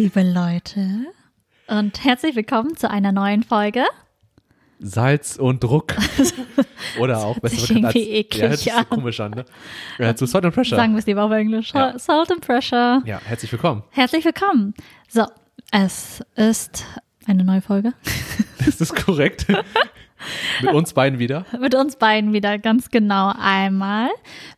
Liebe Leute. Und herzlich willkommen zu einer neuen Folge. Salz und Druck. Oder auch besser bekannt als. eklig ja, so komisch an, ne? Ja, zu Salt and Pressure. Sagen wir es lieber auf Englisch. Ja. Salt and Pressure. Ja, herzlich willkommen. Herzlich willkommen. So, es ist eine neue Folge. Ist das korrekt? Mit uns beiden wieder. Mit uns beiden wieder ganz genau einmal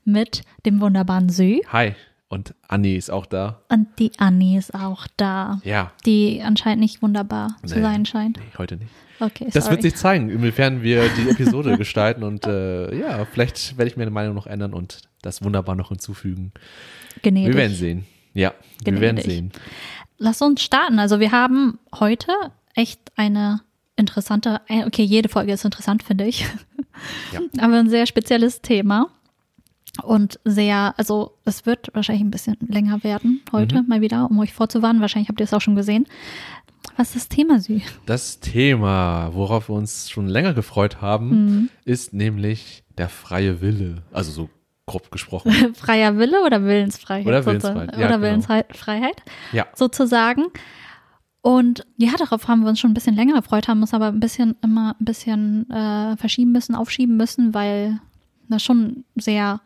mit dem wunderbaren Sü. Hi. Und Anni ist auch da. Und die Anni ist auch da. Ja. Die anscheinend nicht wunderbar zu Nee. sein scheint. Nee, heute nicht. Okay, Das sorry. wird sich zeigen, inwiefern wir die Episode gestalten. Und äh, ja, vielleicht werde ich meine Meinung noch ändern und das wunderbar noch hinzufügen. Gnädig. Wir werden sehen. Ja, wir Gnädig. werden sehen. Lass uns starten. Also wir haben heute echt eine interessante, äh, okay, jede Folge ist interessant, finde ich. Ja. Aber ein sehr spezielles Thema. Und sehr, also es wird wahrscheinlich ein bisschen länger werden heute Mhm. mal wieder, um euch vorzuwarnen. Wahrscheinlich habt ihr es auch schon gesehen. Was ist das Thema, Sü? Das Thema, worauf wir uns schon länger gefreut haben, Mhm. ist nämlich der freie Wille. Also so grob gesprochen. Freier Wille oder Willensfreiheit? Oder? Willensfreiheit, ja, oder genau. Willensfreiheit Ja. sozusagen. Und ja, darauf haben wir uns schon ein bisschen länger gefreut, haben uns aber ein bisschen immer ein bisschen äh, verschieben müssen, aufschieben müssen, weil das schon sehr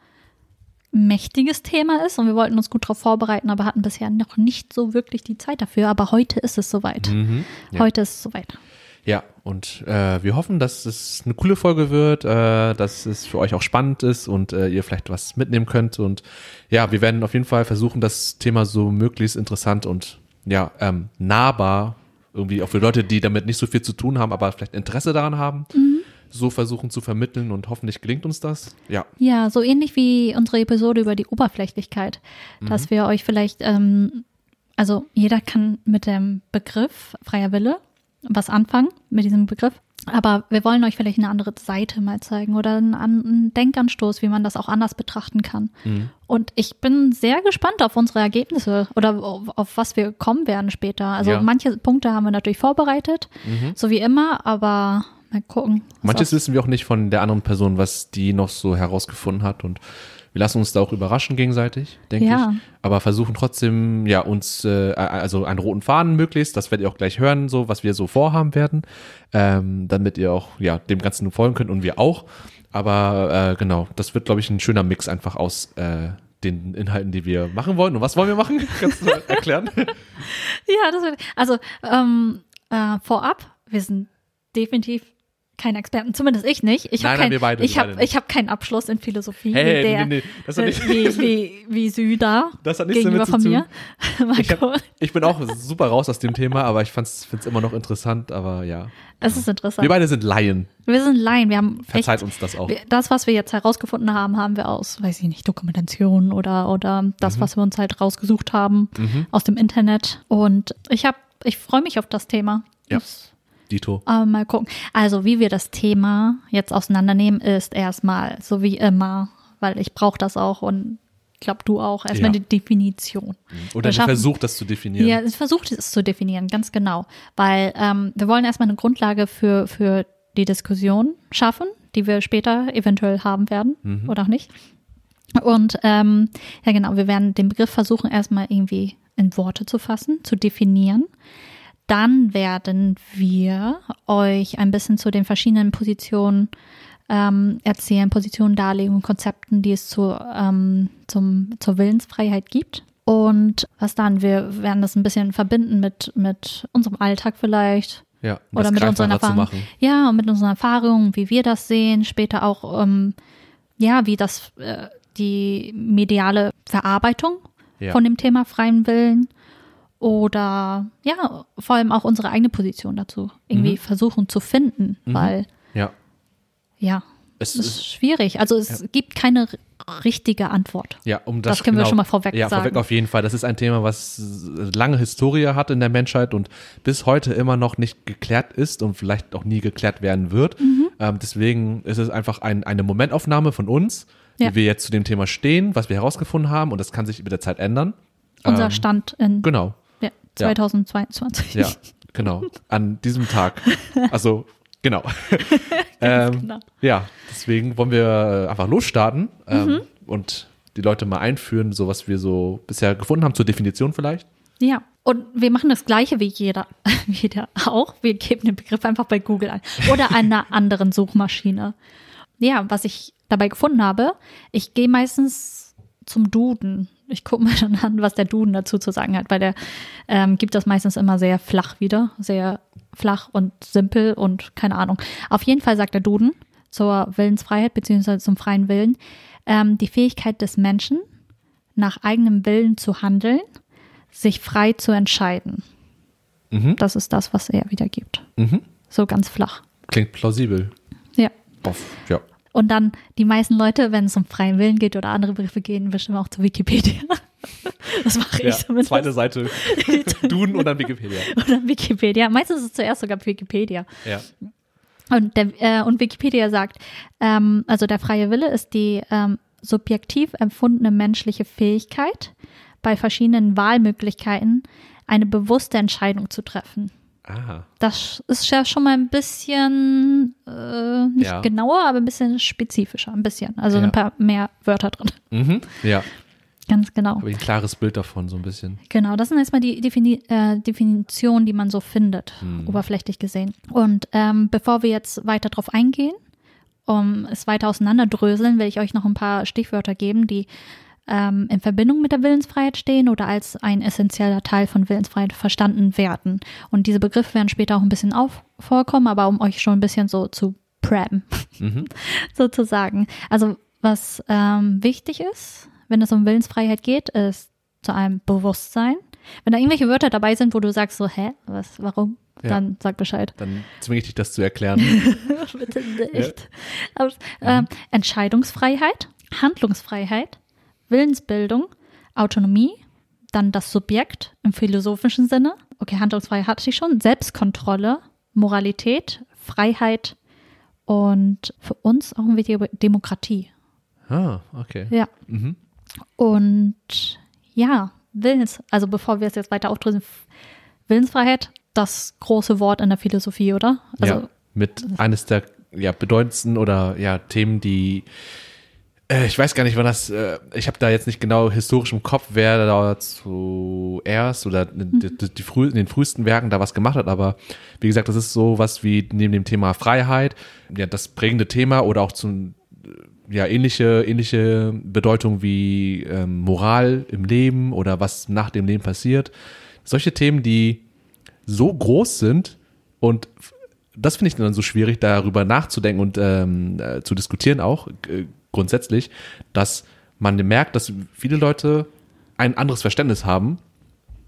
mächtiges Thema ist und wir wollten uns gut darauf vorbereiten, aber hatten bisher noch nicht so wirklich die Zeit dafür. Aber heute ist es soweit. Mhm. Ja. Heute ist es soweit. Ja, und äh, wir hoffen, dass es eine coole Folge wird, äh, dass es für euch auch spannend ist und äh, ihr vielleicht was mitnehmen könnt. Und ja, wir werden auf jeden Fall versuchen, das Thema so möglichst interessant und ja, ähm, nahbar, irgendwie auch für Leute, die damit nicht so viel zu tun haben, aber vielleicht Interesse daran haben, so versuchen zu vermitteln und hoffentlich gelingt uns das. Ja, Ja, so ähnlich wie unsere Episode über die Oberflächlichkeit, dass wir euch vielleicht, ähm, also jeder kann mit dem Begriff freier Wille was anfangen, mit diesem Begriff. Aber wir wollen euch vielleicht eine andere Seite mal zeigen oder einen, einen Denkanstoß, wie man das auch anders betrachten kann. Und ich bin sehr gespannt auf unsere Ergebnisse oder auf, auf was wir kommen werden später. Also Ja. manche Punkte haben wir natürlich vorbereitet, so wie immer, aber mal gucken. Manches wissen wir auch nicht von der anderen Person, was die noch so herausgefunden hat und wir lassen uns da auch überraschen gegenseitig, denke Ja. ich. Aber versuchen trotzdem, ja, uns, äh, also einen roten Faden möglichst, das werdet ihr auch gleich hören, so, was wir so vorhaben werden, ähm, damit ihr auch, ja, dem Ganzen folgen könnt und wir auch. Aber äh, genau, das wird, glaube ich, ein schöner Mix einfach aus äh, den Inhalten, die wir machen wollen. Und was wollen wir machen? Kannst du erklären? Ja, das wird, also ähm, äh, vorab, wir sind definitiv keine Experten, zumindest ich nicht. Ich Nein, habe kein, wir beide, ich nicht. ich habe keinen Abschluss in Philosophie Hey, der, nee, nee, das hat äh, nicht- wie, wie, wie Süda Das hat nichts gegenüber damit zu mir. Ich, hab, ich bin auch super raus aus dem Thema, aber ich finde es immer noch interessant, aber ja. Es ist interessant. Wir beide sind Laien. Wir sind Laien, wir haben Verzeiht echt, uns das auch. das, was wir jetzt herausgefunden haben, haben wir aus, weiß ich nicht, Dokumentation oder, oder Mhm. das, was wir uns halt rausgesucht haben aus dem Internet. Und ich habe, ich freue mich auf das Thema. Ja. Das Dito. Aber mal gucken. Also, wie wir das Thema jetzt auseinandernehmen, ist erstmal so wie immer, weil ich brauche das auch und ich glaube, du auch, erstmal Ja. die Definition. Oder wir der schaffen- Versuch, das zu definieren. Ja, es versucht es zu definieren, ganz genau. Weil ähm, wir wollen erstmal eine Grundlage für, für die Diskussion schaffen, die wir später eventuell haben werden Mhm. oder auch nicht. Und ähm, ja, genau, wir werden den Begriff versuchen, erstmal irgendwie in Worte zu fassen, zu definieren. Dann werden wir euch ein bisschen zu den verschiedenen Positionen ähm, erzählen, Positionen darlegen und Konzepten, die es zu, ähm, zum, zur Willensfreiheit gibt. Und was dann? Wir werden das ein bisschen verbinden mit, mit unserem Alltag vielleicht Ja, um oder mit unseren Erfahrungen. Ja, und mit unseren Erfahrungen, wie wir das sehen, später auch, ähm, ja, wie das äh, die mediale Verarbeitung Ja. von dem Thema freien Willen oder ja, vor allem auch unsere eigene Position dazu irgendwie Mhm. versuchen zu finden, weil Ja. ja, Es ist ist, schwierig. Also es gibt keine richtige Antwort. ja, um das, Das können wir schon mal vorweg ja, vorweg sagen. auf jeden Fall. Das ist ein Thema, was lange Historie hat in der Menschheit und bis heute immer noch nicht geklärt ist und vielleicht auch nie geklärt werden wird. Mhm. Ähm, deswegen ist es einfach ein, eine Momentaufnahme von uns, Ja. wie wir jetzt zu dem Thema stehen, was wir herausgefunden haben und das kann sich mit der Zeit ändern. Unser Ähm, Stand in Genau. Ja, 2022. Ja, genau. An diesem Tag. Also, genau. ähm, genau. Ja, deswegen wollen wir äh, einfach losstarten ähm, Mhm. und die Leute mal einführen, so was wir so bisher gefunden haben, zur Definition vielleicht. Ja. Und wir machen das Gleiche wie jeder, wie jeder auch. Wir geben den Begriff einfach bei Google ein oder einer anderen Suchmaschine. Ja, was ich dabei gefunden habe, ich gehe meistens zum Duden. Ich gucke mir dann an, was der Duden dazu zu sagen hat, weil der ähm, gibt das meistens immer sehr flach wieder, sehr flach und simpel und keine Ahnung. Auf jeden Fall sagt der Duden zur Willensfreiheit beziehungsweise zum freien Willen ähm, die Fähigkeit des Menschen, nach eigenem Willen zu handeln, sich frei zu entscheiden. Mhm. Das ist das, was er wiedergibt. Mhm. So ganz flach. Klingt plausibel. Ja. Auf, ja. Und dann die meisten Leute, wenn es um freien Willen geht oder andere Begriffe gehen, bestimmt auch zu Wikipedia. Das mache ich ja. zumindest. Zweite Seite. Duden und dann Wikipedia. Oder Wikipedia. Meistens ist es zuerst sogar Wikipedia. Ja. Und, der, äh, und Wikipedia sagt, ähm, also der freie Wille ist die ähm, subjektiv empfundene menschliche Fähigkeit, bei verschiedenen Wahlmöglichkeiten eine bewusste Entscheidung zu treffen. Ah. Das ist ja schon mal ein bisschen äh, nicht Ja. genauer, aber ein bisschen spezifischer, ein bisschen. Also Ja. ein paar mehr Wörter drin. Mhm. Ja. Ganz genau. Habe ich ein klares Bild davon, so ein bisschen. Genau, das sind erstmal die Defini äh, Definitionen, die man so findet, Hm. oberflächlich gesehen. Und ähm, bevor wir jetzt weiter drauf eingehen, um es weiter auseinanderdröseln, will ich euch noch ein paar Stichwörter geben, die ähm, in Verbindung mit der Willensfreiheit stehen oder als ein essentieller Teil von Willensfreiheit verstanden werden. Und diese Begriffe werden später auch ein bisschen auf vorkommen, aber um euch schon ein bisschen so zu preppen, Mhm. sozusagen. Also was ähm, wichtig ist, wenn es um Willensfreiheit geht, ist zu einem Bewusstsein. Wenn da irgendwelche Wörter dabei sind, wo du sagst so, hä, was, warum? Ja. Dann sag Bescheid. Dann zwinge ich dich, das zu erklären. Bitte nicht. Aber, ähm, Entscheidungsfreiheit, Handlungsfreiheit, Willensbildung, Autonomie, dann das Subjekt im philosophischen Sinne. Okay, Handlungsfreiheit hatte ich schon. Selbstkontrolle, Moralität, Freiheit und für uns auch ein wichtiger Demokratie. ah, okay. Ja. Mhm. Und ja, Willens, also bevor wir es jetzt weiter aufdröseln, Willensfreiheit, das große Wort in der Philosophie, oder? Also, ja, mit eines der ja, bedeutendsten oder ja, Themen, die ich weiß gar nicht, wann das, äh, ich habe da jetzt nicht genau historisch im Kopf, wer da zuerst oder Mhm. die, die, früh, in den frühesten Werken da was gemacht hat, aber wie gesagt, das ist so was wie neben dem Thema Freiheit, ja, das prägende Thema oder auch zum ja, ähnliche, ähnliche Bedeutung wie ähm, Moral im Leben oder was nach dem Leben passiert. Solche Themen, die so groß sind und das finde ich dann so schwierig, darüber nachzudenken und ähm, äh, zu diskutieren auch äh, grundsätzlich, dass man merkt, dass viele Leute ein anderes Verständnis haben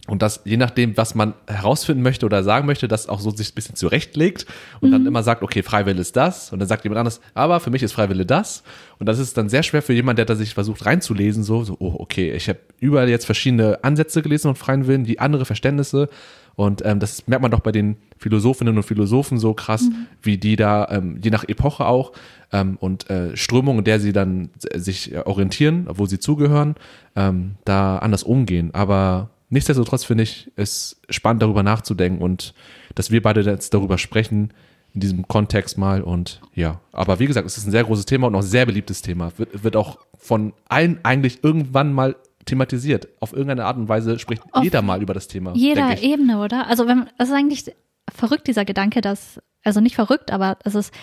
und dass je nachdem, was man herausfinden möchte oder sagen möchte, das auch so sich ein bisschen zurechtlegt und dann immer sagt, okay, Freiwille ist das und dann sagt jemand anderes, aber für mich ist Freiwille das und das ist dann sehr schwer für jemanden, der da sich versucht reinzulesen, so, so oh, okay, ich habe überall jetzt verschiedene Ansätze gelesen und freien Willen, die andere Verständnisse und ähm, das merkt man doch bei den Philosophinnen und Philosophen so krass, wie die da, ähm, je nach Epoche auch ähm, und äh, Strömung, in der sie dann äh, sich orientieren, wo sie zugehören, ähm, da anders umgehen. Aber nichtsdestotrotz finde ich es spannend, darüber nachzudenken und dass wir beide jetzt darüber sprechen, in diesem Kontext mal und ja, aber wie gesagt, es ist ein sehr großes Thema und auch ein sehr beliebtes Thema. Wird, wird auch von allen eigentlich irgendwann mal thematisiert. Auf irgendeine Art und Weise spricht Auf jeder mal über das Thema. jeder. Ebene, oder? Also wenn das ist eigentlich verrückt, dieser Gedanke, dass, also nicht verrückt, aber es ist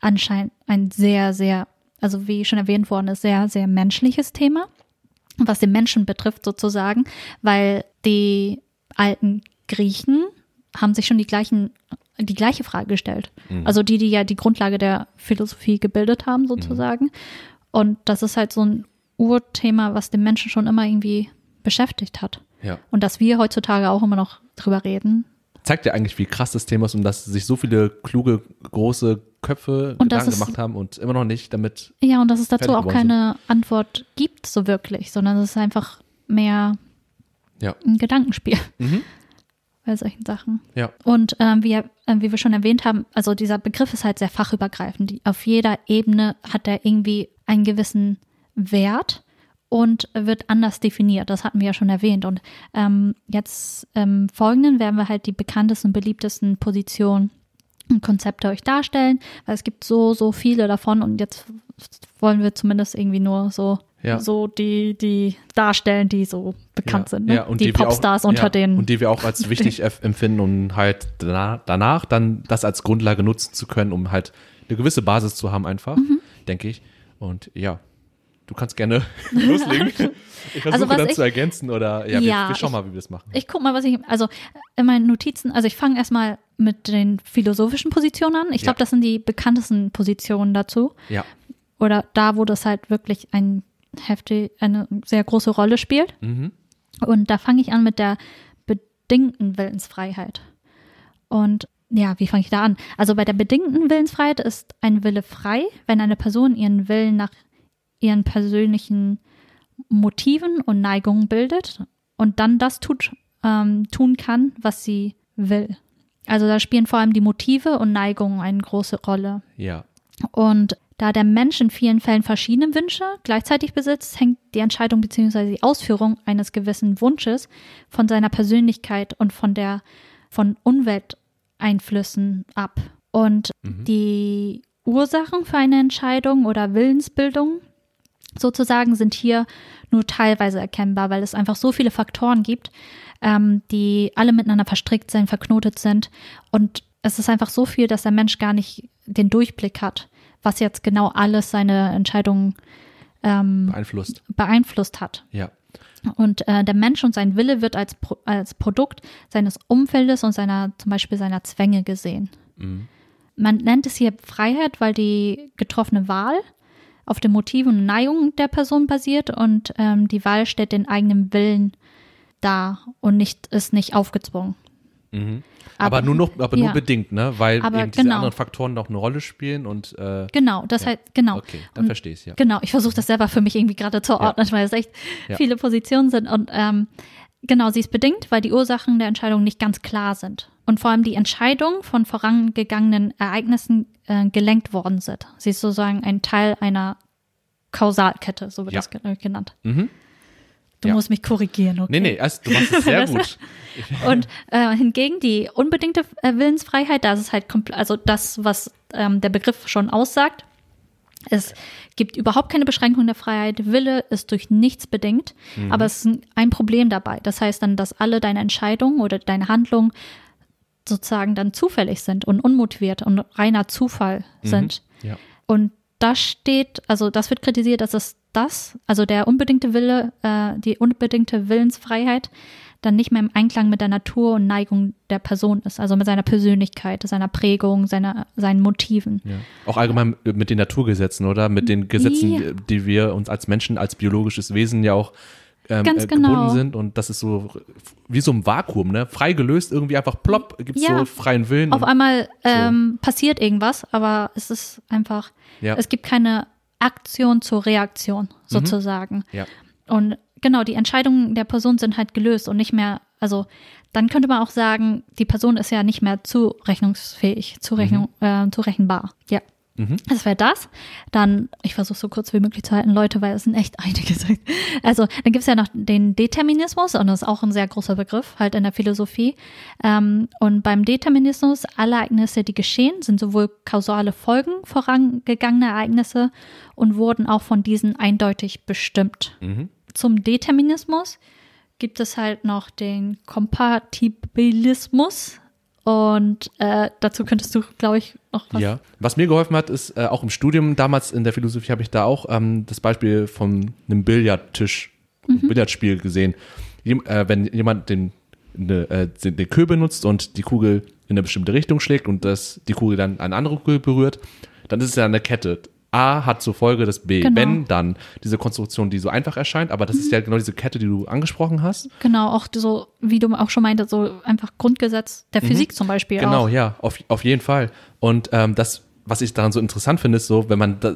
anscheinend ein sehr, sehr, also wie schon erwähnt worden ist, sehr, sehr menschliches Thema, was den Menschen betrifft sozusagen, weil die alten Griechen haben sich schon die gleichen, die gleiche Frage gestellt. Also die, die ja die Grundlage der Philosophie gebildet haben sozusagen. Und das ist halt so ein Urthema, was den Menschen schon immer irgendwie beschäftigt hat. Ja. Und dass wir heutzutage auch immer noch drüber reden. zeigt ja eigentlich, wie krass das Thema ist und dass sich so viele kluge, große Köpfe Und Gedanken gemacht haben und immer noch nicht damit. Ja, und dass es dazu auch keine Antwort gibt, so wirklich, sondern es ist einfach mehr Ja. ein Gedankenspiel Mhm. bei solchen Sachen. Ja. Und ähm, wie, äh, wie wir schon erwähnt haben, also dieser Begriff ist halt sehr fachübergreifend. Die, auf jeder Ebene hat er irgendwie einen gewissen Wert und wird anders definiert. Das hatten wir ja schon erwähnt. Und ähm, jetzt im Folgenden werden wir halt die bekanntesten, beliebtesten Positionen und Konzepte euch darstellen, weil es gibt so, so viele davon und jetzt wollen wir zumindest irgendwie nur so Ja. so die, die darstellen, die so bekannt ja, sind. Ne? Ja, und die, wir Popstars auch, unter ja, den. Und die wir auch als wichtig empfinden, um halt danach, danach dann das als Grundlage nutzen zu können, um halt eine gewisse Basis zu haben einfach, Mhm. denke ich. Und ja, du kannst gerne loslegen. Ich versuche Also dann ich- zu ergänzen oder ja, wir, Ja, wir schauen ich- mal, wie wir das machen. Ich guck mal, was ich, also in meinen Notizen, also ich fange erstmal mit den philosophischen Positionen an. Ich glaube, Ja. das sind die bekanntesten Positionen dazu. ja. Oder da, wo das halt wirklich ein heftig, eine sehr große Rolle spielt. Mhm. Und da fange ich an mit der bedingten Willensfreiheit. Und ja, wie fange ich da an? Also bei der bedingten Willensfreiheit ist ein Wille frei, wenn eine Person ihren Willen nach ihren persönlichen Motiven und Neigungen bildet und dann das tut, ähm, tun kann, was sie will. Also da spielen vor allem die Motive und Neigungen eine große Rolle. Ja. Und da der Mensch in vielen Fällen verschiedene Wünsche gleichzeitig besitzt, hängt die Entscheidung bzw. die Ausführung eines gewissen Wunsches von seiner Persönlichkeit und von der von Umwelteinflüssen ab. Und die Ursachen für eine Entscheidung oder Willensbildung sozusagen sind hier nur teilweise erkennbar, weil es einfach so viele Faktoren gibt, ähm, die alle miteinander verstrickt sind, verknotet sind. Und es ist einfach so viel, dass der Mensch gar nicht den Durchblick hat, was jetzt genau alles seine Entscheidungen ähm, Beeinflusst. beeinflusst hat. Ja. Und äh, der Mensch und sein Wille wird als, Pro als Produkt seines Umfeldes und seiner, zum Beispiel seiner Zwänge gesehen. Mhm. Man nennt es hier Freiheit, weil die getroffene Wahl auf den Motiven und Neigungen der Person basiert und ähm, die Wahl stellt den eigenen Willen dar und nicht, ist nicht aufgezwungen. Mhm. Aber, nur noch, aber nur ja. bedingt, ne? Weil Aber eben diese genau. anderen Faktoren noch eine Rolle spielen und äh, Genau, das Ja. heißt, genau. okay, dann Und verstehe ich es, ja. Genau, ich versuche das selber für mich irgendwie gerade zu ordnen, weil es echt Ja. viele Positionen sind. Und ähm, genau, sie ist bedingt, weil die Ursachen der Entscheidung nicht ganz klar sind. Und vor allem die Entscheidung von vorangegangenen Ereignissen äh, gelenkt worden sind. Sie ist sozusagen ein Teil einer Kausalkette, so wird Ja. das ge- genannt. Mhm. Du Ja. musst mich korrigieren, okay? Nee, nee, also, du machst es sehr gut. Und äh, hingegen die unbedingte äh, Willensfreiheit, da ist es halt kompl- also das, was ähm, der Begriff schon aussagt. Es gibt überhaupt keine Beschränkung der Freiheit. Wille ist durch nichts bedingt, aber es ist ein- Problem dabei. Das heißt dann, dass alle deine Entscheidungen oder deine Handlungen sozusagen dann zufällig sind und unmotiviert und reiner Zufall sind. Ja. Und das steht, also das wird kritisiert, dass es das, also der unbedingte Wille, äh, die unbedingte Willensfreiheit, dann nicht mehr im Einklang mit der Natur und Neigung der Person ist, also mit seiner Persönlichkeit, seiner Prägung, seiner, seinen Motiven. Ja. Auch allgemein mit den Naturgesetzen, oder? Mit den Gesetzen, Ja. die wir uns als Menschen, als biologisches Wesen ja auch ähm, Ganz äh, genau. gebunden sind. Und das ist so wie so ein Vakuum, ne? Frei gelöst, irgendwie einfach plopp, gibt es Ja. so freien Willen. Auf einmal ähm, passiert irgendwas, aber es ist einfach, Ja. es gibt keine Aktion zur Reaktion sozusagen. Mhm. ja. Und genau, die Entscheidungen der Person sind halt gelöst und nicht mehr, also dann könnte man auch sagen, die Person ist ja nicht mehr zurechnungsfähig, zurechnung, äh, zurechenbar. Ja. Mhm. Das wäre das. Dann, ich versuche so kurz wie möglich zu halten, Leute, weil es sind echt einige. Also, dann gibt es ja noch den Determinismus und das ist auch ein sehr großer Begriff, halt in der Philosophie. Ähm, und beim Determinismus, alle Ereignisse, die geschehen, sind sowohl kausale Folgen vorangegangener Ereignisse und wurden auch von diesen eindeutig bestimmt. Mhm. Zum Determinismus gibt es halt noch den Kompatibilismus. Und äh, dazu könntest du, glaube ich, noch was Ja. Was mir geholfen hat, ist äh, auch im Studium, damals in der Philosophie habe ich da auch ähm, das Beispiel von einem Billardtisch, Mhm. Billardspiel gesehen. Jem, äh, wenn jemand den, ne, äh, den, den Köbel nutzt und die Kugel in eine bestimmte Richtung schlägt und das, die Kugel dann eine andere Kugel berührt, dann ist es ja eine Kette. A hat zur Folge das B. Genau. Wenn dann diese Konstruktion, die so einfach erscheint, aber das ist ja genau diese Kette, die du angesprochen hast. Genau, auch so, wie du auch schon meintest, so einfach Grundgesetz der Physik zum Beispiel Mhm. Genau, auch. ja, auf, auf jeden Fall. Und ähm, das, was ich daran so interessant finde, ist so, wenn man, da,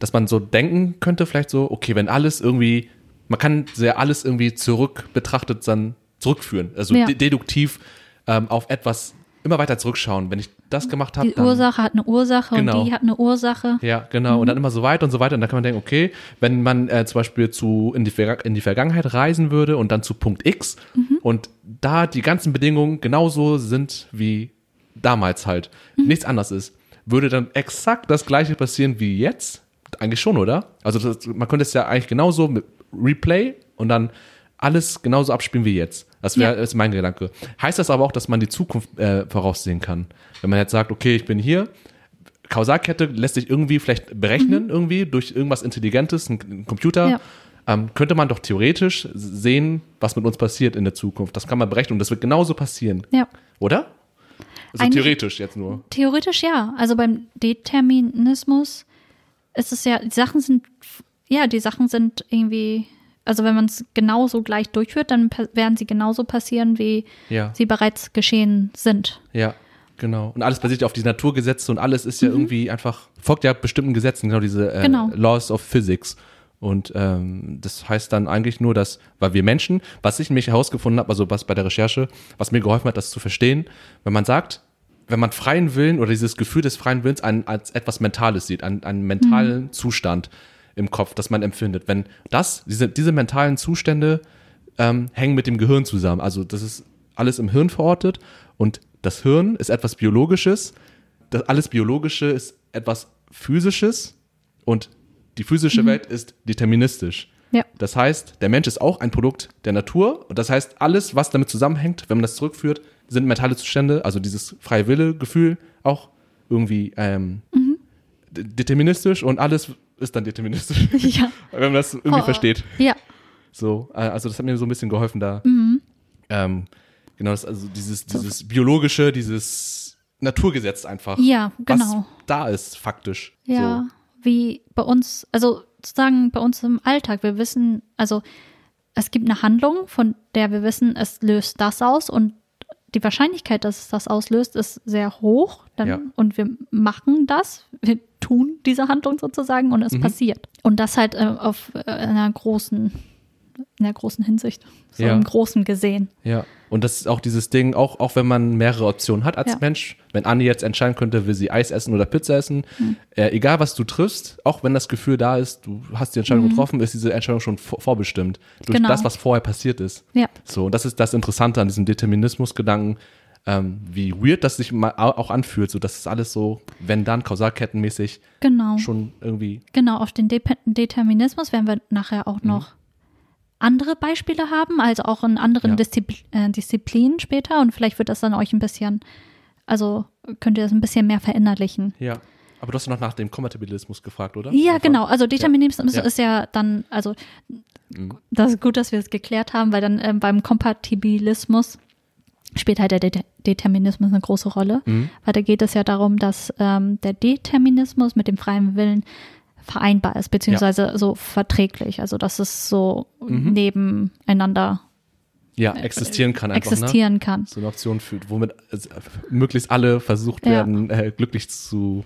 dass man so denken könnte, vielleicht so, okay, wenn alles irgendwie, man kann sehr alles irgendwie zurück betrachtet dann zurückführen, also Ja. de deduktiv ähm, auf etwas immer weiter zurückschauen. Wenn ich das gemacht habe, Die dann Ursache hat eine Ursache Genau. und die hat eine Ursache. ja, genau. Und dann immer so weiter und so weiter. Und dann kann man denken, okay, wenn man äh, zum Beispiel zu, in, die, in die Vergangenheit reisen würde und dann zu Punkt X und da die ganzen Bedingungen genauso sind wie damals halt, nichts anders ist, würde dann exakt das gleiche passieren wie jetzt, Eigentlich schon, oder? Also das, man könnte es ja eigentlich genauso mit Replay und dann alles genauso abspielen wie jetzt. Das wäre Ja. ist mein Gedanke. Heißt das aber auch, dass man die Zukunft äh, voraussehen kann? Wenn man jetzt sagt, okay, ich bin hier, Kausalkette lässt sich irgendwie vielleicht berechnen, irgendwie durch irgendwas Intelligentes, ein, ein Computer. Mhm. Ja. Ähm, könnte man doch theoretisch sehen, was mit uns passiert in der Zukunft. Das kann man berechnen und das wird genauso passieren, Ja. oder? Also Eigentlich- theoretisch jetzt nur. Theoretisch ja. Also beim Determinismus ist es ja, die Sachen sind, ja, die Sachen sind irgendwie, also wenn man es genauso gleich durchführt, dann werden sie genauso passieren, wie Ja. sie bereits geschehen sind. Ja, genau. Und alles basiert ja auf die Naturgesetze und alles ist ja irgendwie einfach, folgt ja bestimmten Gesetzen, genau diese äh, Mhm. Genau. Laws of Physics. Und ähm, das heißt dann eigentlich nur, dass, weil wir Menschen, was ich mich herausgefunden habe, also was bei der Recherche, was mir geholfen hat, das zu verstehen, wenn man sagt, wenn man freien Willen oder dieses Gefühl des freien Willens an, als etwas Mentales sieht, an einen mentalen Zustand im Kopf, das man empfindet, wenn das, diese, diese mentalen Zustände ähm, hängen mit dem Gehirn zusammen. Also das ist alles im Hirn verortet und das Hirn ist etwas Biologisches, das alles Biologische ist etwas Physisches und die physische Welt ist deterministisch. Ja. Das heißt, der Mensch ist auch ein Produkt der Natur und das heißt, alles, was damit zusammenhängt, wenn man das zurückführt, sind mentale Zustände, also dieses freie Wille-Gefühl auch irgendwie ähm, de- deterministisch und alles ist dann deterministisch, Ja. wenn man das irgendwie Oh. versteht. Ja. So, äh, also das hat mir so ein bisschen geholfen da. Mhm. Ähm, genau, das, also dieses, dieses biologische, dieses Naturgesetz einfach. Ja, Was genau. da ist, faktisch. Ja, wie bei uns, also sozusagen bei uns im Alltag. Wir wissen, also es gibt eine Handlung, von der wir wissen, es löst das aus und die Wahrscheinlichkeit, dass es das auslöst, ist sehr hoch. Dann, Ja. Und wir machen das, wir tun diese Handlung sozusagen und es Mhm. passiert. Und das halt äh, auf äh, einer großen, in einer großen Hinsicht, so Ja. im Großen gesehen. Ja. Und das ist auch dieses Ding, auch, auch wenn man mehrere Optionen hat als Ja. Mensch, wenn Anni jetzt entscheiden könnte, will sie Eis essen oder Pizza essen, Hm. äh, egal was du triffst, auch wenn das Gefühl da ist, du hast die Entscheidung getroffen, ist diese Entscheidung schon vor, vorbestimmt. Durch Mhm. Genau. das, was vorher passiert ist. Ja, So, und das ist das Interessante an diesem Determinismus-Gedanken, ähm, wie weird das sich auch anfühlt, so dass es alles so, wenn dann, kausalkettenmäßig genau. schon irgendwie, Genau, auf den De Determinismus werden wir nachher Mhm. auch noch andere Beispiele haben, also auch in anderen Ja. Diszipl äh, Disziplinen später und vielleicht wird das dann euch ein bisschen, also könnt ihr das ein bisschen mehr verinnerlichen. ja. Aber du hast noch nach dem Kompatibilismus gefragt, oder? Ja, Einfach? genau. Also Determinismus Ja. ist ja dann, also Mhm. das ist gut, dass wir es geklärt haben, weil dann ähm, beim Kompatibilismus spielt halt der Det Determinismus eine große Rolle. Mhm. Weil da geht es ja darum, dass ähm, der Determinismus mit dem freien Willen vereinbar ist, beziehungsweise so verträglich. Also dass es so Mhm. nebeneinander Ja, existieren kann einfach, ne? existieren kann. So eine Option führt, womit es- möglichst alle versucht Ja. werden, äh, glücklich zu,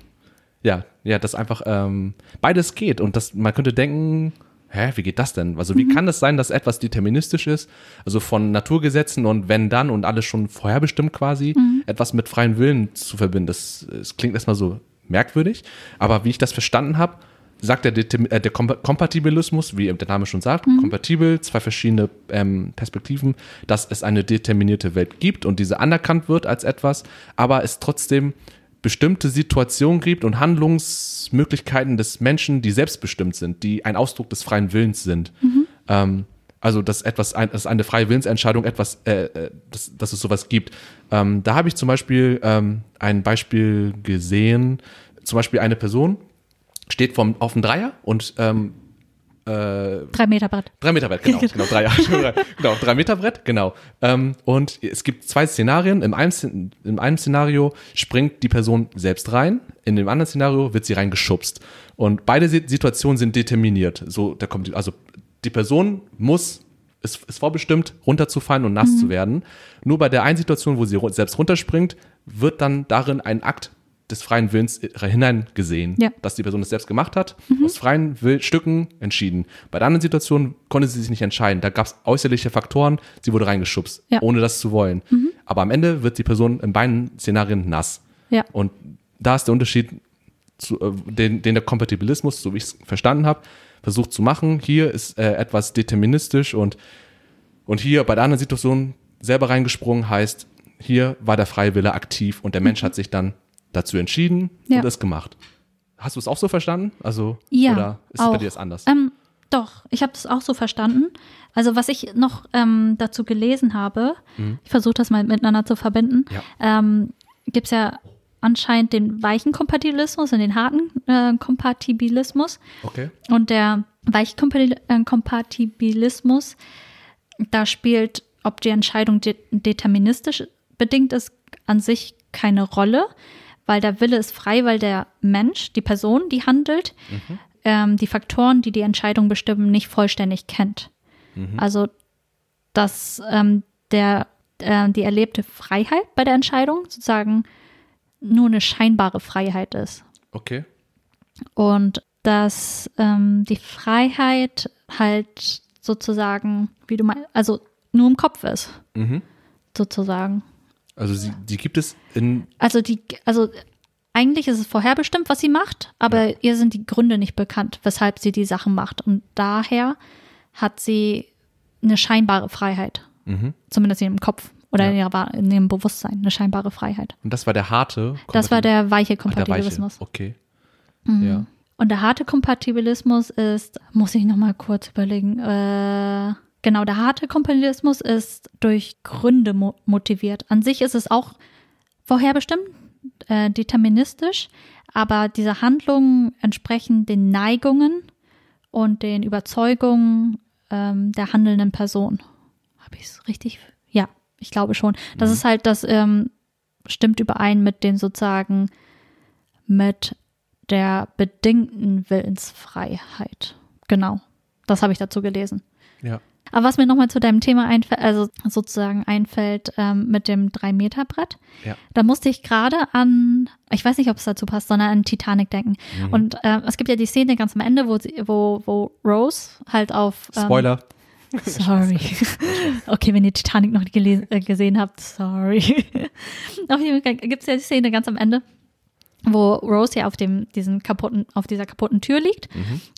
ja, ja, dass einfach ähm, beides geht und das, man könnte denken, hä, wie geht das denn? Also Mhm. wie kann es sein, dass etwas deterministisch ist, also von Naturgesetzen und wenn dann und alles schon vorherbestimmt quasi, Mhm. etwas mit freien Willen zu verbinden? Das, das klingt erstmal so merkwürdig, aber wie ich das verstanden habe, sagt der, Determi- äh, der Kompa- Kompatibilismus, wie der Name schon sagt, kompatibel, zwei verschiedene ähm, Perspektiven, dass es eine determinierte Welt gibt und diese anerkannt wird als etwas, aber es trotzdem bestimmte Situationen gibt und Handlungsmöglichkeiten des Menschen, die selbstbestimmt sind, die ein Ausdruck des freien Willens sind. Ähm, also dass etwas, dass eine freie Willensentscheidung etwas, äh, äh, dass, dass es sowas gibt. Ähm, da habe ich zum Beispiel ähm, ein Beispiel gesehen, zum Beispiel eine Person steht vom, auf dem Dreier und ähm, äh, Drei Meter Brett. Drei Meter Brett, genau, genau, drei, genau, drei Meter Brett, genau. Ähm, und es gibt zwei Szenarien. Im einen, Szen- Im einen Szenario springt die Person selbst rein, in dem anderen Szenario wird sie reingeschubst. Und beide Si- Situationen sind determiniert. So, da kommt, die- also die Person muss, ist, ist vorbestimmt, runterzufallen und nass zu werden. Nur bei der einen Situation, wo sie selbst runterspringt, wird dann darin ein Akt des freien Willens hineingesehen, Ja. dass die Person das selbst gemacht hat, aus freien Will Stücken entschieden. Bei der anderen Situation konnte sie sich nicht entscheiden. Da gab es äußerliche Faktoren, sie wurde reingeschubst, Ja. ohne das zu wollen. Aber am Ende wird die Person in beiden Szenarien nass. Ja. Und da ist der Unterschied, zu, äh, den, den der Kompatibilismus, so wie ich es verstanden habe, versucht zu machen. Hier ist äh, etwas deterministisch und, und hier bei der anderen Situation selber reingesprungen heißt, hier war der freie Wille aktiv und der Mensch hat sich dann dazu entschieden Ja. und es gemacht. hast du es auch so verstanden? Also, Ja, oder ist es bei auch. dir jetzt anders? Ähm, doch, ich habe das auch so verstanden. Also was ich noch ähm, dazu gelesen habe, ich versuche das mal miteinander zu verbinden, Ja. ähm, gibt es ja anscheinend den weichen Kompatibilismus und den harten äh, Kompatibilismus. Okay. Und der weiche Kompa- Kompatibilismus, da spielt, ob die Entscheidung de deterministisch bedingt ist, an sich keine Rolle, weil der Wille ist frei, weil der Mensch, die Person, die handelt, ähm, die Faktoren, die die Entscheidung bestimmen, nicht vollständig kennt. Also, dass ähm, der, äh, die erlebte Freiheit bei der Entscheidung sozusagen nur eine scheinbare Freiheit ist. Okay. Und dass ähm, die Freiheit halt sozusagen, wie du meinst, also nur im Kopf ist, Mhm. sozusagen. Also sie, die gibt es in, Also die, also eigentlich ist es vorherbestimmt, was sie macht, aber ihr sind die Gründe nicht bekannt, weshalb sie die Sachen macht. Und daher hat sie eine scheinbare Freiheit. Mhm. Zumindest in ihrem Kopf oder Ja. in, ihrer, in ihrem Bewusstsein, eine scheinbare Freiheit. und das war der harte. Das war der weiche Ach, der weiche. Kompatibilismus. Okay. Mhm. Ja. Und der harte Kompatibilismus ist, muss ich nochmal kurz überlegen, äh, genau, der harte Kompatibilismus ist durch Gründe mo motiviert. An sich ist es auch vorherbestimmt, äh, deterministisch, aber diese Handlungen entsprechen den Neigungen und den Überzeugungen ähm, der handelnden Person. Habe ich es richtig? Ja, ich glaube schon. Das ist halt, das ähm, stimmt überein mit den sozusagen mit der bedingten Willensfreiheit. Genau. Das habe ich dazu gelesen. Ja. Aber was mir nochmal zu deinem Thema einfällt, also sozusagen einfällt ähm, mit dem 3-Meter-Brett, Ja. da musste ich gerade an, ich weiß nicht, ob es dazu passt, sondern an Titanic denken. Mhm. Und äh, es gibt ja die Szene ganz am Ende, wo, sie, wo, wo Rose halt auf. Ähm, Spoiler. Sorry. Okay, wenn ihr Titanic noch nicht gelesen, äh, gesehen habt, sorry. auf jeden Fall gibt es ja die Szene ganz am Ende, wo Rose ja auf dem diesen kaputten, auf dieser kaputten Tür liegt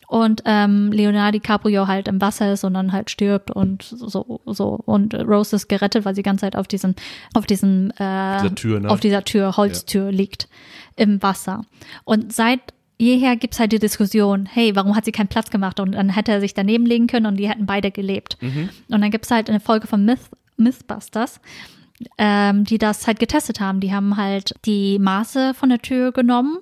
und ähm, Leonardo DiCaprio halt im Wasser ist und dann halt stirbt und so so und Rose ist gerettet, weil sie die ganze Zeit auf diesem auf diesem äh, Dieser Tür, ne? auf dieser Tür Holztür liegt im Wasser und seit jeher gibt's halt die Diskussion, hey, warum hat sie keinen Platz gemacht? Und dann hätte er sich daneben legen können und die hätten beide gelebt. Und dann gibt's halt eine Folge von Myth, Mythbusters, ähm, die das halt getestet haben. Die haben halt die Maße von der Tür genommen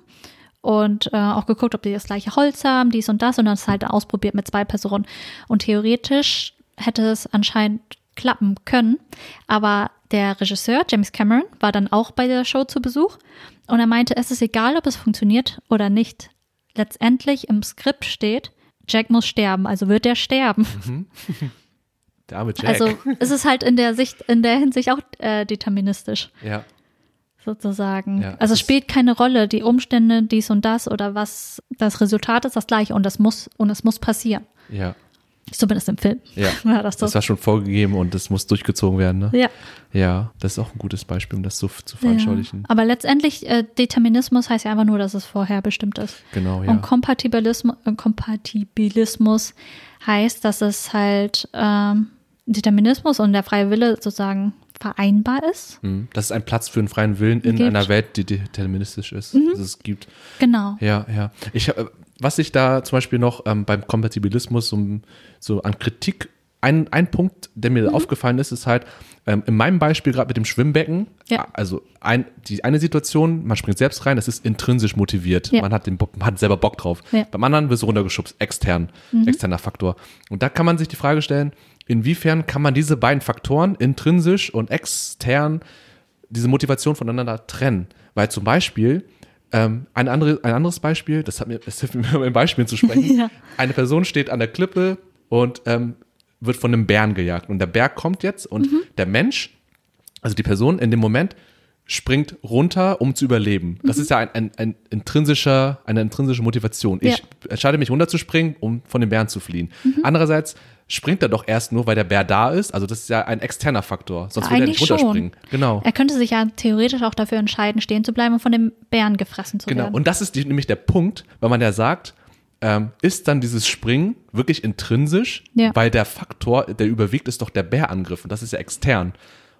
und äh, auch geguckt, ob die das gleiche Holz haben, dies und das und das halt ausprobiert mit zwei Personen. Und theoretisch hätte es anscheinend klappen können, aber der Regisseur James Cameron war dann auch bei der Show zu Besuch und er meinte, es ist egal, ob es funktioniert oder nicht. Letztendlich im Skript steht, Jack muss sterben, also wird er sterben. Der arme Jack. Also es ist halt in der Sicht, in der Hinsicht auch äh, deterministisch ja. sozusagen. Ja, also es spielt keine Rolle, die Umstände, dies und das oder was, das Resultat ist das gleiche und das muss, und es muss passieren. Ja. Zumindest im Film. Ja. War das so. Das war schon vorgegeben und das muss durchgezogen werden, ne? ja. Ja, das ist auch ein gutes Beispiel, um das so zu ja. veranschaulichen. Aber letztendlich, äh, Determinismus heißt ja einfach nur, dass es vorher bestimmt ist. Genau, ja. Und Kompatibilismus, äh, Kompatibilismus heißt, dass es halt ähm, Determinismus und der freie Wille sozusagen vereinbar ist. Mhm. Das ist ein Platz für einen freien Willen in Gibt. einer Welt, die deterministisch ist. Mhm. Dass es gibt. Genau. Ja, ja. Ich, hab- was ich da zum Beispiel noch ähm, beim Kompatibilismus so, so an Kritik, ein, ein Punkt, der mir Mhm. aufgefallen ist, ist halt, ähm, in meinem Beispiel gerade mit dem Schwimmbecken, Ja. also ein, die eine Situation, man springt selbst rein, das ist intrinsisch motiviert. Ja. Man hat den man hat selber Bock drauf. Ja. Mhm. Beim anderen wirst du runtergeschubst, extern, externer Faktor. Und da kann man sich die Frage stellen, inwiefern kann man diese beiden Faktoren, intrinsisch und extern, diese Motivation voneinander trennen. Weil zum Beispiel, ähm, ein, andere, ein anderes Beispiel, das, hat mir, das hilft mir, mit Beispielen zu sprechen. Eine Person steht an der Klippe und ähm, wird von einem Bären gejagt. Und der Bär kommt jetzt und Mhm. der Mensch, also die Person in dem Moment, springt runter, um zu überleben. Das Mhm. ist ja ein, ein, ein intrinsischer, eine intrinsische Motivation. Ich entscheide mich runterzuspringen, um von dem Bären zu fliehen. Mhm. Andererseits springt er doch erst nur, weil der Bär da ist. Also das ist ja ein externer Faktor. Sonst würde er nicht Eigentlich schon. runterspringen. Genau. Er könnte sich ja theoretisch auch dafür entscheiden, stehen zu bleiben und von dem Bären gefressen zu Genau. werden. Und das ist die, nämlich der Punkt, weil man ja sagt, ähm, ist dann dieses Springen wirklich intrinsisch, Ja. weil der Faktor, der überwiegt, ist doch der Bärangriff und das ist ja extern.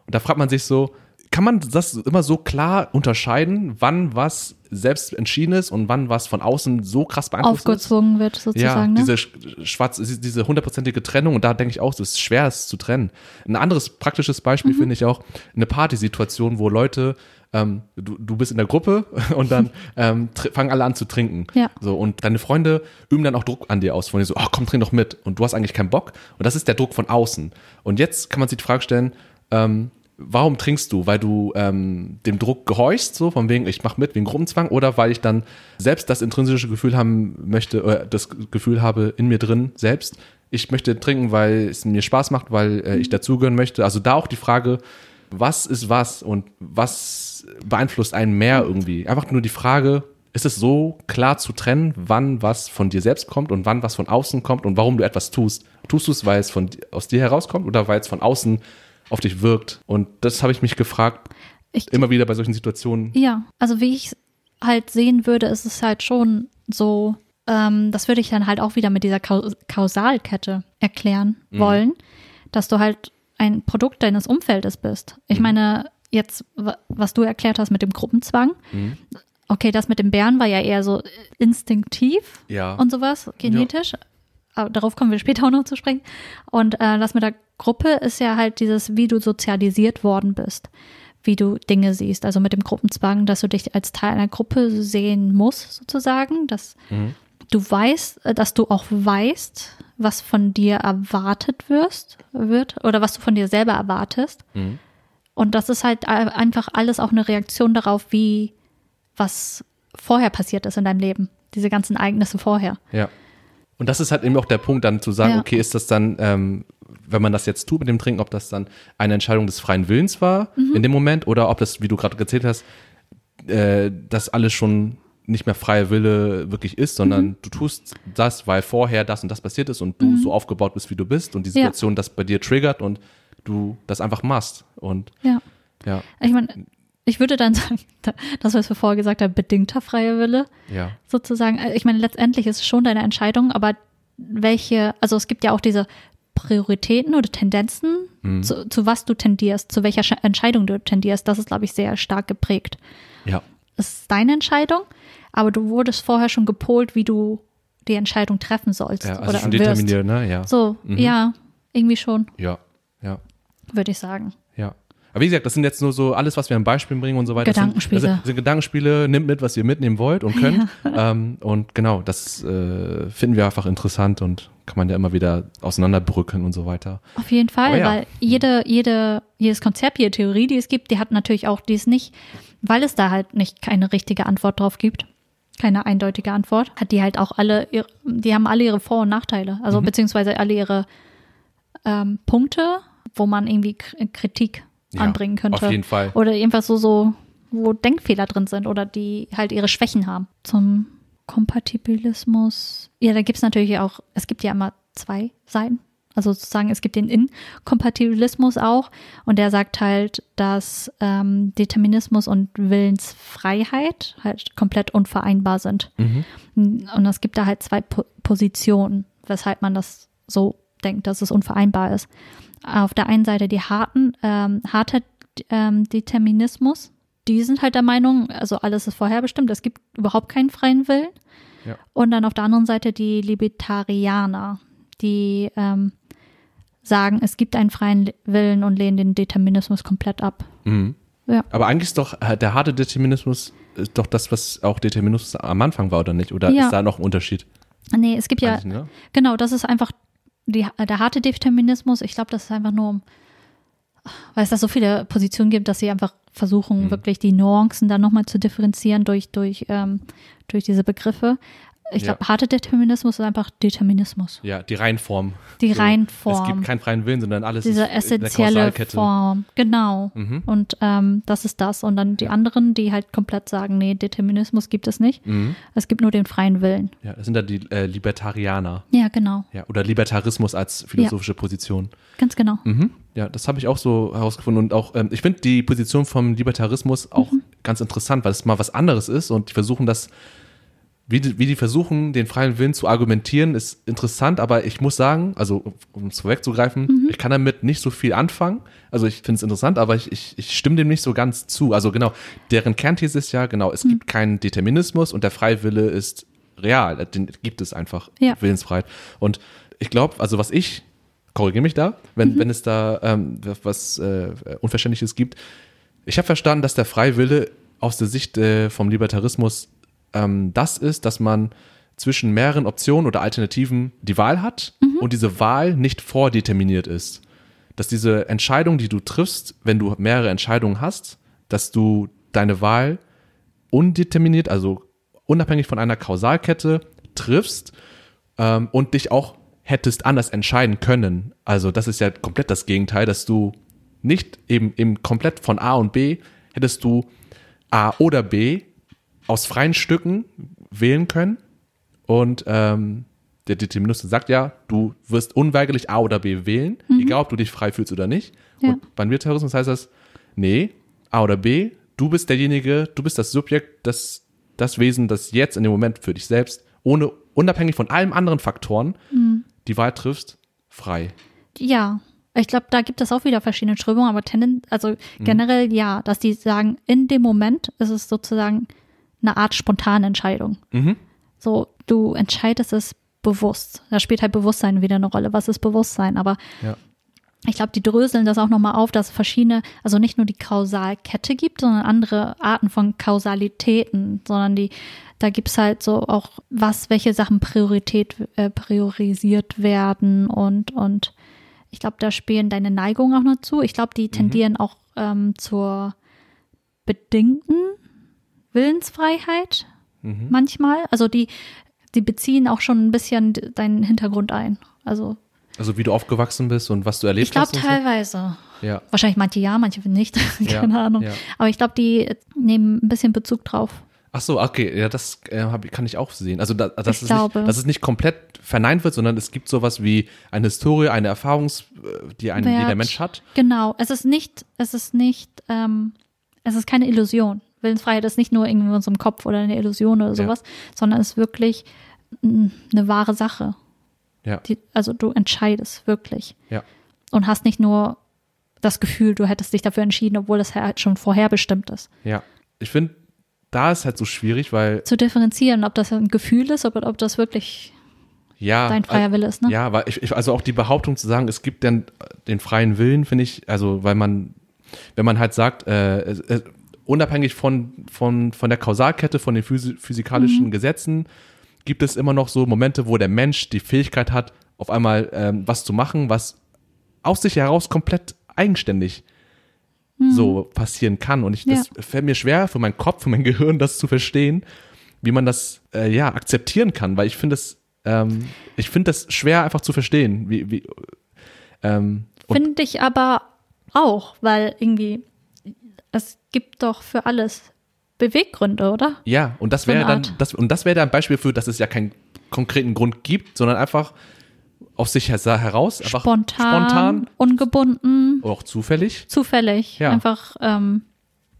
Und da fragt man sich so, kann man das immer so klar unterscheiden, wann was selbst entschieden ist und wann was von außen so krass beeinflusst Aufgezwungen wird ist? sozusagen. Ja, ne? diese schwarz, diese hundertprozentige Trennung und da denke ich auch, es ist schwer, es zu trennen. Ein anderes praktisches Beispiel Mhm. finde ich auch eine Partysituation, wo Leute ähm, du, du bist in der Gruppe und dann ähm, fangen alle an zu trinken. Ja. So, und deine Freunde üben dann auch Druck an dir aus, von dir so, oh, komm, trink doch mit. Und du hast eigentlich keinen Bock. Und das ist der Druck von außen. Und jetzt kann man sich die Frage stellen, ähm, warum trinkst du? Weil du ähm, dem Druck gehorchst, so von wegen, ich mach mit wegen Gruppenzwang, oder weil ich dann selbst das intrinsische Gefühl haben möchte, oder das Gefühl habe in mir drin selbst, ich möchte trinken, weil es mir Spaß macht, weil äh, ich dazugehören möchte. Also da auch die Frage, was ist was und was beeinflusst einen mehr irgendwie? Einfach nur die Frage, ist es so klar zu trennen, wann was von dir selbst kommt und wann was von außen kommt und warum du etwas tust? Tust du es, weil es von, aus dir herauskommt oder weil es von außen auf dich wirkt? Und das habe ich mich gefragt, Ich, immer wieder bei solchen Situationen. Ja, also wie ich halt sehen würde, ist es halt schon so, ähm, das würde ich dann halt auch wieder mit dieser Kau Kausalkette erklären wollen, dass du halt ein Produkt deines Umfeldes bist. Ich meine, jetzt, wa- was du erklärt hast mit dem Gruppenzwang, okay, das mit dem Bären war ja eher so instinktiv Ja. und sowas, genetisch. Aber darauf kommen wir später auch noch zu sprechen. Und äh, das mit der Gruppe ist ja halt dieses, wie du sozialisiert worden bist, wie du Dinge siehst. Also mit dem Gruppenzwang, dass du dich als Teil einer Gruppe sehen musst, sozusagen, dass du weißt, äh, dass du auch weißt, was von dir erwartet wirst, wird oder was du von dir selber erwartest. Mhm. Und das ist halt einfach alles auch eine Reaktion darauf, wie was vorher passiert ist in deinem Leben. Diese ganzen Ereignisse vorher. Ja. Und das ist halt eben auch der Punkt, dann zu sagen, Ja. okay, ist das dann, ähm, wenn man das jetzt tut mit dem Trinken, ob das dann eine Entscheidung des freien Willens war Mhm. in dem Moment oder ob das, wie du gerade gezählt hast, äh, das alles schon nicht mehr freier Wille wirklich ist, sondern Mhm. du tust das, weil vorher das und das passiert ist und du so aufgebaut bist, wie du bist und die Ja. Situation das bei dir triggert und du das einfach machst. Und Ja. ja, Ich meine, ich würde dann sagen, da- das, was wir vorher gesagt haben, bedingter freier Wille ja, sozusagen. Äh, Ich meine, letztendlich ist es schon deine Entscheidung, aber welche, also es gibt ja auch diese Prioritäten oder Tendenzen, Mhm. zu, zu was du tendierst, zu welcher Sche- Entscheidung du tendierst, das ist, glaube ich, sehr stark geprägt. ja, Es ist deine Entscheidung, aber du wurdest vorher schon gepolt, wie du die Entscheidung treffen sollst ja, also oder schon wirst. determiniert, ne? Ja, So, Mhm. ja, irgendwie schon, ja, ja. würde ich sagen. Ja. Aber wie gesagt, das sind jetzt nur so alles, was wir an Beispielen bringen und so weiter. Gedankenspiele. Sind, das sind, das sind Gedankenspiele, nimmt mit, was ihr mitnehmen wollt und könnt. Ähm, und genau, das äh, finden wir einfach interessant und kann man ja immer wieder auseinanderbrücken und so weiter. Auf jeden Fall, ja. weil jede, jede, jedes Konzept, jede Theorie, die es gibt, die hat natürlich auch dies nicht, weil es da halt nicht keine richtige Antwort drauf gibt, keine eindeutige Antwort, hat die halt auch alle, ihre, die haben alle ihre Vor- und Nachteile, also Mhm. beziehungsweise alle ihre ähm, Punkte, wo man irgendwie Kritik Ja, anbringen könnte. auf jeden Fall. Oder irgendwas so, so, wo Denkfehler drin sind oder die halt ihre Schwächen haben. Zum Kompatibilismus. Ja, da gibt es natürlich auch, es gibt ja immer zwei Seiten. Also sozusagen, es gibt den Inkompatibilismus auch und der sagt halt, dass ähm, Determinismus und Willensfreiheit halt komplett unvereinbar sind. Mhm. Und es gibt da halt zwei po Positionen, weshalb man das so denkt, dass es unvereinbar ist. Auf der einen Seite die harten, ähm, harter ähm, Determinismus, die sind halt der Meinung, also alles ist vorherbestimmt, es gibt überhaupt keinen freien Willen. Ja. Und dann auf der anderen Seite die Libertarianer, die ähm, sagen, es gibt einen freien Willen und lehnen den Determinismus komplett ab. Mhm. Ja. Aber eigentlich ist doch äh, der harte Determinismus ist doch das, was auch Determinismus am Anfang war, oder nicht? Oder Ja. ist da noch ein Unterschied? Nee, es gibt ja, ne? Genau, das ist einfach die, der harte Determinismus. Ich glaube, das ist einfach nur um, weil es da so viele Positionen gibt, dass sie einfach versuchen, Mhm. wirklich die Nuancen dann nochmal zu differenzieren durch, durch, ähm, durch diese Begriffe. Ich glaube, Ja. harte Determinismus ist einfach Determinismus. Ja, die Reinform. Die So, Reinform. Es gibt keinen freien Willen, sondern alles diese ist essentielle. Form. Genau. Mhm. Und ähm, das ist das. Und dann die anderen, die halt komplett sagen, nee, Determinismus gibt es nicht. Mhm. Es gibt nur den freien Willen. Ja, das sind ja die äh, Libertarianer. Ja, genau. Ja, oder Libertarismus als philosophische Position. Ganz genau. Mhm. Ja, das habe ich auch so herausgefunden. Und auch, ähm, ich finde die Position vom Libertarismus auch Mhm. ganz interessant, weil es mal was anderes ist und die versuchen das wie die, wie die versuchen, den freien Willen zu argumentieren, ist interessant, aber ich muss sagen, also um es vorwegzugreifen, Mhm. ich kann damit nicht so viel anfangen. Also ich finde es interessant, aber ich, ich, ich stimme dem nicht so ganz zu. Also genau, deren Kernthese ist ja, genau, Mhm. es gibt keinen Determinismus und der freie Wille ist real. Den gibt es einfach, Ja. Willensfreiheit. Und ich glaube, also was ich, korrigiere mich da, wenn, Mhm. wenn es da ähm, was äh, Unverständliches gibt, ich habe verstanden, dass der freie Wille aus der Sicht äh, vom Libertarismus ähm, das ist, dass man zwischen mehreren Optionen oder Alternativen die Wahl hat und diese Wahl nicht vordeterminiert ist. Dass diese Entscheidung, die du triffst, wenn du mehrere Entscheidungen hast, dass du deine Wahl undeterminiert, also unabhängig von einer Kausalkette triffst ähm, und dich auch hättest anders entscheiden können. Also das ist ja komplett das Gegenteil, dass du nicht eben, eben komplett von A und B hättest du A oder B aus freien Stücken wählen können. Und ähm, der Determinist sagt ja, du wirst unweigerlich A oder B wählen, egal ob du dich frei fühlst oder nicht. Ja. Und beim Militarismus heißt das, nee, A oder B, du bist derjenige, du bist das Subjekt, das, das Wesen, das jetzt in dem Moment für dich selbst, ohne unabhängig von allen anderen Faktoren, die Wahl triffst, frei. Ja, ich glaube, da gibt es auch wieder verschiedene Strömungen, aber tenden, also Mhm. generell ja, dass die sagen, in dem Moment ist es sozusagen eine Art spontane Entscheidung. Mhm. So, du entscheidest es bewusst. Da spielt halt Bewusstsein wieder eine Rolle. Was ist Bewusstsein? Aber Ja. ich glaube, die dröseln das auch nochmal auf, dass es verschiedene, also nicht nur die Kausalkette gibt, sondern andere Arten von Kausalitäten, sondern die, da gibt es halt so auch, was, welche Sachen Priorität, äh, priorisiert werden und, und ich glaube, da spielen deine Neigungen auch noch zu. Ich glaube, die tendieren auch ähm, zur bedingten Willensfreiheit manchmal. Also die, die beziehen auch schon ein bisschen deinen Hintergrund ein. Also Also wie du aufgewachsen bist und was du erlebt ich glaube hast. und teilweise. So. Ja. Wahrscheinlich manche ja, manche nicht. Keine Ja, Ahnung. ja. Aber ich glaube, die nehmen ein bisschen Bezug drauf. Ach so, okay, ja, das äh, kann ich auch sehen. Also, da, dass, Ich es glaube. nicht, dass es nicht komplett verneint wird, sondern es gibt sowas wie eine Historie, eine Erfahrungs, äh, die ein, jeder Mensch hat. Genau. Es ist nicht, es ist nicht, ähm, es ist keine Illusion. Willensfreiheit ist nicht nur irgendwie in unserem Kopf oder eine Illusion oder sowas, sondern es ist wirklich mm, eine wahre Sache. Ja, Die, also du entscheidest wirklich ja, und hast nicht nur das Gefühl, du hättest dich dafür entschieden, obwohl das halt schon vorherbestimmt ist. ja. Ich finde, da ist halt so schwierig, weil, Zu differenzieren, ob das ein Gefühl ist, ob, ob das wirklich ja. dein freier Wille ist, ne? Ja, weil ich, ich, also auch die Behauptung zu sagen, es gibt den, den freien Willen, finde ich, also weil man, wenn man halt sagt, äh, es- es- unabhängig von, von, von der Kausalkette, von den physi physikalischen Gesetzen, gibt es immer noch so Momente, wo der Mensch die Fähigkeit hat, auf einmal ähm, was zu machen, was aus sich heraus komplett eigenständig so passieren kann. Und ich, das fällt mir schwer für meinen Kopf, für mein Gehirn, das zu verstehen, wie man das äh, ja akzeptieren kann, weil ich finde das, ähm, ich finde das schwer einfach zu verstehen. Wie, wie, ähm, Finde ich aber auch, weil irgendwie es gibt doch für alles Beweggründe, oder? ja, und das so wäre dann, das, und das wäre dann ein Beispiel für, dass es ja keinen konkreten Grund gibt, sondern einfach aus sich her- heraus, einfach Spontan, spontan. ungebunden, oder auch zufällig. Zufällig, Ja. einfach ähm,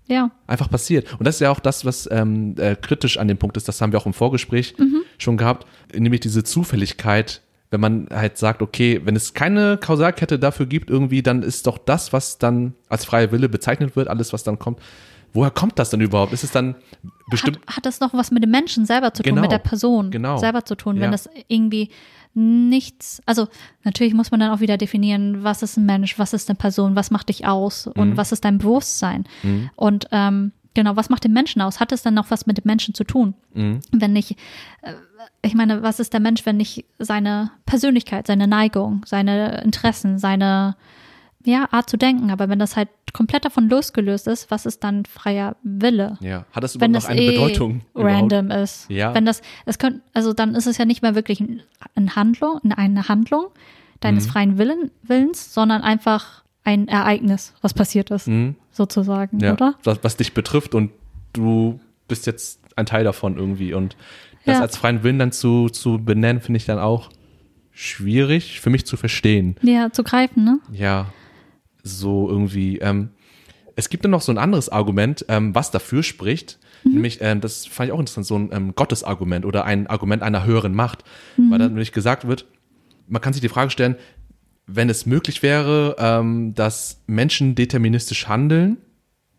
ja, einfach passiert. Und das ist ja auch das, was ähm, äh, kritisch an dem Punkt ist, das haben wir auch im Vorgespräch schon gehabt, nämlich diese Zufälligkeit, wenn man halt sagt, okay, wenn es keine Kausalkette dafür gibt irgendwie, dann ist doch das, was dann als freier Wille bezeichnet wird, alles, was dann kommt, woher kommt das denn überhaupt? Ist es dann bestimmt, hat, hat das noch was mit dem Menschen selber zu tun, Genau, mit der Person genau. selber zu tun, Ja. wenn das irgendwie nichts, also natürlich muss man dann auch wieder definieren, was ist ein Mensch, was ist eine Person, was macht dich aus und Mhm. was ist dein Bewusstsein und ähm, genau, was macht den Menschen aus? Hat es dann noch was mit dem Menschen zu tun? Mhm. Wenn nicht, äh, ich meine, was ist der Mensch, wenn nicht seine Persönlichkeit, seine Neigung, seine Interessen, seine ja, Art zu denken, aber wenn das halt komplett davon losgelöst ist, was ist dann freier Wille? ja, hat das überhaupt wenn noch das eine eh Bedeutung? überhaupt? random ist. Ja. Wenn das, es könnte, also dann ist es ja nicht mehr wirklich ein- eine Handlung, eine Handlung Mhm. deines freien Willen, Willens, sondern einfach ein Ereignis, was passiert ist, sozusagen, Mhm. ja, oder? Was, was dich betrifft und du bist jetzt ein Teil davon irgendwie und das Ja. als freien Willen dann zu, zu benennen, finde ich dann auch schwierig für mich zu verstehen. Ja, zu greifen, ne? Ja, so irgendwie. Ähm, es gibt dann noch so ein anderes Argument, ähm, was dafür spricht, Nämlich, äh, das fand ich auch interessant, so ein ähm, Gottesargument oder ein Argument einer höheren Macht. Weil dann nämlich gesagt wird, man kann sich die Frage stellen, wenn es möglich wäre, ähm, dass Menschen deterministisch handeln,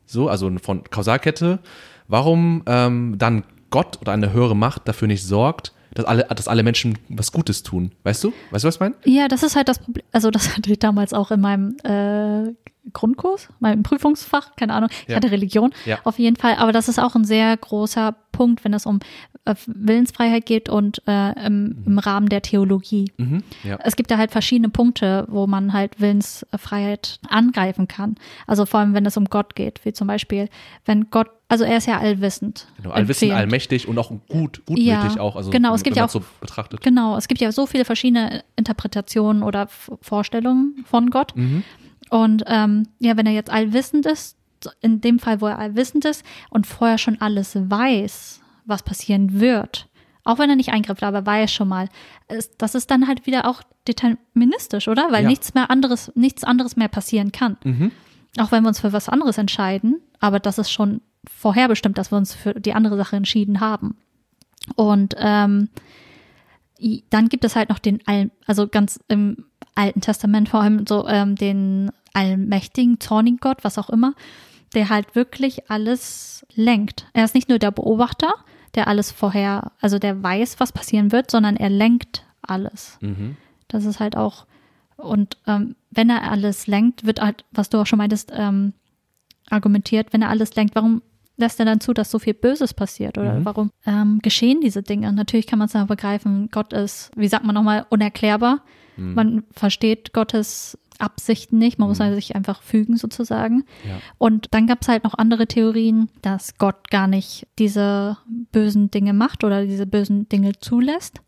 so, also von Kausalkette, warum ähm, dann Gott oder eine höhere Macht dafür nicht sorgt, dass alle, dass alle Menschen was Gutes tun? Weißt du? Weißt du, was ich meine? Ja, das ist halt das Problem. Also, das hatte ich damals auch in meinem äh, Grundkurs, meinem Prüfungsfach, keine Ahnung. Ich Ja. hatte Religion Ja. auf jeden Fall. Aber das ist auch ein sehr großer Punkt, wenn es um äh, Willensfreiheit geht und äh, im, im Rahmen der Theologie. Mhm. Ja. Es gibt da halt verschiedene Punkte, wo man halt Willensfreiheit angreifen kann. Also vor allem, wenn es um Gott geht, wie zum Beispiel, wenn Gott, also er ist ja allwissend. Genau, allwissend, empfehlend. allmächtig und auch gut, Ja, gutmütig auch. Also, genau, es gibt ja auch- so betrachtet. Genau, es gibt ja so viele verschiedene Interpretationen oder Vorstellungen von Gott. Mhm. Und ähm, ja, wenn er jetzt allwissend ist, in dem Fall, wo er allwissend ist und vorher schon alles weiß, was passieren wird, auch wenn er nicht eingreift, aber weiß schon mal, das ist dann halt wieder auch deterministisch, oder? Weil Ja. nichts mehr anderes, nichts anderes mehr passieren kann. Mhm. Auch wenn wir uns für was anderes entscheiden, aber das ist schon vorherbestimmt, dass wir uns für die andere Sache entschieden haben. Und ähm, dann gibt es halt noch den, All, also ganz im Alten Testament vor allem so ähm, den allmächtigen, zornigen Gott, was auch immer, der halt wirklich alles lenkt. Er ist nicht nur der Beobachter, der alles vorher, also der weiß, was passieren wird, sondern er lenkt alles. Mhm. Das ist halt auch, und ähm, wenn er alles lenkt, wird halt, was du auch schon meintest, ähm, argumentiert, wenn er alles lenkt, warum lässt er dann zu, dass so viel Böses passiert? Oder Mhm. warum ähm, geschehen diese Dinge? Natürlich kann man es dann begreifen, Gott ist, wie sagt man nochmal, unerklärbar. Mhm. Man versteht Gottes Absichten nicht, man muss also sich einfach fügen sozusagen. Ja. Und dann gab es halt noch andere Theorien, dass Gott gar nicht diese bösen Dinge macht oder diese bösen Dinge zulässt,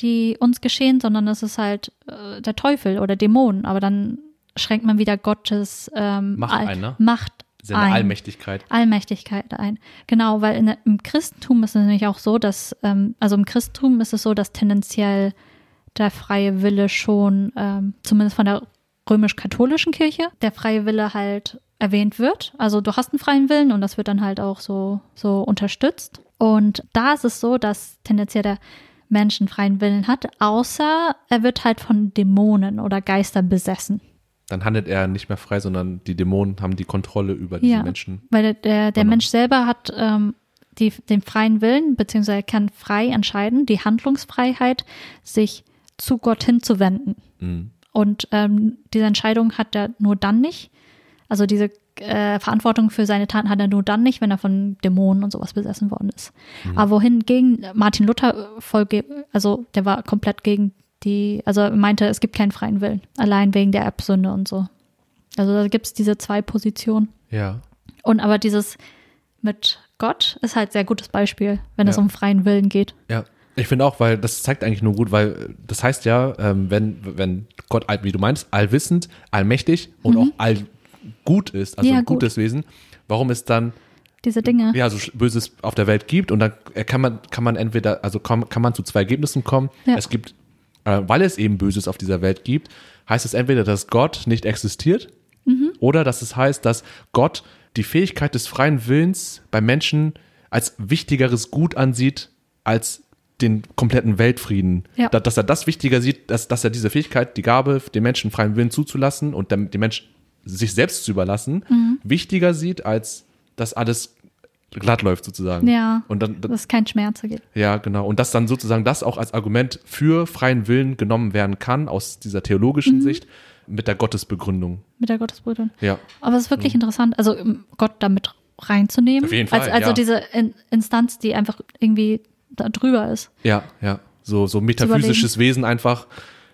die uns geschehen, sondern es ist halt äh, der Teufel oder Dämonen. Aber dann schränkt man wieder Gottes ähm, Macht ein, ne? Macht Seine ein. Allmächtigkeit. Allmächtigkeit ein. Genau, weil in, im Christentum ist es nämlich auch so, dass, ähm, also im Christentum ist es so, dass tendenziell der freie Wille schon, ähm, zumindest von der römisch-katholischen Kirche, der freie Wille halt erwähnt wird. Also du hast einen freien Willen und das wird dann halt auch so, so unterstützt. Und da ist es so, dass tendenziell der Mensch einen freien Willen hat, außer er wird halt von Dämonen oder Geistern besessen. Dann handelt er nicht mehr frei, sondern die Dämonen haben die Kontrolle über diese Ja. Menschen. Weil der, der, der Genau. Mensch selber hat ähm, die, den freien Willen, beziehungsweise er kann frei entscheiden, die Handlungsfreiheit, sich zu Gott hinzuwenden. Mhm. Und ähm, diese Entscheidung hat er nur dann nicht. Also diese äh, Verantwortung für seine Taten hat er nur dann nicht, wenn er von Dämonen und sowas besessen worden ist. Aber wohingegen Martin Luther äh, voll, also der war komplett gegen die, also er meinte, es gibt keinen freien Willen, allein wegen der Erbsünde und so. Also da gibt es diese zwei Positionen. Ja. Und aber dieses mit Gott ist halt sehr gutes Beispiel, wenn es Ja. um freien Willen geht. Ja. Ich finde auch, weil das zeigt eigentlich nur gut, weil das heißt ja, ähm, wenn, wenn Gott, wie du meinst, allwissend, allmächtig und auch all gut ist, also Mhm. Ja, ein gut. gutes Wesen, warum es dann Diese Dinge. ja so Böses auf der Welt gibt und dann äh, kann man, kann man entweder, also kann, kann man zu zwei Ergebnissen kommen. Ja. Es gibt, äh, weil es eben Böses auf dieser Welt gibt, heißt es entweder, dass Gott nicht existiert Mhm. oder dass es heißt, dass Gott die Fähigkeit des freien Willens bei Menschen als wichtigeres Gut ansieht als den kompletten Weltfrieden. Ja. Da- Dass er das wichtiger sieht, dass, dass er diese Fähigkeit, die Gabe, den Menschen freien Willen zuzulassen und dem, dem Menschen sich selbst zu überlassen, Mhm. wichtiger sieht, als dass alles glatt läuft sozusagen. Ja. Und dann, Dass es kein Schmerz gibt. ja, genau. Und dass dann sozusagen das auch als Argument für freien Willen genommen werden kann, aus dieser theologischen Mhm. Sicht, mit der Gottesbegründung. Mit der Gottesbrüdung. Ja. Aber es ist wirklich interessant, also um Gott damit reinzunehmen. Mhm. Auf jeden Fall, Als, also ja. diese In Instanz, die einfach irgendwie da drüber ist. Ja, ja. So, so metaphysisches Wesen einfach.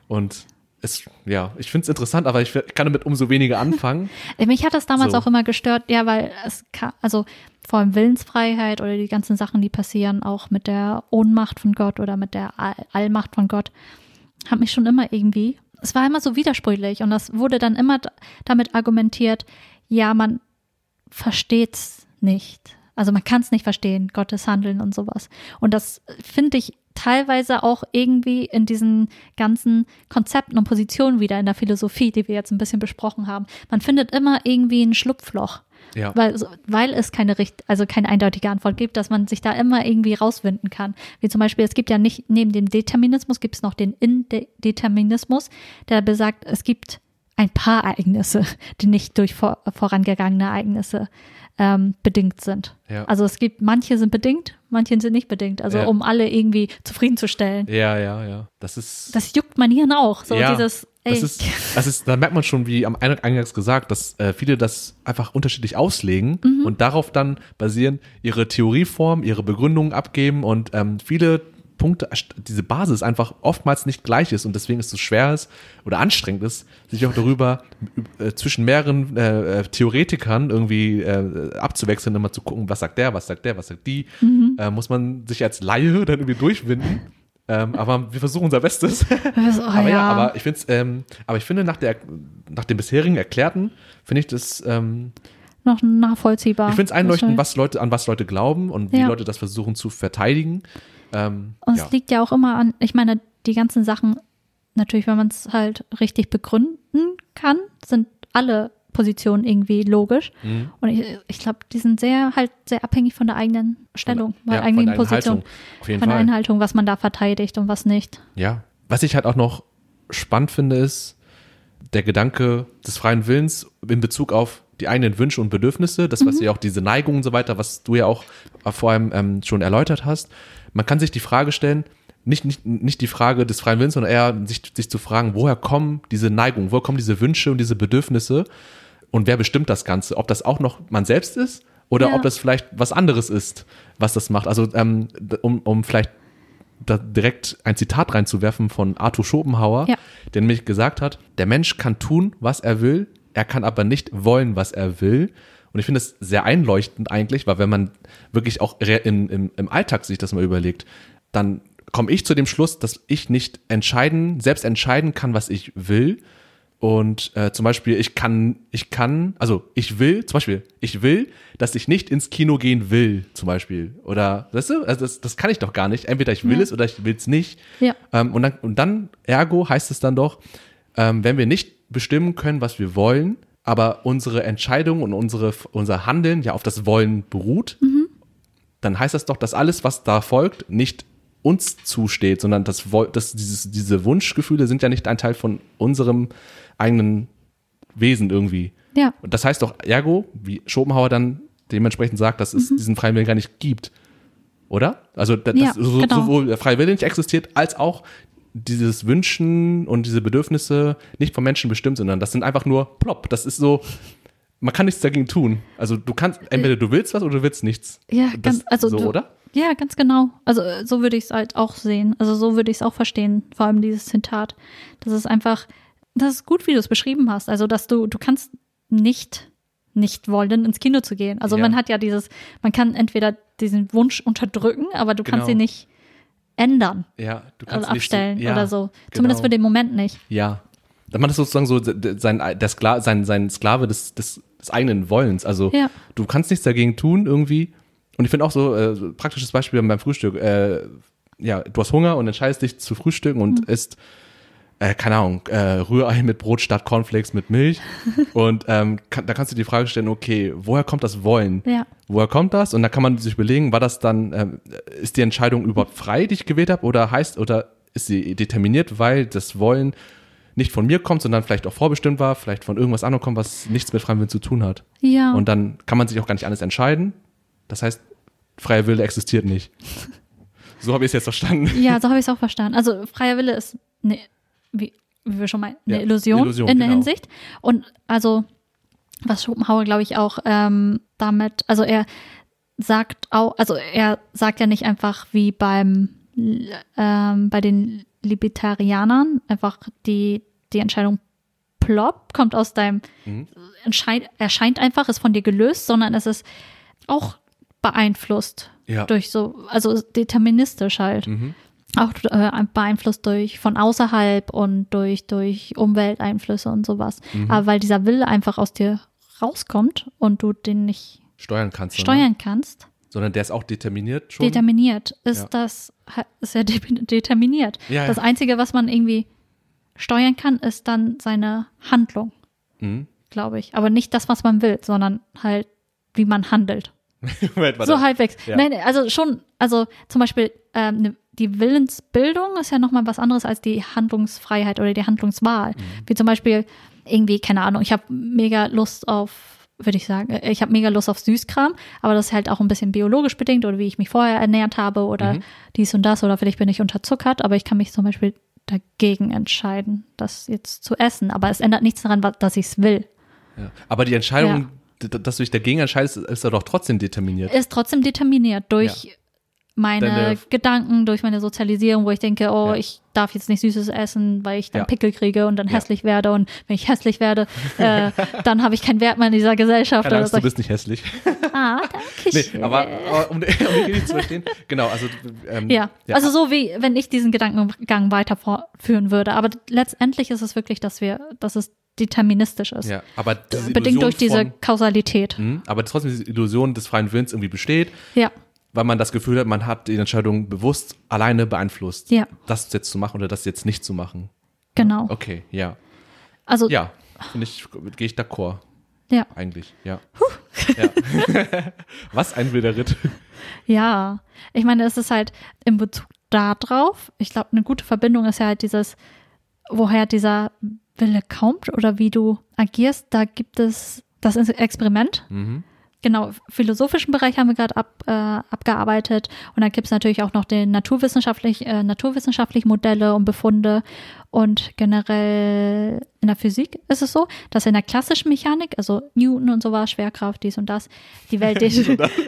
Und es, ja, ich finde es interessant, aber ich kann damit umso weniger anfangen. Mich hat das damals So. auch immer gestört, ja, weil es also vor allem Willensfreiheit oder die ganzen Sachen, die passieren, auch mit der Ohnmacht von Gott oder mit der All Allmacht von Gott, hat mich schon immer irgendwie, es war immer so widersprüchlich und das wurde dann immer damit argumentiert, ja, man versteht's nicht. Also man kann es nicht verstehen, Gottes Handeln und sowas. Und das finde ich teilweise auch irgendwie in diesen ganzen Konzepten und Positionen wieder in der Philosophie, die wir jetzt ein bisschen besprochen haben. Man findet immer irgendwie ein Schlupfloch. Ja. Weil, weil es keine richt also keine eindeutige Antwort gibt, dass man sich da immer irgendwie rauswinden kann. Wie zum Beispiel, es gibt ja nicht, neben dem Determinismus gibt es noch den Indeterminismus, der besagt, es gibt ein paar Ereignisse, die nicht durch vor, vorangegangene Ereignisse ähm, bedingt sind. Ja. Also es gibt, manche sind bedingt, manche sind nicht bedingt. Also Ja. um alle irgendwie zufriedenzustellen. Ja, ja, ja. Das ist. Das juckt man hier auch. So ja, dieses, das ist, das ist, da merkt man schon, wie am Ein- eingangs gesagt, dass äh, viele das einfach unterschiedlich auslegen Mhm. und darauf dann basieren, ihre Theorieform, ihre Begründungen abgeben und ähm, viele Punkte, diese Basis einfach oftmals nicht gleich ist und deswegen ist es so schwer ist oder anstrengend ist, sich auch darüber äh, zwischen mehreren äh, äh, Theoretikern irgendwie äh, abzuwechseln, immer zu gucken, was sagt der, was sagt der, was sagt die, Mhm. äh, muss man sich als Laie dann irgendwie durchwinden. Ähm, aber wir versuchen unser Bestes. oh, aber ja, ja. aber ich finde ähm, aber ich finde nach der nach dem bisherigen Erklärten finde ich das ähm, noch nachvollziehbar. ich finde es einleuchtend, was Leute an was Leute glauben und wie Ja. Leute das versuchen zu verteidigen. Ähm, Und es liegt ja auch immer an, ich meine, die ganzen Sachen, natürlich, wenn man es halt richtig begründen kann, sind alle Positionen irgendwie logisch. Mhm. Und ich, ich glaube, die sind sehr halt sehr abhängig von der eigenen Stellung, von ja, der eigenen von Position, jeden von der. Einhaltung, was man da verteidigt und was nicht. Ja. Was ich halt auch noch spannend finde, ist der Gedanke des freien Willens in Bezug auf die eigenen Wünsche und Bedürfnisse, das, was ja auch diese Neigungen und so weiter, was du ja auch vor allem ähm, schon erläutert hast. Man kann sich die Frage stellen, nicht, nicht, nicht die Frage des freien Willens, sondern eher sich, sich zu fragen, woher kommen diese Neigungen, woher kommen diese Wünsche und diese Bedürfnisse und wer bestimmt das Ganze? Ob das auch noch man selbst ist oder Ja. ob das vielleicht was anderes ist, was das macht. Also ähm, um, um vielleicht da direkt ein Zitat reinzuwerfen von Arthur Schopenhauer, Ja. der nämlich gesagt hat, der Mensch kann tun, was er will, er kann aber nicht wollen, was er will. Und ich finde es sehr einleuchtend eigentlich, weil wenn man wirklich auch im, im, im Alltag sich das mal überlegt, dann komme ich zu dem Schluss, dass ich nicht entscheiden, selbst entscheiden kann, was ich will. Und äh, zum Beispiel, ich kann, ich kann, also ich will, zum Beispiel, ich will, dass ich nicht ins Kino gehen will, zum Beispiel. Oder, weißt du, also das, das kann ich doch gar nicht. Entweder ich will Ja. es oder ich will es nicht. Ja. Ähm, und, dann, und dann, ergo heißt es dann doch, ähm, wenn wir nicht bestimmen können, was wir wollen, aber unsere Entscheidung und unsere, unser Handeln ja auf das Wollen beruht, dann heißt das doch, dass alles, was da folgt, nicht uns zusteht, sondern das, das, dieses, diese Wunschgefühle sind ja nicht ein Teil von unserem eigenen Wesen irgendwie. Ja, Und das heißt doch, ergo, wie Schopenhauer dann dementsprechend sagt, dass es diesen freien Willen gar nicht gibt. Oder? Also, da- Mhm. Ja, dass so, genau. sowohl der freie Wille nicht existiert, als auch dieses Wünschen und diese Bedürfnisse nicht vom Menschen bestimmt, sondern das sind einfach nur plopp. Das ist so, man kann nichts dagegen tun. Also du kannst, entweder du willst was oder du willst nichts. ja, Das- ganz, also so, du, oder? Ja, ganz genau. Also äh, so würde ich es halt auch sehen. Also so würde ich es auch verstehen, vor allem dieses Zitat. Das ist einfach, das ist gut, wie du es beschrieben hast. Also, dass du, du kannst nicht nicht wollen, ins Kino zu gehen. Also Ja. man hat ja dieses, man kann entweder diesen Wunsch unterdrücken, aber du kannst Genau. ihn nicht ändern Ja, du oder kannst nicht so- abstellen ja, oder so. Zumindest genau. für den Moment nicht. Ja. Dann man ist sozusagen so sein, der Skla sein, sein Sklave des, des, des eigenen Wollens. Also Ja. du kannst nichts dagegen tun irgendwie. Und ich finde auch so, äh, so ein praktisches Beispiel beim Frühstück. Äh, ja, du hast Hunger und entscheidest dich zu frühstücken und Mhm. isst, äh, keine Ahnung, äh, Rührei mit Brot statt Cornflakes mit Milch. und ähm, kann, da kannst du die Frage stellen, okay, woher kommt das Wollen? Ja. Woher kommt das? Und da kann man sich überlegen, war das dann, ähm, ist die Entscheidung überhaupt frei, die ich gewählt habe, oder heißt, oder ist sie determiniert, weil das Wollen nicht von mir kommt, sondern vielleicht auch vorbestimmt war, vielleicht von irgendwas anderem kommt, was nichts mit freiem Willen zu tun hat. Ja. Und dann kann man sich auch gar nicht anders entscheiden. Das heißt, freier Wille existiert nicht. So habe ich es jetzt verstanden. Ja, so habe ich es auch verstanden. Also freier Wille ist eine, wie, wie wir schon meinen, eine Ja, Illusion, Illusion, in der genau. Hinsicht. Und also, was Schopenhauer, glaube ich, auch ähm, damit, also er sagt auch, also er sagt ja nicht einfach wie beim ähm, bei den Libertarianern einfach die, die Entscheidung plopp, kommt aus deinem, Mhm. entscheid, erscheint einfach, ist von dir gelöst, sondern es ist auch beeinflusst Ja. durch so, also deterministisch halt. Mhm. Auch äh, beeinflusst durch von außerhalb und durch, durch Umwelteinflüsse und sowas. Mhm. Aber weil dieser Wille einfach aus dir rauskommt und du den nicht Steuern kannst du. Ne? steuern kannst, Sondern der ist auch determiniert schon. determiniert ist Ja. das, ist er de determiniert. Ja, Das ja. Einzige, was man irgendwie steuern kann, ist dann seine Handlung, Mhm. glaube ich. Aber nicht das, was man will, sondern halt wie man handelt. So halbwegs. Ja. Nein, also schon, also zum Beispiel ähm, ne- die Willensbildung ist ja nochmal was anderes als die Handlungsfreiheit oder die Handlungswahl. Mhm. Wie zum Beispiel irgendwie, keine Ahnung, ich habe mega Lust auf, würde ich sagen, äh, ich habe mega Lust auf Süßkram, aber das ist halt auch ein bisschen biologisch bedingt oder wie ich mich vorher ernährt habe oder Mhm. dies und das oder vielleicht bin ich unterzuckert, aber ich kann mich zum Beispiel dagegen entscheiden, das jetzt zu essen. Aber es ändert nichts daran, dass ich es will. Ja. Aber die Entscheidung, d- dass du dich dagegen entscheidest, ist ja doch trotzdem determiniert. ist trotzdem determiniert durch meine Deine- Gedanken, durch meine Sozialisierung, wo ich denke, oh, Ja. ich darf jetzt nicht Süßes essen, weil ich dann Ja. Pickel kriege und dann Ja. hässlich werde. Und wenn ich hässlich werde, äh, dann habe ich keinen Wert mehr in dieser Gesellschaft. Keine Angst, du bist nicht hässlich. ah, danke Nee, schön. aber, aber um, um dich zu verstehen, genau, also ähm, ja. also so wie wenn ich diesen Gedankengang weiter fortführen würde. Aber letztendlich ist es wirklich, dass wir, dass es deterministisch ist. ja, aber Bedingt Illusion durch diese von, Kausalität. Mhm, aber trotzdem diese Illusion des freien Willens irgendwie besteht, Ja. Weil man das Gefühl hat, man hat die Entscheidung bewusst alleine beeinflusst, Ja. das jetzt zu machen oder das jetzt nicht zu machen. Genau. Okay, ja. Also Ja, finde ich, gehe ich d'accord, ja. eigentlich, ja. ja. Was ein wilder Ritt. Ja, ich meine, es ist halt in Bezug darauf, ich glaube, eine gute Verbindung ist ja halt dieses, woher dieser Wille kommt oder wie du agierst. Da gibt es das Experiment. Mhm. Genau, philosophischen Bereich haben wir gerade ab, äh, abgearbeitet. Und dann gibt es natürlich auch noch den naturwissenschaftlich, äh, naturwissenschaftlichen Modelle und Befunde. Und generell in der Physik ist es so, dass in der klassischen Mechanik, also Newton und sowas, Schwerkraft, dies und das, die Welt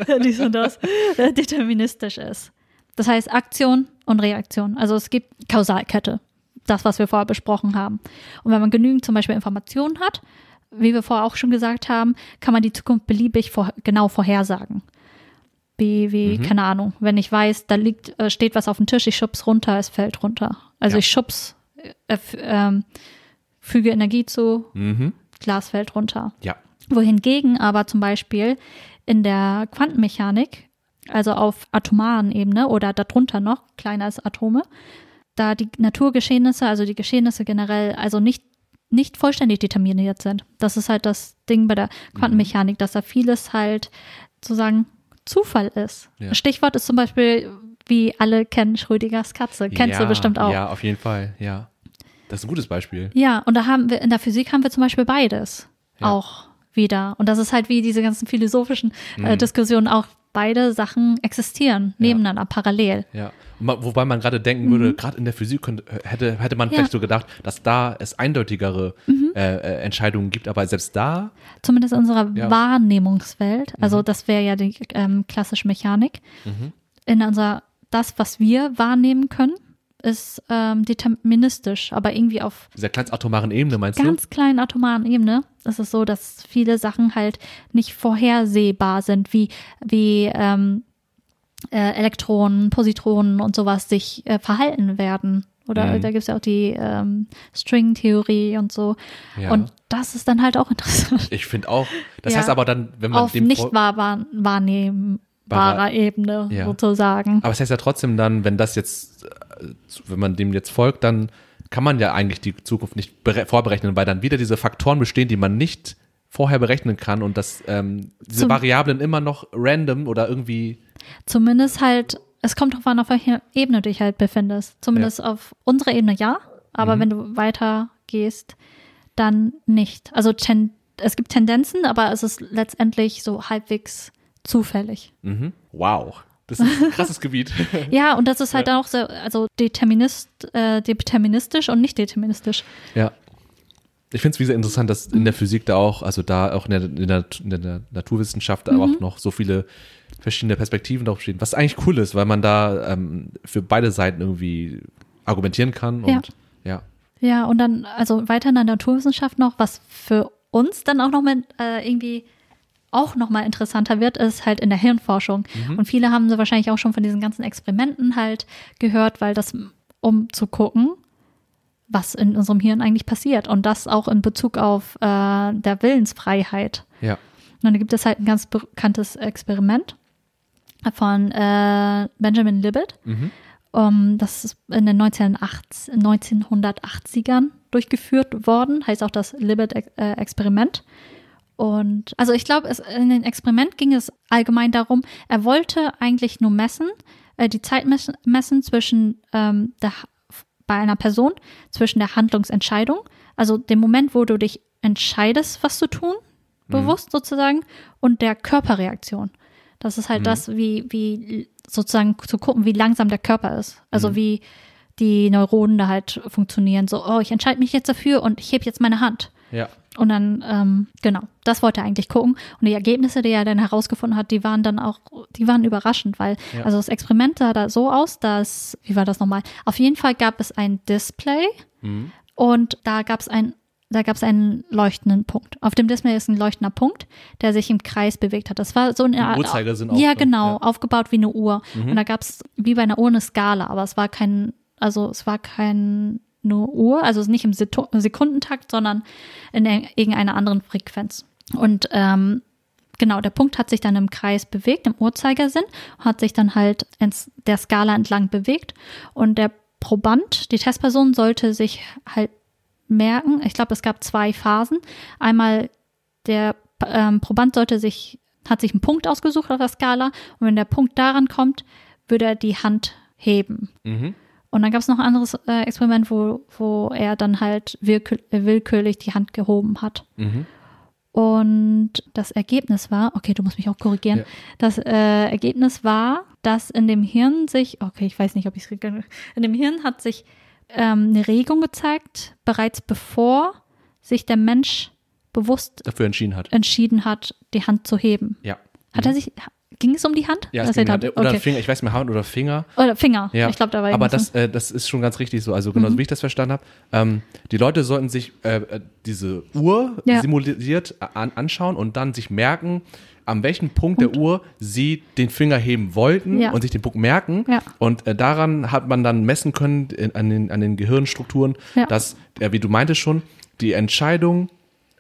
dies und das, äh, deterministisch ist. Das heißt Aktion und Reaktion. Also es gibt Kausalkette. Das, was wir vorher besprochen haben. Und wenn man genügend zum Beispiel Informationen hat, wie wir vorher auch schon gesagt haben, kann man die Zukunft beliebig vor, genau vorhersagen. Wie, wie, Mhm. keine Ahnung, wenn ich weiß, da liegt, äh, steht was auf dem Tisch, ich schub's runter, es fällt runter. Also Ja. ich schubs, äh, ähm, füge Energie zu, Mhm. Glas fällt runter. Ja. Wohingegen aber zum Beispiel in der Quantenmechanik, also auf atomaren Ebene oder darunter noch, kleiner als Atome, da die Naturgeschehnisse, also die Geschehnisse generell, also nicht, nicht vollständig determiniert sind. Das ist halt das Ding bei der Quantenmechanik, dass da vieles halt sozusagen Zufall ist. Ja. Stichwort ist zum Beispiel, wie alle kennen, Schrödingers Katze. Kennst ja, du bestimmt auch. Ja, auf jeden Fall, ja. Das ist ein gutes Beispiel. Ja, und da haben wir, in der Physik haben wir zum Beispiel beides Ja. auch wieder. Und das ist halt wie diese ganzen philosophischen äh, Mhm. Diskussionen auch beide Sachen existieren, nebeneinander, parallel. Ja. Wobei man gerade denken würde, gerade in der Physik könnte, hätte, hätte man Mhm. Ja. Mhm. vielleicht so gedacht, dass da es eindeutigere äh, äh, Entscheidungen gibt, aber selbst da, Zumindest in unserer Ja. Wahrnehmungswelt, also das wäre ja die ähm, klassische Mechanik. Mhm. In unserer, das, was wir wahrnehmen können, ist ähm, deterministisch, aber irgendwie auf dieser ganz atomaren Ebene, meinst ganz kleinen atomaren Ebene ist es so, dass viele Sachen halt nicht vorhersehbar sind, wie, wie ähm, äh, Elektronen, Positronen und sowas sich äh, verhalten werden. Oder Mhm. da gibt es ja auch die ähm, String-Theorie und so. Ja. Und das ist dann halt auch interessant. ich finde auch, das Ja. heißt aber dann, wenn man Auf dem nicht wahr wahr wahrnehmbarer Barer- Ebene Ja. sozusagen. Aber es heißt ja trotzdem dann, wenn das jetzt, äh, wenn man dem jetzt folgt, dann kann man ja eigentlich die Zukunft nicht bere- vorberechnen, weil dann wieder diese Faktoren bestehen, die man nicht vorher berechnen kann und dass ähm, diese Zum- Variablen immer noch random oder irgendwie Zumindest halt, es kommt drauf an, auf welcher Ebene du dich halt befindest. Zumindest auf unserer Ebene ja, aber Mhm. wenn du weiter gehst, dann nicht. Also es gibt Tendenzen, aber es ist letztendlich so halbwegs zufällig. mhm. wow, das ist ein krasses Gebiet. Ja, und das ist halt auch so, also determinist, äh, deterministisch und nicht deterministisch. Ja. Ich finde es wieder interessant, dass in der Physik da auch, also da auch in der, in der, in der Naturwissenschaft da Mhm. auch noch so viele verschiedene Perspektiven drauf stehen, was eigentlich cool ist, weil man da ähm, für beide Seiten irgendwie argumentieren kann und ja. Ja, und dann, also weiter in der Naturwissenschaft noch, was für uns dann auch noch mit äh, irgendwie auch nochmal interessanter wird, ist halt in der Hirnforschung. Und viele haben so wahrscheinlich auch schon von diesen ganzen Experimenten halt gehört, weil das, um zu gucken, was in unserem Hirn eigentlich passiert. Und das auch in Bezug auf äh, der Willensfreiheit. Ja. Und dann gibt es halt ein ganz bekanntes Experiment von äh, Benjamin Libet. Mhm. Um, das ist in den 1980, 1980ern durchgeführt worden, heißt auch das Libet-Experiment. Und also ich glaube, es, in dem Experiment ging es allgemein darum, er wollte eigentlich nur messen, äh, die Zeit messen, messen zwischen ähm, der, bei einer Person, zwischen der Handlungsentscheidung, also dem Moment, wo du dich entscheidest, was zu tun, bewusst sozusagen, und der Körperreaktion. Das ist halt Mhm. das, wie, wie sozusagen zu gucken, wie langsam der Körper ist. Also Mhm. wie die Neuronen da halt funktionieren. So, oh, ich entscheide mich jetzt dafür und ich hebe jetzt meine Hand. Ja. Und dann, ähm, genau, das wollte er eigentlich gucken. Und die Ergebnisse, die er dann herausgefunden hat, die waren dann auch, die waren überraschend, weil, Ja. also das Experiment sah da so aus, dass, wie war das nochmal? Auf jeden Fall gab es ein Display Mhm. und da gab es ein, da gab es einen leuchtenden Punkt. Auf dem Display ist ein leuchtender Punkt, der sich im Kreis bewegt hat. Das war so eine Art. Uhrzeigersinn Ja, auch, genau, Ja. aufgebaut wie eine Uhr. Mhm. Und da gab es wie bei einer Uhr eine Skala, aber es war kein, also es war kein nur Uhr, also nicht im Sekundentakt, sondern in ir- irgendeiner anderen Frequenz. Und ähm, genau, der Punkt hat sich dann im Kreis bewegt, im Uhrzeigersinn, hat sich dann halt ins, der Skala entlang bewegt. Und der Proband, die Testperson, sollte sich halt merken, ich glaube, es gab zwei Phasen. Einmal der ähm, Proband sollte sich, hat sich einen Punkt ausgesucht auf der Skala und wenn der Punkt daran kommt, würde er die Hand heben. Mhm. Und dann gab es noch ein anderes äh, Experiment, wo, wo er dann halt willkür äh, willkürlich die Hand gehoben hat. Mhm. Und das Ergebnis war, okay, du musst mich auch korrigieren. Ja. Das äh, Ergebnis war, dass in dem Hirn sich, okay, ich weiß nicht, ob ich es in dem Hirn hat sich ähm, eine Regung gezeigt, bereits bevor sich der Mensch bewusst Dafür entschieden hat. entschieden hat, die Hand zu heben. Ja. Hat er sich, ging es um die Hand? Ja, es ging die halt, oder okay. Finger, ich weiß nicht mehr, Hand oder Finger. Oder Finger. Ja, Ich glaube, da war aber das, äh, das ist schon ganz richtig so. Also genauso Mhm. wie ich das verstanden habe. Ähm, die Leute sollten sich äh, äh, diese Uhr Ja. simuliert an, anschauen und dann sich merken, an welchem Punkt der Uhr sie den Finger heben wollten Ja. und sich den Punkt merken. Ja. Und äh, daran hat man dann messen können in, an, den, an den Gehirnstrukturen, Ja. dass, äh, wie du meintest schon, die Entscheidung,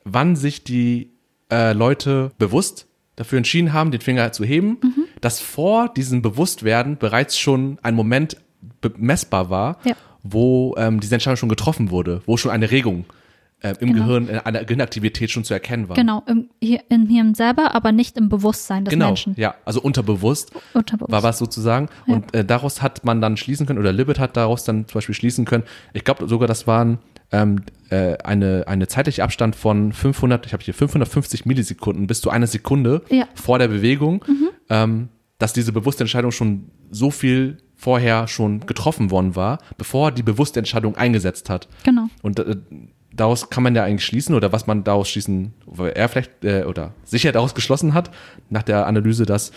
wann sich die äh, Leute bewusst dafür entschieden haben, den Finger zu heben, Mhm. dass vor diesem Bewusstwerden bereits schon ein Moment messbar war, Ja. wo ähm, diese Entscheidung schon getroffen wurde, wo schon eine Regung äh, im Genau. Gehirn, äh, eine Gehirnaktivität schon zu erkennen war. Genau, im, hier, im Hirn selber, aber nicht im Bewusstsein des Genau, Menschen. ja, also unterbewusst Unterbewusst. war was sozusagen. Ja. Und äh, daraus hat man dann schließen können, oder Libet hat daraus dann zum Beispiel schließen können, ich glaube sogar, das waren ähm, äh, eine, eine zeitliche Abstand von 500, ich habe hier 550 Millisekunden bis zu einer Sekunde Ja. Mhm. vor der Bewegung, ähm, dass diese bewusste Entscheidung schon so viel vorher schon getroffen worden war, bevor die bewusste Entscheidung eingesetzt hat. Genau. Und äh, daraus kann man ja eigentlich schließen oder was man daraus schließen, weil er vielleicht äh, oder sicher daraus geschlossen hat, nach der Analyse, dass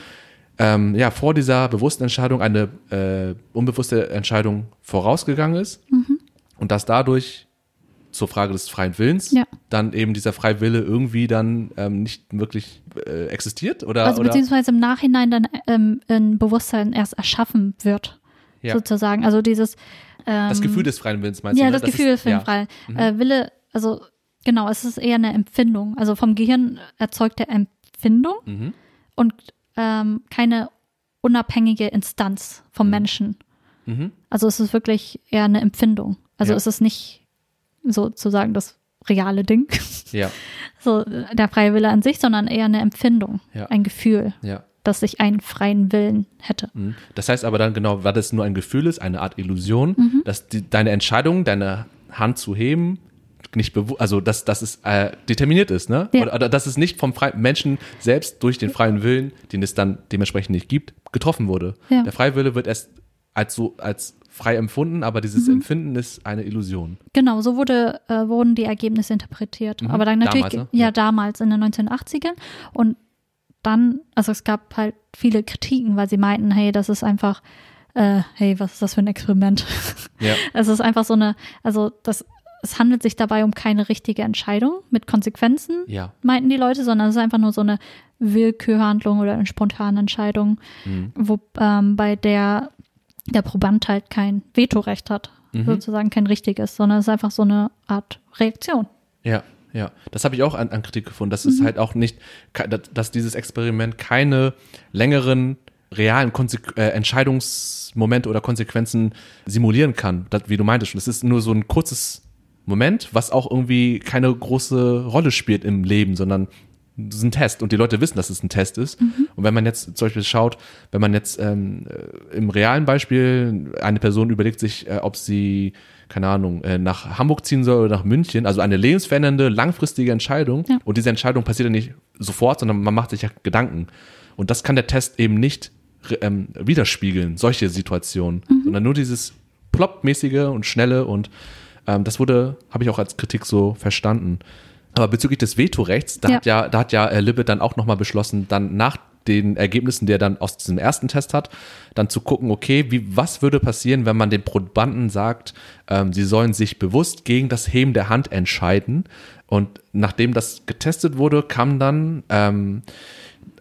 ähm, ja vor dieser bewussten Entscheidung eine äh, unbewusste Entscheidung vorausgegangen ist Mhm. und dass dadurch zur Frage des freien Willens Ja. dann eben dieser freie Wille irgendwie dann ähm, nicht wirklich äh, existiert oder, Also beziehungsweise im Nachhinein dann ähm, ein Bewusstsein erst erschaffen wird, Ja. sozusagen. Also dieses ähm, das Gefühl des freien Willens meinst Ja, du? ne? das Gefühl ist, ist ja. frei. Äh, Wille, also genau, es ist eher eine Empfindung. Also vom Gehirn erzeugte Empfindung Mhm. und ähm, keine unabhängige Instanz vom Menschen. Mhm. Also es ist wirklich eher eine Empfindung. Also Ja. es ist nicht sozusagen das reale Ding, Ja, so der freie Wille an sich, sondern eher eine Empfindung, Ja. ein Gefühl, ja. dass ich einen freien Willen hätte. Mhm. Das heißt aber dann genau, weil das nur ein Gefühl ist, eine Art Illusion, Mhm. dass die, deine Entscheidung, deine Hand zu heben, nicht also dass, dass es äh, determiniert ist, ne? Ja. Oder, oder dass es nicht vom freien Menschen selbst durch den freien Willen, den es dann dementsprechend nicht gibt, getroffen wurde. Ja. Der freie Wille wird erst als so als frei empfunden, aber dieses Mhm. Empfinden ist eine Illusion. Genau, so wurde, äh, wurden die Ergebnisse interpretiert. Mhm. Aber dann natürlich, Damals, ne? ja, Ja. damals in den 1980ern. Und dann, also es gab halt viele Kritiken, weil sie meinten, hey, das ist einfach, äh, hey, was ist das für ein Experiment? Ja. es ist einfach so eine, also das, es handelt sich dabei um keine richtige Entscheidung mit Konsequenzen, Ja. meinten die Leute, sondern es ist einfach nur so eine Willkürhandlung oder eine spontane Entscheidung, Mhm. wo ähm, bei der der Proband halt kein Vetorecht hat, Mhm. sozusagen kein richtiges, sondern es ist einfach so eine Art Reaktion. Ja, ja. Das habe ich auch an, an Kritik gefunden. Das Mhm. ist halt auch nicht, dass- dass dieses Experiment keine längeren realen Konsequ äh, Entscheidungsmomente oder Konsequenzen simulieren kann, das, wie du meintest. Das ist nur so ein kurzes Moment, was auch irgendwie keine große Rolle spielt im Leben, sondern das ist ein Test und die Leute wissen, dass es ein Test ist. Mhm. Und wenn man jetzt zum Beispiel schaut, wenn man jetzt ähm, äh, im realen Beispiel eine Person überlegt sich, äh, ob sie, keine Ahnung, äh, nach Hamburg ziehen soll oder nach München, also eine lebensverändernde, langfristige Entscheidung. Ja. Und diese Entscheidung passiert ja nicht sofort, sondern man macht sich ja Gedanken. Und das kann der Test eben nicht ähm, widerspiegeln, solche Situationen, sondern nur dieses plopp-mäßige und schnelle und ähm, das wurde, habe ich auch als Kritik so verstanden. Aber bezüglich des Vetorechts, da Ja. hat ja, da hat ja äh, Libet dann auch nochmal beschlossen, dann nach den Ergebnissen, die er dann aus diesem ersten Test hat, dann zu gucken, okay, wie, was würde passieren, wenn man den Probanden sagt, ähm, sie sollen sich bewusst gegen das Heben der Hand entscheiden. Und nachdem das getestet wurde, kam dann ähm,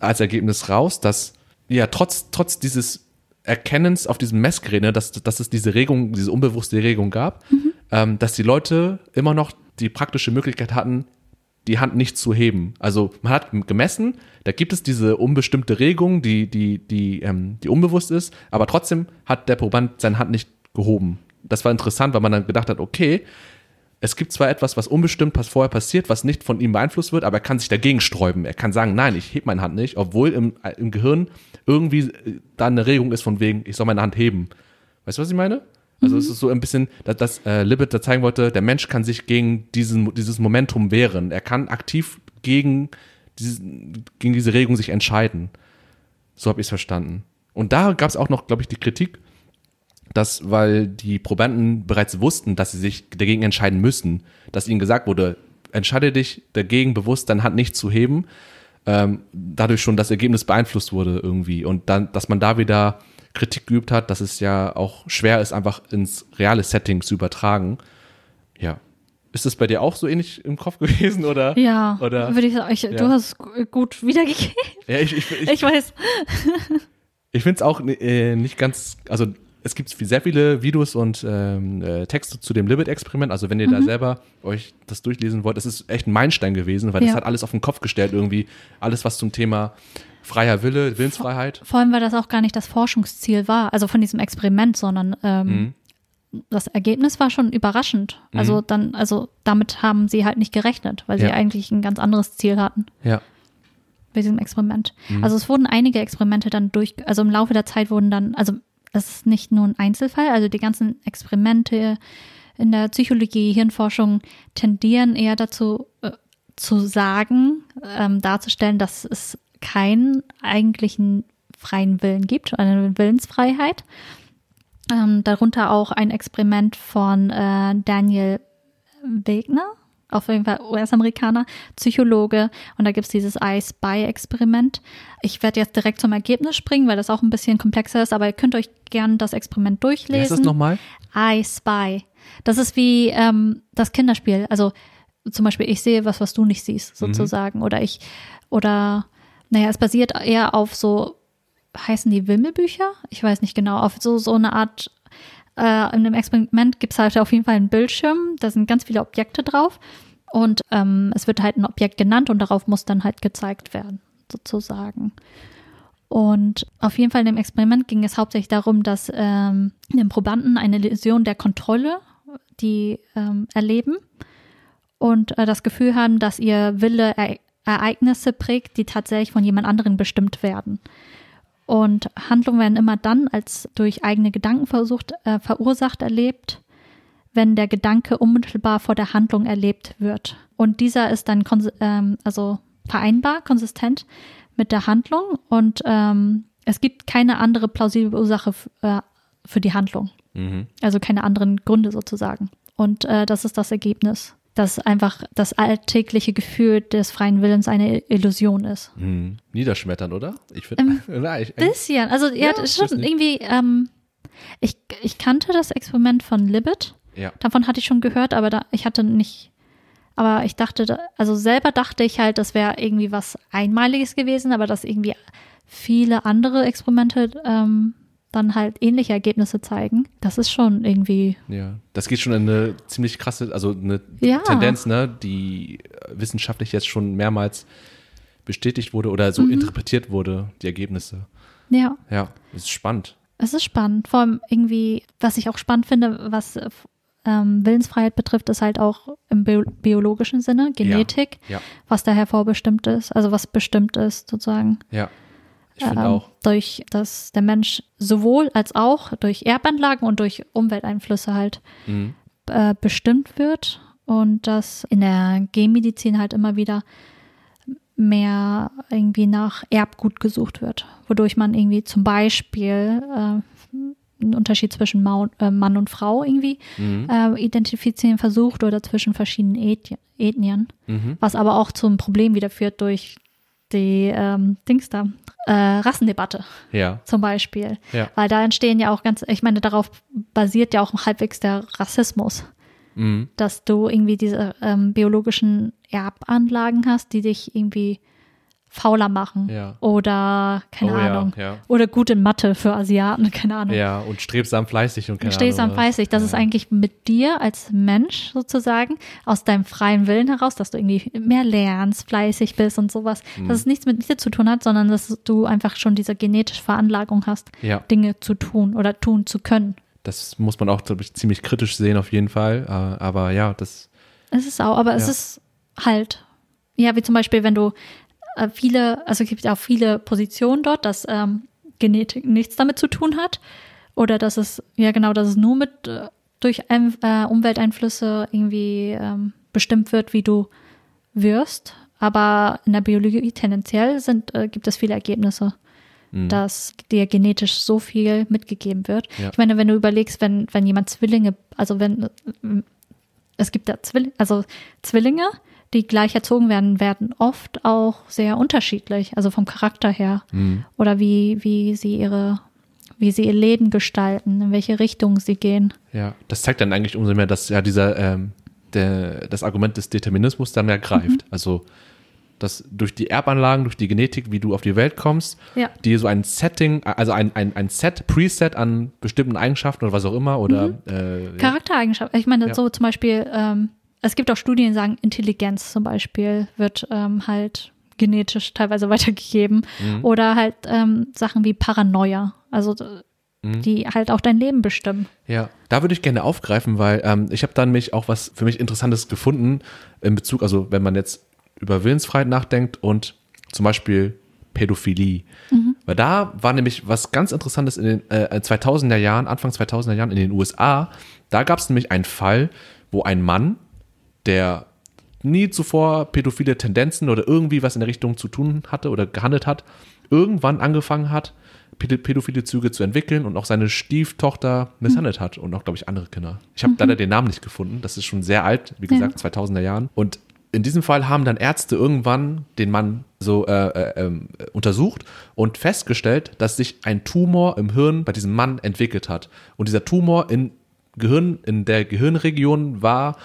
als Ergebnis raus, dass ja trotz, trotz dieses Erkennens auf diesem Messgerät, ne, dass, dass es diese Regung, diese unbewusste Regung gab, ähm, dass die Leute immer noch die praktische Möglichkeit hatten, die Hand nicht zu heben. Also man hat gemessen, da gibt es diese unbestimmte Regung, die, die, die, ähm, die unbewusst ist, aber trotzdem hat der Proband seine Hand nicht gehoben. Das war interessant, weil man dann gedacht hat, okay, es gibt zwar etwas, was unbestimmt was vorher passiert, was nicht von ihm beeinflusst wird, aber er kann sich dagegen sträuben. Er kann sagen, nein, ich heb meine Hand nicht, obwohl im, im Gehirn irgendwie äh, da eine Regung ist von wegen, ich soll meine Hand heben. Weißt du, was ich meine? Also es ist so ein bisschen, dass, dass äh, Libet da zeigen wollte, der Mensch kann sich gegen diesen, dieses Momentum wehren. Er kann aktiv gegen, diesen, gegen diese Regung sich entscheiden. So habe ich es verstanden. Und da gab es auch noch, glaube ich, die Kritik, dass, weil die Probanden bereits wussten, dass sie sich dagegen entscheiden müssen, dass ihnen gesagt wurde, entscheide dich dagegen bewusst, deine Hand nicht zu heben, ähm, dadurch schon das Ergebnis beeinflusst wurde irgendwie. Und dann, dass man da wieder Kritik geübt hat, dass es ja auch schwer ist, einfach ins reale Setting zu übertragen. Ja. Ist das bei dir auch so ähnlich im Kopf gewesen oder? Ja, Oder? würde ich sagen, ich, Ja. du hast es gu- gut wiedergegeben. Ja, ich, ich, ich, Ich weiß. Ich finde es auch äh, nicht ganz, also es gibt sehr viele Videos und ähm, äh, Texte zu dem Libet-Experiment. Also wenn ihr Mhm. da selber euch das durchlesen wollt, es ist echt ein Meilenstein gewesen, weil das Ja. hat alles auf den Kopf gestellt irgendwie. Alles, was zum Thema freier Wille, Willensfreiheit. Vor allem, weil das auch gar nicht das Forschungsziel war, also von diesem Experiment, sondern ähm, Mhm. das Ergebnis war schon überraschend. Also dann, also damit haben sie halt nicht gerechnet, weil sie Ja. eigentlich ein ganz anderes Ziel hatten Ja. bei diesem Experiment. Mhm. Also es wurden einige Experimente dann durch, also im Laufe der Zeit wurden dann, also es ist nicht nur ein Einzelfall, also die ganzen Experimente in der Psychologie, Hirnforschung tendieren eher dazu äh, zu sagen, ähm, darzustellen, dass es keinen eigentlichen freien Willen gibt, eine Willensfreiheit. Ähm, darunter auch ein Experiment von äh, Daniel Wegner, auf jeden Fall US-Amerikaner, Psychologe. Und da gibt es dieses I-Spy-Experiment. Ich werde jetzt direkt zum Ergebnis springen, weil das auch ein bisschen komplexer ist, aber ihr könnt euch gerne das Experiment Wie heißt durchlesen. das nochmal? I Spy. Das ist wie ähm, das Kinderspiel. Also zum Beispiel, ich sehe was, was du nicht siehst, sozusagen. Oder ich, oder, naja, es basiert eher auf so, heißen die Wimmelbücher? Ich weiß nicht genau, auf so, so eine Art, äh, in dem Experiment gibt es halt auf jeden Fall einen Bildschirm, da sind ganz viele Objekte drauf. Und ähm, es wird halt ein Objekt genannt und darauf muss dann halt gezeigt werden, sozusagen. Und auf jeden Fall in dem Experiment ging es hauptsächlich darum, dass ähm, den Probanden eine Illusion der Kontrolle, die ähm, erleben und äh, das Gefühl haben, dass ihr Wille e Ereignisse prägt, die tatsächlich von jemand anderem bestimmt werden. Und Handlungen werden immer dann als durch eigene Gedanken versucht, äh, verursacht erlebt, wenn der Gedanke unmittelbar vor der Handlung erlebt wird. Und dieser ist dann ähm, also vereinbar, konsistent mit der Handlung und ähm, es gibt keine andere plausible Ursache äh, für die Handlung. Mhm. Also keine anderen Gründe sozusagen. Und äh, das ist das Ergebnis, dass einfach das alltägliche Gefühl des freien Willens eine Illusion ist. Mhm. Niederschmettern, oder? Ich finde. Nein, ich, Bisschen. Also ja, Ja, schon irgendwie, ähm, ich, ich kannte das Experiment von Libet. ja. Davon hatte ich schon gehört, aber da, ich hatte nicht, aber ich dachte, da- also selber dachte ich halt, das wäre irgendwie was Einmaliges gewesen, aber dass irgendwie viele andere Experimente ähm, dann halt ähnliche Ergebnisse zeigen, das ist schon irgendwie, Ja, das geht schon in eine ziemlich krasse, also eine Ja. Tendenz, ne, die wissenschaftlich jetzt schon mehrmals bestätigt wurde oder Mhm. so interpretiert wurde, die Ergebnisse. ja, Ja, das ist spannend. es ist spannend. Vor allem irgendwie, was ich auch spannend finde, was äh, ähm, Willensfreiheit betrifft, ist halt auch im bio biologischen Sinne, Genetik, ja. was daher vorbestimmt ist, also was bestimmt ist sozusagen. Ja. Ich finde ähm, auch. Durch dass der Mensch sowohl als auch durch Erbanlagen und durch Umwelteinflüsse halt Mhm. äh, bestimmt wird und dass in der Genmedizin halt immer wieder mehr irgendwie nach Erbgut gesucht wird, wodurch man irgendwie zum Beispiel äh, einen Unterschied zwischen Mau äh, Mann und Frau irgendwie Mhm. äh, identifizieren versucht oder zwischen verschiedenen Eth Ethnien, Mhm. was aber auch zum Problem wieder führt durch die ähm, Dings da, äh, Rassendebatte Ja. zum Beispiel. Ja. Weil da entstehen ja auch ganz, ich meine, darauf basiert ja auch halbwegs der Rassismus, Mhm. dass du irgendwie diese ähm, biologischen Erbanlagen hast, die dich irgendwie fauler machen. Ja. Oder, keine oh, Ahnung. Ja, Oder gut in Mathe für Asiaten, keine Ahnung. ja. ja, und strebsam fleißig und keine Du stehst am Ahnung was. fleißig. Das ist eigentlich mit dir als Mensch sozusagen aus deinem freien Willen heraus, dass du irgendwie mehr lernst, fleißig bist und sowas. Mhm. Dass es nichts mit dir zu tun hat, sondern dass du einfach schon diese genetische Veranlagung hast, Ja. Dinge zu tun oder tun zu können. Das muss man auch ich, ziemlich kritisch sehen, auf jeden Fall. Äh, Aber ja, das. Es ist auch, aber es Ja. ist halt, ja, wie zum Beispiel, wenn du äh, viele, also es gibt auch viele Positionen dort, dass ähm, Genetik nichts damit zu tun hat. Oder dass es, ja genau, dass es nur mit äh, durch äh, Umwelteinflüsse irgendwie ähm, bestimmt wird, wie du wirst. Aber in der Biologie tendenziell sind, äh, gibt es viele Ergebnisse, Mhm. dass dir genetisch so viel mitgegeben wird. Ja. Ich meine, wenn du überlegst, wenn, wenn jemand Zwillinge, also wenn äh, es gibt ja Zwillinge, also Zwillinge, die gleich erzogen werden, werden oft auch sehr unterschiedlich, also vom Charakter her. Mhm. Oder wie, wie sie ihre, wie sie ihr Leben gestalten, in welche Richtung sie gehen. Ja, das zeigt dann eigentlich umso mehr, dass ja dieser, ähm, der, das Argument des Determinismus dann mehr greift. Also, dass durch die Erbanlagen, durch die Genetik, wie du auf die Welt kommst, Ja. die so ein Setting, also ein, ein, ein Set, Preset an bestimmten Eigenschaften oder was auch immer, oder äh, ja. Charaktereigenschaften. Ich meine, Ja. so zum Beispiel, ähm, es gibt auch Studien, die sagen, Intelligenz zum Beispiel wird ähm, halt genetisch teilweise weitergegeben. Mhm. Oder halt ähm, Sachen wie Paranoia, also Mhm. die halt auch dein Leben bestimmen. Ja, da würde ich gerne aufgreifen, weil ähm, ich habe dann mich auch was für mich Interessantes gefunden in Bezug, also wenn man jetzt über Willensfreiheit nachdenkt und zum Beispiel Pädophilie. Weil da war nämlich was ganz Interessantes in den äh, 2000er Jahren, Anfang 2000er Jahren in den USA. Da gab es nämlich einen Fall, wo ein Mann, der nie zuvor pädophile Tendenzen oder irgendwie was in der Richtung zu tun hatte oder gehandelt hat, irgendwann angefangen hat, päd- pädophile Züge zu entwickeln und auch seine Stieftochter misshandelt hat und auch, glaube ich, andere Kinder. Ich habe leider den Namen nicht gefunden. Das ist schon sehr alt, wie gesagt, 2000er Jahren. Und in diesem Fall haben dann Ärzte irgendwann den Mann so äh, äh, äh, untersucht und festgestellt, dass sich ein Tumor im Hirn bei diesem Mann entwickelt hat. Und dieser Tumor in Gehirn, in der Gehirnregion war,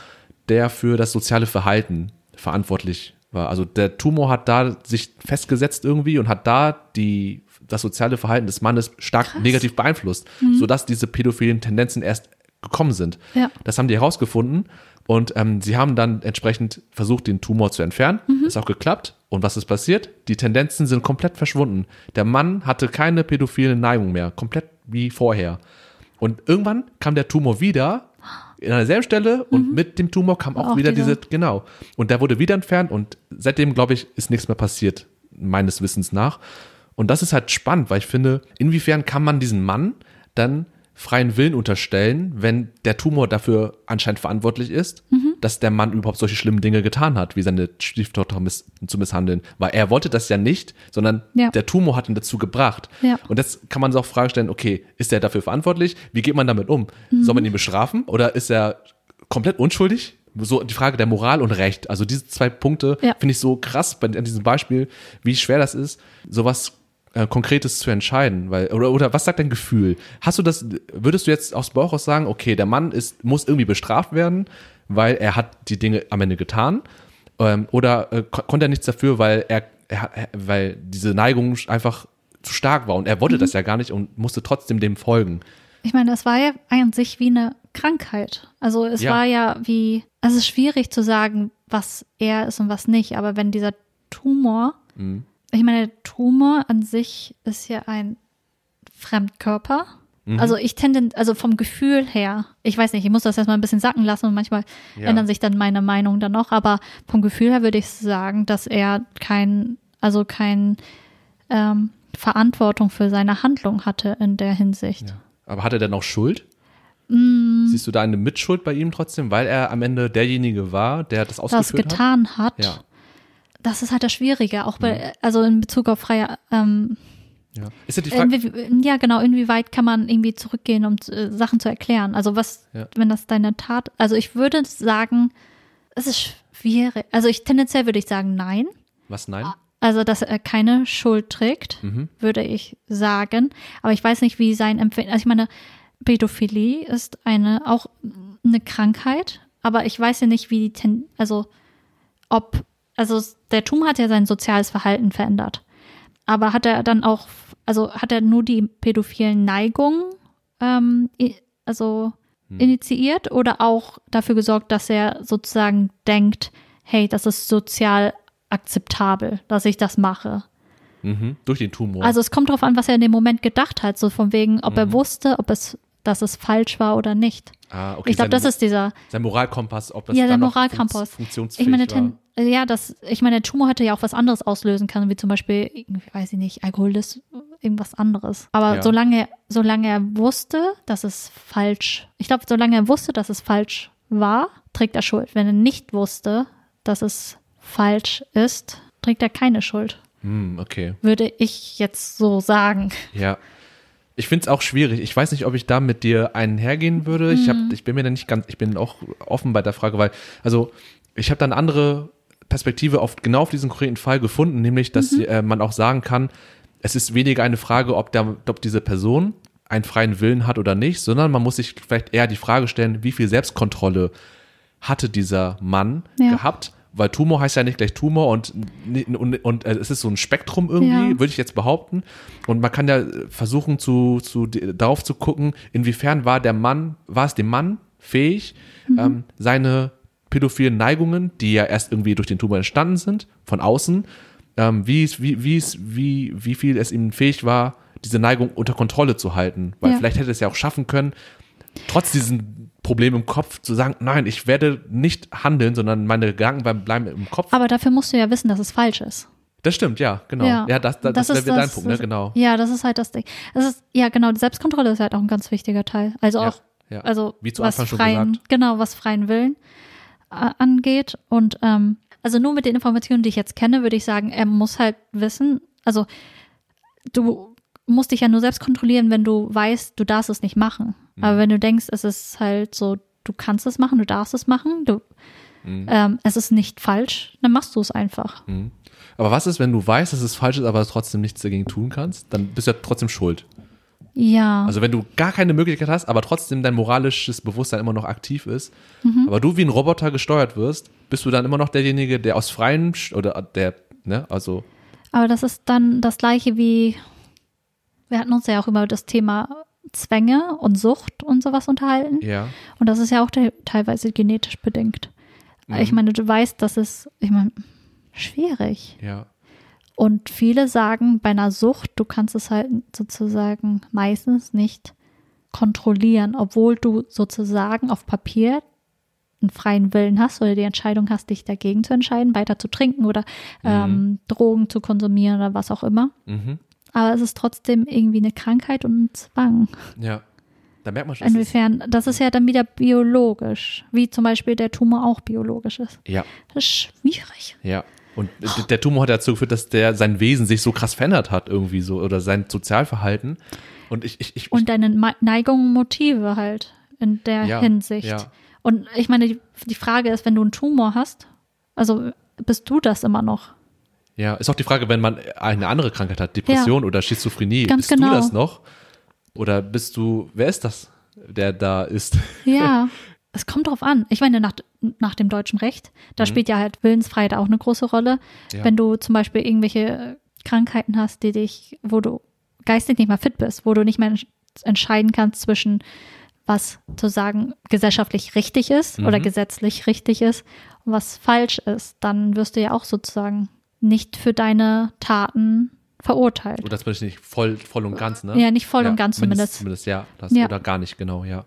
der für das soziale Verhalten verantwortlich war. Also der Tumor hat da sich festgesetzt irgendwie und hat da die, das soziale Verhalten des Mannes stark negativ beeinflusst, sodass diese pädophilen Tendenzen erst gekommen sind. Ja. Das haben die herausgefunden und ähm, sie haben dann entsprechend versucht, den Tumor zu entfernen. Ist auch geklappt. Und was ist passiert? Die Tendenzen sind komplett verschwunden. Der Mann hatte keine pädophile Neigung mehr, komplett wie vorher. Und irgendwann kam der Tumor wieder in einer selben Stelle und mit dem Tumor kam auch, Auch wieder dieser- diese, genau. Und der wurde wieder entfernt und seitdem, glaube ich, ist nichts mehr passiert, meines Wissens nach. Und das ist halt spannend, weil ich finde, inwiefern kann man diesen Mann dann freien Willen unterstellen, wenn der Tumor dafür anscheinend verantwortlich ist, Mhm. dass der Mann überhaupt solche schlimmen Dinge getan hat, wie seine Stieftochter miss zu misshandeln. Weil er wollte das ja nicht, sondern Ja. der Tumor hat ihn dazu gebracht. Ja. Und jetzt kann man sich auch Fragen stellen, okay, ist er dafür verantwortlich? Wie geht man damit um? Soll man ihn bestrafen oder ist er komplett unschuldig? So die Frage der Moral und Recht. Also diese zwei Punkte Ja. finde ich so krass bei an diesem Beispiel, wie schwer das ist, sowas äh, Konkretes zu entscheiden, weil oder oder was sagt dein Gefühl? Hast du das? Würdest du jetzt aus Bauch aus sagen, okay, der Mann ist muss irgendwie bestraft werden, weil er hat die Dinge am Ende getan, ähm, oder äh, ko- konnte er nichts dafür, weil er, er weil diese Neigung einfach zu stark war und er wollte das ja gar nicht und musste trotzdem dem folgen. Ich meine, es war ja an sich wie eine Krankheit. Also es Ja. war ja wie, es ist schwierig zu sagen, was er ist und was nicht, aber wenn dieser Tumor, Mhm. Ich meine, der Tumor an sich ist ja ein Fremdkörper, Mhm. Also ich tende, also vom Gefühl her, ich weiß nicht, ich muss das erstmal ein bisschen sacken lassen und manchmal Ja. ändern sich dann meine Meinungen dann noch, aber vom Gefühl her würde ich sagen, dass er kein, also kein ähm, Verantwortung für seine Handlung hatte in der Hinsicht. Ja. Aber hat er denn auch Schuld? Mm. Siehst du da eine Mitschuld bei ihm trotzdem, weil er am Ende derjenige war, der das Das ausgeführt hat? getan hat, Ja. Das ist halt das Schwierige, auch bei, also in Bezug auf freie, ähm, ja. Ist ja die Frage, Inwie ja, genau. Inwieweit kann man irgendwie zurückgehen, um äh, Sachen zu erklären? Also was, Ja. wenn das deine Tat, also ich würde sagen, es ist schwierig. Also ich tendenziell würde ich sagen, nein. was nein? Also dass er keine Schuld trägt, Mhm. würde ich sagen. Aber ich weiß nicht, wie sein Empfinden. Also ich meine, Pädophilie ist eine auch eine Krankheit, aber ich weiß ja nicht, wie die, ten, also ob, also der Tumor hat ja sein soziales Verhalten verändert. Aber hat er dann auch, also hat er nur die pädophilen Neigungen, ähm, also initiiert oder auch dafür gesorgt, dass er sozusagen denkt, hey, das ist sozial akzeptabel, dass ich das mache. Mhm. Durch den Tumor. Also es kommt darauf an, was er in dem Moment gedacht hat, so von wegen, ob Mhm. er wusste, ob es, dass es falsch war oder nicht. ah, okay. ich glaube, das ist dieser, sein Moralkompass, ob das ja, der Moralkompass. funktionsfähig Ich meine, ten, ja, das, ich meine, der Tumor hätte ja auch was anderes auslösen können, wie zum Beispiel, irgendwie, weiß ich nicht, Alkoholismus, irgendwas anderes. Aber Ja. solange, solange er wusste, dass es falsch, ich glaube, solange er wusste, dass es falsch war, trägt er Schuld. Wenn er nicht wusste, dass es falsch ist, trägt er keine Schuld. Hm, okay. Würde ich jetzt so sagen. Ja. Ich finde es auch schwierig. Ich weiß nicht, ob ich da mit dir einhergehen würde. Ich, Mhm. hab, ich bin mir da nicht ganz, ich bin auch offen bei der Frage, weil, also ich habe da eine andere Perspektive auf genau auf diesen konkreten Fall gefunden, nämlich, dass Mhm. äh, man auch sagen kann, es ist weniger eine Frage, ob, der, ob diese Person einen freien Willen hat oder nicht, sondern man muss sich vielleicht eher die Frage stellen, wie viel Selbstkontrolle hatte dieser Mann Ja. gehabt? Weil Tumor heißt ja nicht gleich Tumor und, und, und äh, es ist so ein Spektrum irgendwie, Ja. würde ich jetzt behaupten. Und man kann ja versuchen, zu, zu, darauf zu gucken, inwiefern war der Mann, war es dem Mann fähig, ähm, seine pädophilen Neigungen, die ja erst irgendwie durch den Tumor entstanden sind, von außen, ähm, wie, wie, wie, wie, viel es ihm fähig war, diese Neigung unter Kontrolle zu halten. Weil Ja. vielleicht hätte es ja auch schaffen können, trotz diesen Problem im Kopf zu sagen, nein, ich werde nicht handeln, sondern meine Gedanken bleiben- im Kopf. Aber dafür musst du ja wissen, dass es falsch ist. das stimmt, ja, genau. Ja, das, das, das, ist wäre dein das- Punkt, ne? genau. Ja, das ist halt das Ding. Das ist, ja, genau, die Selbstkontrolle ist halt auch ein ganz wichtiger Teil. Also Ja, auch, ja. also Wie zu was Anfang schon freien, gesagt. genau, was freien Willen angeht. Und ähm, also nur mit den Informationen, die ich jetzt kenne, würde ich sagen, er muss halt wissen, also du musst dich ja nur selbst kontrollieren, wenn du weißt, du darfst es nicht machen. Mhm. Aber wenn du denkst, es ist halt so, du kannst es machen, du darfst es machen, du, Mhm. ähm, es ist nicht falsch, dann machst du es einfach. Aber was ist, wenn du weißt, dass es falsch ist, aber trotzdem nichts dagegen tun kannst? Dann bist du ja trotzdem schuld. Ja. Also wenn du gar keine Möglichkeit hast, aber trotzdem dein moralisches Bewusstsein immer noch aktiv ist, Mhm. aber du wie ein Roboter gesteuert wirst, bist du dann immer noch derjenige, der aus freien oder der, ne, also Aber das ist dann das gleiche wie, wir hatten uns ja auch über das Thema Zwänge und Sucht und sowas unterhalten. ja, Und das ist ja auch te teilweise genetisch bedingt. Mhm. Ich meine, du weißt, das ist, ich meine, schwierig. ja, Und viele sagen, bei einer Sucht, du kannst es halt sozusagen meistens nicht kontrollieren, obwohl du sozusagen auf Papier einen freien Willen hast oder die Entscheidung hast, dich dagegen zu entscheiden, weiter zu trinken oder ähm, Drogen zu konsumieren oder was auch immer. mhm. Aber es ist trotzdem irgendwie eine Krankheit und ein Zwang. ja. Da merkt man schon, Inwiefern, das ist ja dann wieder biologisch, wie zum Beispiel der Tumor auch biologisch ist. ja, Das ist schwierig. ja. Und der Tumor hat dazu geführt, dass der sein Wesen sich so krass verändert hat irgendwie so oder sein Sozialverhalten. Und ich, ich, ich, Und deine Neigungen und Motive halt in der Ja, Hinsicht. ja. Und ich meine, die, die Frage ist, wenn du einen Tumor hast, also bist du das immer noch? Ja, ist auch die Frage, wenn man eine andere Krankheit hat, Depression oder Schizophrenie, bist genau. du das noch? Oder bist du, wer ist das, der da ist? Ja, es kommt drauf an. Ich meine, nach, nach dem deutschen Recht, da spielt ja halt Willensfreiheit auch eine große Rolle. Mhm. Ja. Wenn du zum Beispiel irgendwelche Krankheiten hast, die dich, wo du geistig nicht mehr fit bist, wo du nicht mehr entsch- entscheiden kannst zwischen was zu sagen gesellschaftlich richtig ist oder Mhm. gesetzlich richtig ist und was falsch ist, dann wirst du ja auch sozusagen nicht für deine Taten verurteilt. Oder zumindest nicht voll, voll und ganz, ne? Ja, nicht voll und ganz zumindest. Zumindest, ja. Das, Ja. Oder gar nicht, genau, ja.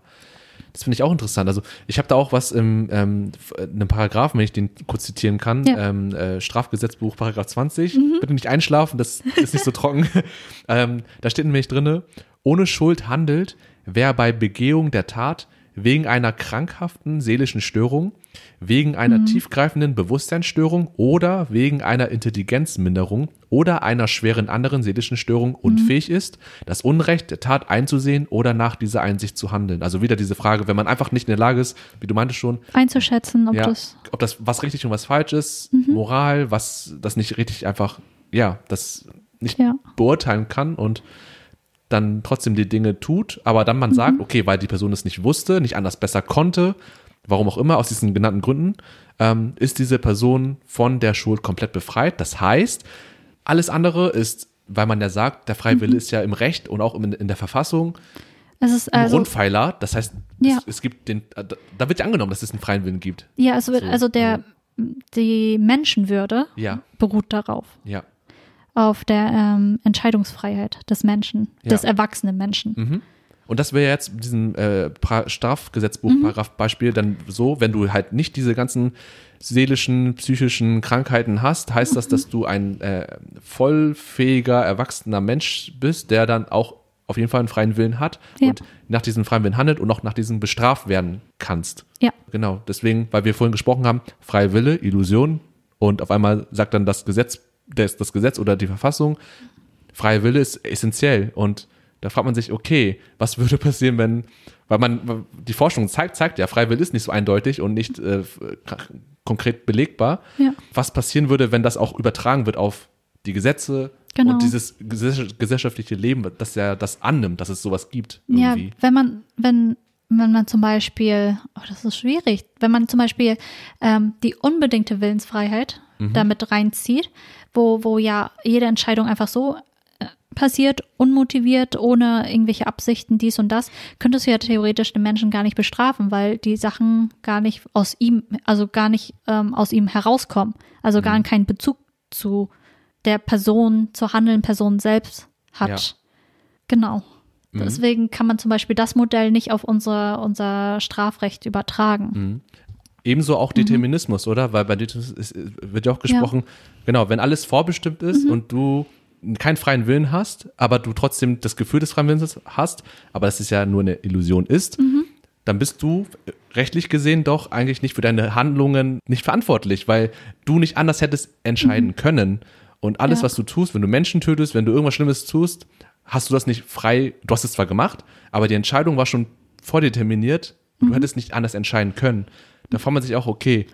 Das finde ich auch interessant. Also ich habe da auch was im ähm, in einem Paragraphen, wenn ich den kurz zitieren kann, Ja. Mhm. ähm, äh, Strafgesetzbuch Paragraph 20. Bitte nicht einschlafen, das ist nicht so trocken. ähm, da steht nämlich drinne: Ohne Schuld handelt, wer bei Begehung der Tat wegen einer krankhaften seelischen Störung, wegen einer tiefgreifenden Bewusstseinsstörung oder wegen einer Intelligenzminderung oder einer schweren anderen seelischen Störung unfähig ist, das Unrecht der Tat einzusehen oder nach dieser Einsicht zu handeln. Also wieder diese Frage, wenn man einfach nicht in der Lage ist, wie du meintest schon, Einzuschätzen, ob ja, das. ob das was richtig und was falsch ist, Mhm. Moral, was das nicht richtig einfach, ja, das nicht Ja. beurteilen kann und dann trotzdem die Dinge tut, aber dann Mhm. man sagt, okay, weil die Person es nicht wusste, nicht anders besser konnte, warum auch immer, aus diesen genannten Gründen, ähm, ist diese Person von der Schuld komplett befreit. Das heißt, alles andere ist, weil man ja sagt, der freie Wille ist ja im Recht und auch in, in der Verfassung Es ist ein Mhm. also. Grundpfeiler. Das heißt, Ja. es, es gibt den, äh, da wird ja angenommen, dass es einen freien Willen gibt. Ja, wird, So, also der, die Menschenwürde Ja, beruht darauf. ja. Auf der ähm, Entscheidungsfreiheit des Menschen, Ja. des erwachsenen Menschen. Mhm. Und das wäre jetzt diesem äh, Strafgesetzbuch, Mhm. Beispiel, dann so, wenn du halt nicht diese ganzen seelischen, psychischen Krankheiten hast, heißt das, Mhm. dass du ein äh, vollfähiger, erwachsener Mensch bist, der dann auch auf jeden Fall einen freien Willen hat Ja. und nach diesem freien Willen handelt und auch nach diesem bestraft werden kannst. Ja. Genau, deswegen, weil wir vorhin gesprochen haben, freie Wille, Illusion und auf einmal sagt dann das Gesetz, das, das Gesetz oder die Verfassung, freie Wille ist essentiell und da fragt man sich, okay, was würde passieren, wenn, weil man, die Forschung zeigt, zeigt ja, freie Wille ist nicht so eindeutig und nicht äh, konkret belegbar. Ja. Was passieren würde, wenn das auch übertragen wird auf die Gesetze Genau. und dieses gesell- gesellschaftliche Leben, das ja das annimmt, dass es sowas gibt Ja, irgendwie. wenn man, wenn, wenn man zum Beispiel, oh, das ist schwierig, wenn man zum Beispiel ähm, die unbedingte Willensfreiheit Mhm. damit reinzieht, wo, wo ja jede Entscheidung einfach so äh, passiert, unmotiviert, ohne irgendwelche Absichten, dies und das, könntest du ja theoretisch den Menschen gar nicht bestrafen, weil die Sachen gar nicht aus ihm, also gar nicht ähm, aus ihm herauskommen, also Mhm. gar keinen Bezug zu der Person, zur handelnden Person selbst hat. Ja. Genau. Mhm. Deswegen kann man zum Beispiel das Modell nicht auf unser, unser Strafrecht übertragen. Mhm. Ebenso auch Determinismus, oder? Weil bei Determinismus wird ja auch gesprochen, genau, wenn alles vorbestimmt ist Mhm. und du keinen freien Willen hast, aber du trotzdem das Gefühl des freien Willens hast, aber das ist ja nur eine Illusion ist, Mhm. dann bist du rechtlich gesehen doch eigentlich nicht für deine Handlungen nicht verantwortlich, weil du nicht anders hättest entscheiden können. Und alles, Mhm. Ja. was du tust, wenn du Menschen tötest, wenn du irgendwas Schlimmes tust, hast du das nicht frei, du hast es zwar gemacht, aber die Entscheidung war schon vordeterminiert, Mhm. du hättest nicht anders entscheiden können. Da fragt man sich auch, okay,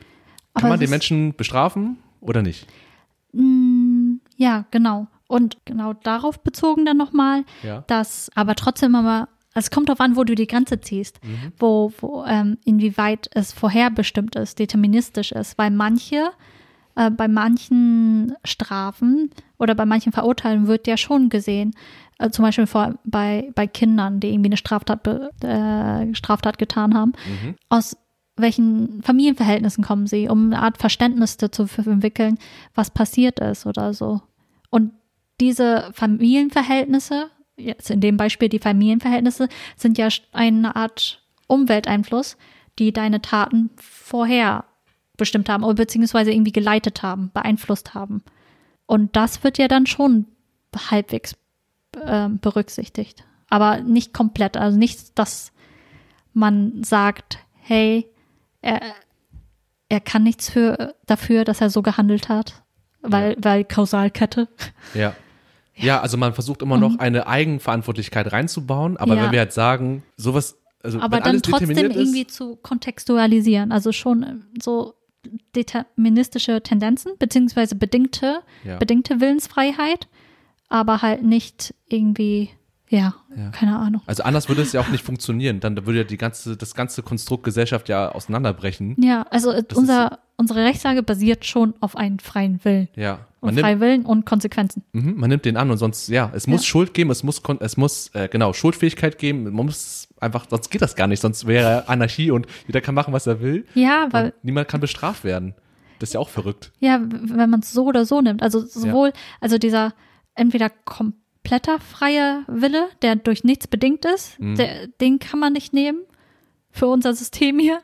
kann Aber man den Menschen bestrafen oder nicht? Mm, Ja, genau. Und genau darauf bezogen dann nochmal, Ja. dass aber trotzdem immer, es kommt darauf an, wo du die Grenze ziehst, wo, wo ähm, inwieweit es vorherbestimmt ist, deterministisch ist, weil manche, äh, bei manchen Strafen oder bei manchen Verurteilungen wird ja schon gesehen, äh, zum Beispiel vor, bei, bei Kindern, die irgendwie eine Straftat, äh, Straftat getan haben, Mhm. aus welchen Familienverhältnissen kommen sie, um eine Art Verständnis dazu zu entwickeln, was passiert ist oder so. Und diese Familienverhältnisse, jetzt in dem Beispiel die Familienverhältnisse, sind ja eine Art Umwelteinfluss, die deine Taten vorher bestimmt haben oder beziehungsweise irgendwie geleitet haben, beeinflusst haben. Und das wird ja dann schon halbwegs äh, berücksichtigt. Aber nicht komplett. Also nicht, dass man sagt, hey, er, er kann nichts für, dafür, dass er so gehandelt hat, weil, weil Kausalkette. Ja. Ja, also man versucht immer noch eine Eigenverantwortlichkeit reinzubauen, aber. Ja. wenn wir halt sagen, sowas, also Aber dann alles trotzdem irgendwie ist, zu kontextualisieren. Also schon äh, so deterministische Tendenzen, beziehungsweise bedingte, Ja. bedingte Willensfreiheit, aber halt nicht irgendwie, ja, Ja. keine Ahnung. also anders würde es ja auch nicht funktionieren, dann würde ja die ganze, das ganze Konstrukt Gesellschaft ja auseinanderbrechen. Ja, also äh, ist unser, unsere Rechtslage basiert schon auf einem freien Willen. Ja. Und freien Willen und Konsequenzen. mhm, man nimmt den an und sonst, ja, es muss Ja. Schuld geben, es muss, es muss, äh, genau, Schuldfähigkeit geben, man muss einfach, sonst geht das gar nicht, sonst wäre Anarchie und jeder kann machen, was er will. Ja, weil niemand kann bestraft werden. Das ist ja auch verrückt. Ja, wenn man es so oder so nimmt. Also sowohl, also dieser entweder kompletter freier Wille, der durch nichts bedingt ist, Mhm. der, den kann man nicht nehmen für unser System hier,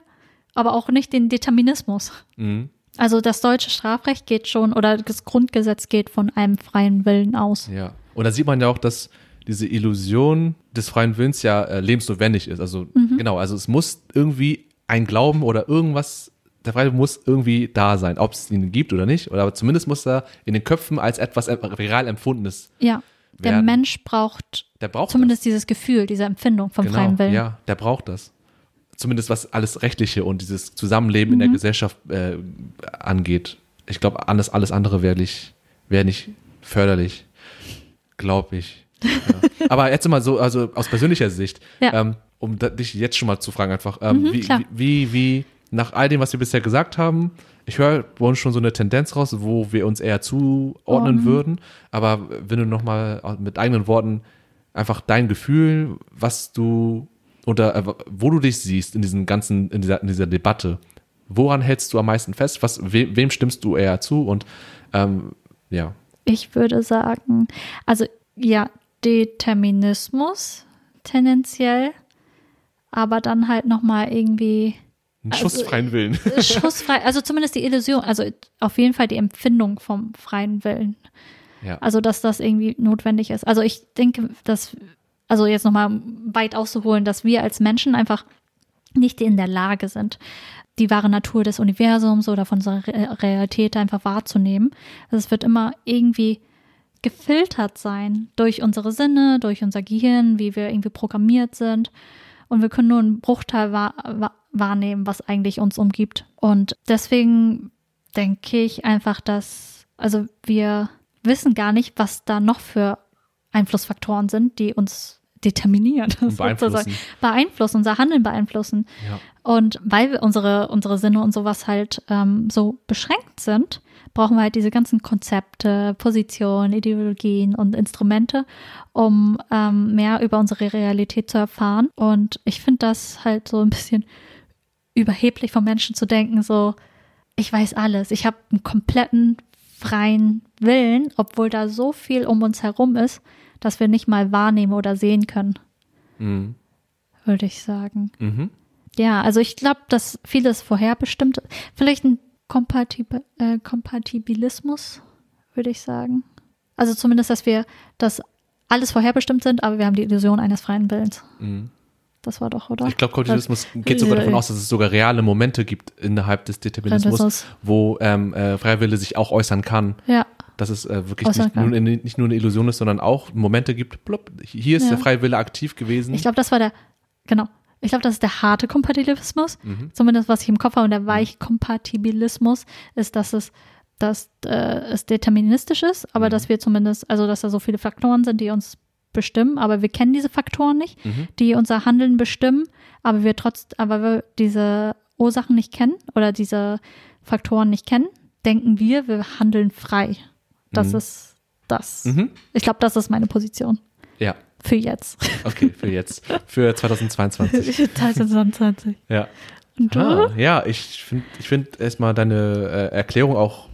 aber auch nicht den Determinismus. Mhm. Also das deutsche Strafrecht geht schon oder das Grundgesetz geht von einem freien Willen aus. Ja. Und da sieht man ja auch, dass diese Illusion des freien Willens ja äh, lebensnotwendig ist. Also Mhm. genau, also es muss irgendwie ein Glauben oder irgendwas, der freie muss irgendwie da sein, ob es ihn gibt oder nicht. Oder aber zumindest muss er in den Köpfen als etwas real empfundenes. Ja, der Werden. Mensch braucht Der braucht zumindest dieses Gefühl, diese Empfindung vom das. Genau, freien Willen. ja, der braucht das. Zumindest was alles Rechtliche und dieses Zusammenleben in Mhm. der Gesellschaft äh, angeht. Ich glaube, alles, alles andere wäre nicht, wär nicht förderlich. Glaube ich. Ja. Aber jetzt mal so, also aus persönlicher Sicht, Ja. ähm, um da, dich jetzt schon mal zu fragen, einfach, ähm, Mhm, wie, wie, wie, wie, nach all dem, was wir bisher gesagt haben, ich höre bei uns schon so eine Tendenz raus, wo wir uns eher zuordnen Ordnen. würden. Aber wenn du nochmal mit eigenen Worten einfach dein Gefühl, was du oder äh, wo du dich siehst in diesen ganzen, in dieser, in dieser Debatte, woran hältst du am meisten fest? Was, we, wem stimmst du eher zu? Und ähm, ja. Ich würde sagen, also ja, Determinismus tendenziell, aber dann halt nochmal irgendwie Einen Also, schussfreien Willen. schussfrei, also zumindest die Illusion, also auf jeden Fall die Empfindung vom freien Willen. Ja. Also, dass das irgendwie notwendig ist. Also, ich denke, dass, also jetzt nochmal weit auszuholen, dass wir als Menschen einfach nicht in der Lage sind, die wahre Natur des Universums oder von unserer Re Realität einfach wahrzunehmen. Also es wird immer irgendwie gefiltert sein durch unsere Sinne, durch unser Gehirn, wie wir irgendwie programmiert sind. Und wir können nur einen Bruchteil wahr, wahr, wahrnehmen, was eigentlich uns umgibt. Und deswegen denke ich einfach, dass, also wir wissen gar nicht, was da noch für Einflussfaktoren sind, die uns determinieren, Und beeinflussen. beeinflussen, unser Handeln beeinflussen. Ja. Und weil wir unsere, unsere Sinne und sowas halt ähm, so beschränkt sind, brauchen wir halt diese ganzen Konzepte, Positionen, Ideologien und Instrumente, um ähm, mehr über unsere Realität zu erfahren. Und ich finde das halt so ein bisschen überheblich von Menschen zu denken, so, ich weiß alles, ich habe einen kompletten freien Willen, obwohl da so viel um uns herum ist, dass wir nicht mal wahrnehmen oder sehen können, Mhm. würde ich sagen. Mhm. Ja, also ich glaube, dass vieles vorherbestimmt, vielleicht ein Kompatib äh, Kompatibilismus, würde ich sagen. Also zumindest, dass wir, dass alles vorherbestimmt sind, aber wir haben die Illusion eines freien Willens. Mhm. Das war doch, oder? Ich glaube, Kollektivismus geht sogar davon aus, dass es sogar reale Momente gibt innerhalb des Determinismus, wo ähm, äh, Freiwille sich auch äußern kann. Ja, Dass es äh, wirklich nicht nur, nicht nur eine Illusion ist, sondern auch Momente gibt, plopp, hier ist Ja. der Freiwille aktiv gewesen. ich glaube, das war der, genau. Ich glaube, das ist der harte Kompatibilismus. Mhm. Zumindest was ich im Kopf habe. Und der weiche Kompatibilismus ist, dass es, dass äh, es deterministisch ist, aber Mhm. dass wir zumindest, also dass da so viele Faktoren sind, die uns bestimmen, aber wir kennen diese Faktoren nicht, Mhm. die unser Handeln bestimmen, aber wir trotz, aber wir diese Ursachen nicht kennen oder diese Faktoren nicht kennen, denken wir, wir handeln frei. Das Mhm. ist das. Mhm. Ich glaube, das ist meine Position Ja, für jetzt. okay, für jetzt. Für 2022. 2020. Ja. Und du? Ah, ja, ich finde ich find erstmal deine äh, Erklärung auch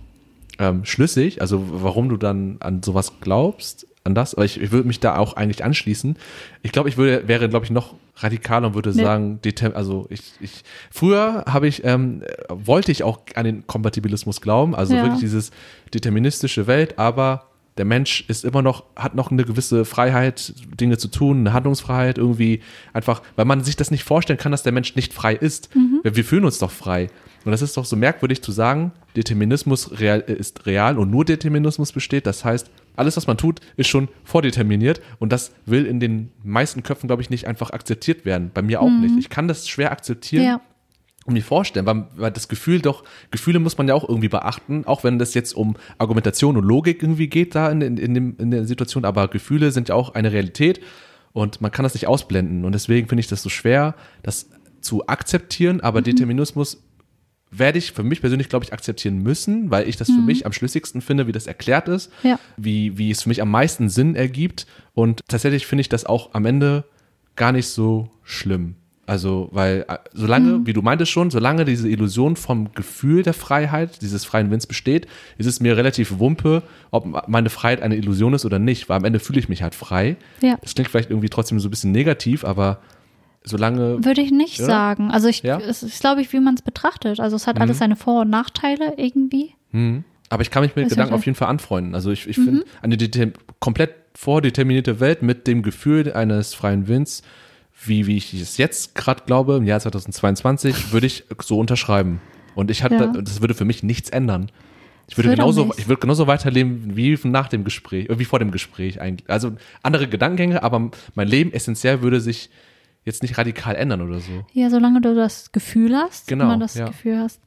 ähm, schlüssig, also warum du dann an sowas glaubst, an das, aber ich, ich würde mich da auch eigentlich anschließen. Ich glaube, ich würde, wäre, glaube ich, noch radikaler und würde Nee. sagen, also ich, ich früher habe ich, ähm, äh, wollte ich auch an den Kompatibilismus glauben, also Ja. wirklich dieses deterministische Welt, aber der Mensch ist immer noch, hat noch eine gewisse Freiheit, Dinge zu tun, eine Handlungsfreiheit irgendwie einfach, weil man sich das nicht vorstellen kann, dass der Mensch nicht frei ist. Wir, wir fühlen uns doch frei. Und das ist doch so merkwürdig zu sagen, Determinismus real, äh, ist real und nur Determinismus besteht. Das heißt, alles, was man tut, ist schon vordeterminiert und das will in den meisten Köpfen, glaube ich, nicht einfach akzeptiert werden. Bei mir auch nicht. Ich kann das schwer akzeptieren Ja. und mir vorstellen, weil, weil das Gefühl doch, Gefühle muss man ja auch irgendwie beachten, auch wenn das jetzt um Argumentation und Logik irgendwie geht da in, in, in, dem, in der Situation, aber Gefühle sind ja auch eine Realität und man kann das nicht ausblenden und deswegen finde ich das so schwer, das zu akzeptieren, aber Determinismus werde ich für mich persönlich, glaube ich, akzeptieren müssen, weil ich das für mich am schlüssigsten finde, wie das erklärt ist, Ja. wie, wie es für mich am meisten Sinn ergibt und tatsächlich finde ich das auch am Ende gar nicht so schlimm. Also, weil äh, solange, mhm. wie du meintest schon, solange diese Illusion vom Gefühl der Freiheit, dieses freien Winds besteht, ist es mir relativ wumpe, ob meine Freiheit eine Illusion ist oder nicht, weil am Ende fühle ich mich halt frei. Ja. Das klingt vielleicht irgendwie trotzdem so ein bisschen negativ, aber solange. Würde ich nicht ja? sagen. Also ich, ja? es ist, glaube ich, wie man es betrachtet. Also es hat mhm. alles seine Vor- und Nachteile irgendwie. Mhm. Aber ich kann mich mit Gedanken auf jeden Fall anfreunden. Also ich, ich finde, mhm. eine komplett vordeterminierte Welt mit dem Gefühl eines freien Winds wie, wie ich es jetzt gerade glaube, im Jahr 2022, würde ich so unterschreiben. Und ich hatte, ja. das würde für mich nichts ändern. Ich würde, genauso, ich würde genauso weiterleben wie nach dem Gespräch, wie vor dem Gespräch eigentlich. Also andere Gedankengänge, aber mein Leben essentiell würde sich jetzt nicht radikal ändern oder so. Ja, solange du das Gefühl hast, genau, immer das ja. Gefühl hast.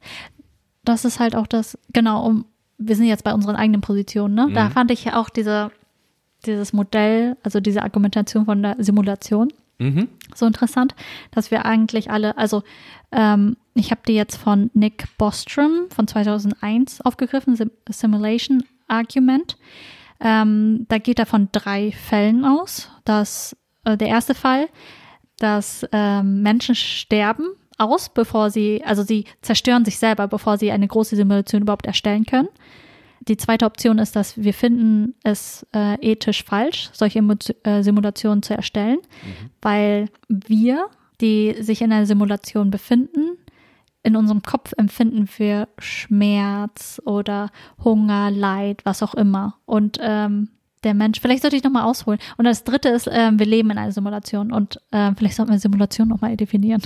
Das ist halt auch das, genau, um, wir sind jetzt bei unseren eigenen Positionen, ne? Mhm. Da fand ich ja auch diese, dieses Modell, also diese Argumentation von der Simulation Mhm. So interessant, dass wir eigentlich alle, also ähm, ich habe die jetzt von Nick Bostrom von 2001 aufgegriffen, Sim Simulation Argument. Ähm, da geht er von drei Fällen aus. Dass, äh, der erste Fall, dass ähm, Menschen sterben aus, bevor sie, also sie zerstören sich selber, bevor sie eine große Simulation überhaupt erstellen können. Die zweite Option ist, dass wir finden es äh, ethisch falsch, solche Emo äh, Simulationen zu erstellen, mhm. weil wir, die sich in einer Simulation befinden, in unserem Kopf empfinden wir Schmerz oder Hunger, Leid, was auch immer. Und ähm, der Mensch, vielleicht sollte ich nochmal ausholen. Und das dritte ist, ähm, wir leben in einer Simulation und ähm, vielleicht sollten wir Simulation nochmal definieren.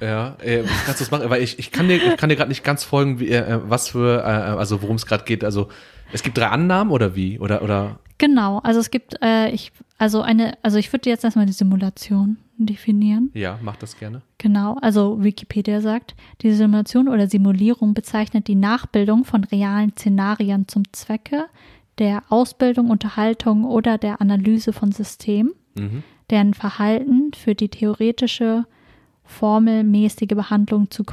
Ja, äh, kannst du das machen? Weil ich, ich kann dir, ich kann dir gerade nicht ganz folgen, wie, äh, was für, äh, also worum es gerade geht. Also es gibt drei Annahmen oder wie? Oder, oder? Genau, also es gibt, äh, ich, also eine, also ich würde jetzt erstmal die Simulation definieren. Ja, mach das gerne. Genau, also Wikipedia sagt, die Simulation oder Simulierung bezeichnet die Nachbildung von realen Szenarien zum Zwecke der Ausbildung, Unterhaltung oder der Analyse von Systemen, mhm. deren Verhalten für die theoretische, formelmäßige Behandlung zu,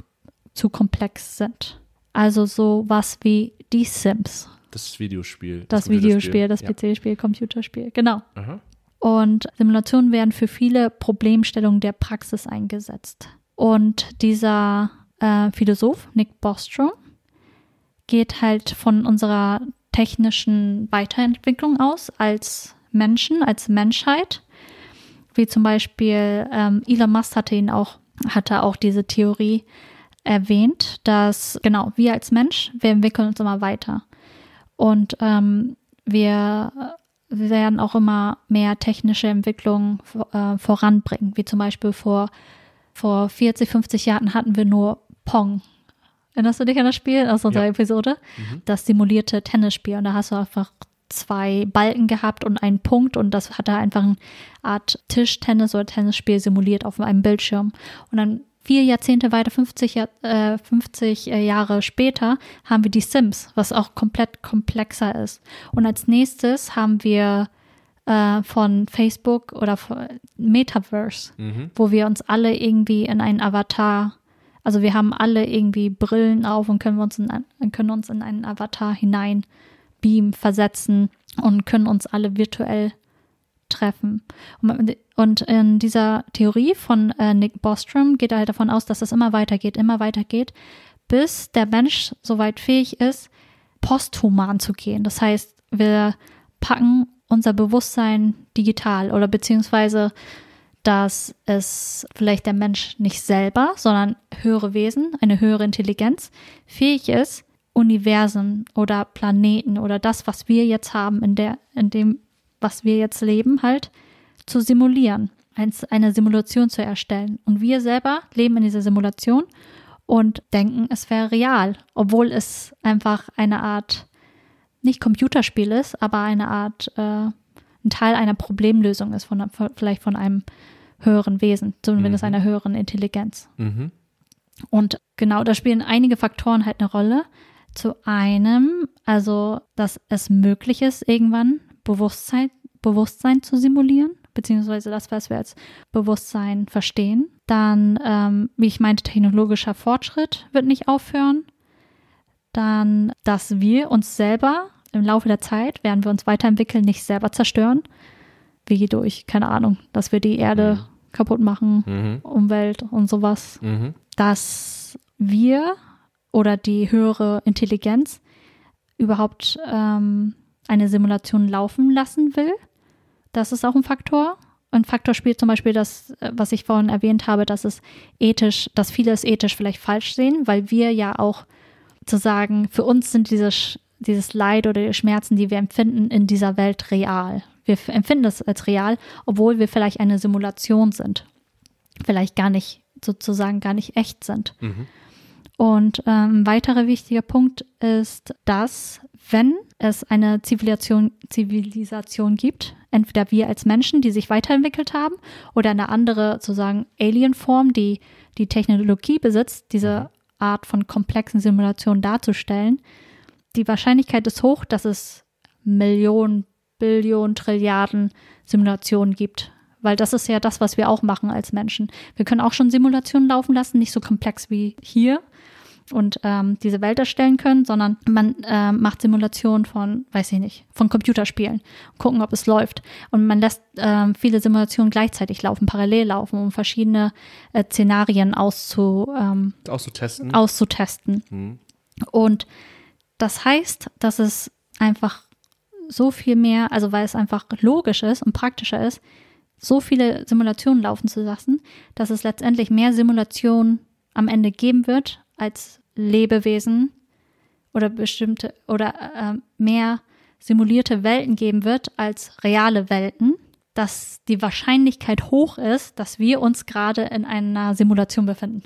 zu komplex sind. Also so was wie die Sims. Das Videospiel. Das, das Videospiel, das ja. PC-Spiel, Computerspiel, genau. Aha. Und Simulationen werden für viele Problemstellungen der Praxis eingesetzt. Und dieser äh, Philosoph, Nick Bostrom, geht halt von unserer technischen Weiterentwicklung aus als Menschen, als Menschheit. Wie zum Beispiel ähm, Elon Musk hatte ihn auch, hatte auch diese Theorie erwähnt, dass genau wir als Mensch, wir entwickeln uns immer weiter. Und ähm, wir werden auch immer mehr technische Entwicklungen äh, voranbringen, wie zum Beispiel vor vor 40, 50 Jahren hatten wir nur Pong Erinnerst du dich an das Spiel aus unserer ja. Episode? Mhm. Das simulierte Tennisspiel. Und da hast du einfach zwei Balken gehabt und einen Punkt und das hat da einfach eine Art Tischtennis oder Tennisspiel simuliert auf einem Bildschirm. Und dann vier Jahrzehnte weiter, 50, äh, 50 äh, Jahre später, haben wir die Sims, was auch komplett komplexer ist. Und als nächstes haben wir äh, von Facebook oder von Metaverse, mhm. wo wir uns alle irgendwie in einen Avatar also wir haben alle irgendwie Brillen auf und können uns in, können uns in einen Avatar hinein beamen, versetzen und können uns alle virtuell treffen. Und in dieser Theorie von äh, Nick Bostrom geht er halt davon aus, dass es immer weitergeht, immer weitergeht, bis der Mensch soweit fähig ist, posthuman zu gehen. Das heißt, wir packen unser Bewusstsein digital oder beziehungsweise dass es vielleicht der Mensch nicht selber, sondern höhere Wesen, eine höhere Intelligenz, fähig ist, Universen oder Planeten oder das, was wir jetzt haben, in, der, in dem, was wir jetzt leben, halt zu simulieren, eine Simulation zu erstellen. Und wir selber leben in dieser Simulation und denken, es wäre real, obwohl es einfach eine Art, nicht Computerspiel ist, aber eine Art äh, ein Teil einer Problemlösung ist, von, vielleicht von einem höheren Wesen, zumindest mhm. einer höheren Intelligenz. Mhm. Und genau, da spielen einige Faktoren halt eine Rolle. Zu einem, also, dass es möglich ist, irgendwann Bewusstsein, Bewusstsein zu simulieren, beziehungsweise das, was wir als Bewusstsein verstehen. Dann, ähm, wie ich meinte, technologischer Fortschritt wird nicht aufhören. Dann, dass wir uns selber im Laufe der Zeit, während wir uns weiterentwickeln, nicht selber zerstören. Wie durch, keine Ahnung, dass wir die Erde mhm. kaputt machen, Mhm. Umwelt und sowas, Mhm. dass wir oder die höhere Intelligenz überhaupt ähm, eine Simulation laufen lassen will. Das ist auch ein Faktor. Ein Faktor spielt zum Beispiel das, äh, was ich vorhin erwähnt habe, dass es ethisch, dass viele es ethisch vielleicht falsch sehen, weil wir ja auch zu sagen, für uns sind diese, dieses Leid oder die Schmerzen, die wir empfinden, in dieser Welt real. Wir empfinden das als real, obwohl wir vielleicht eine Simulation sind. Vielleicht gar nicht, sozusagen gar nicht echt sind. Mhm. Und ähm, ein weiterer wichtiger Punkt ist, dass wenn es eine Zivilisation, Zivilisation gibt, entweder wir als Menschen, die sich weiterentwickelt haben, oder eine andere sozusagen Alienform, die die Technologie besitzt, diese Art von komplexen Simulationen darzustellen, die Wahrscheinlichkeit ist hoch, dass es Millionen, Billionen, Trilliarden Simulationen gibt. Weil das ist ja das, was wir auch machen als Menschen. Wir können auch schon Simulationen laufen lassen, nicht so komplex wie hier und ähm, diese Welt erstellen können, sondern man ähm, macht Simulationen von, weiß ich nicht, von Computerspielen, gucken, ob es läuft. Und man lässt ähm, viele Simulationen gleichzeitig laufen, parallel laufen, um verschiedene äh, Szenarien auszu, ähm, Auszutesten. auszutesten. Mhm. Und das heißt, dass es einfach so viel mehr, also weil es einfach logisch ist und praktischer ist, so viele Simulationen laufen zu lassen, dass es letztendlich mehr Simulationen am Ende geben wird als Lebewesen oder bestimmte oder äh, mehr simulierte Welten geben wird als reale Welten, dass die Wahrscheinlichkeit hoch ist, dass wir uns gerade in einer Simulation befinden.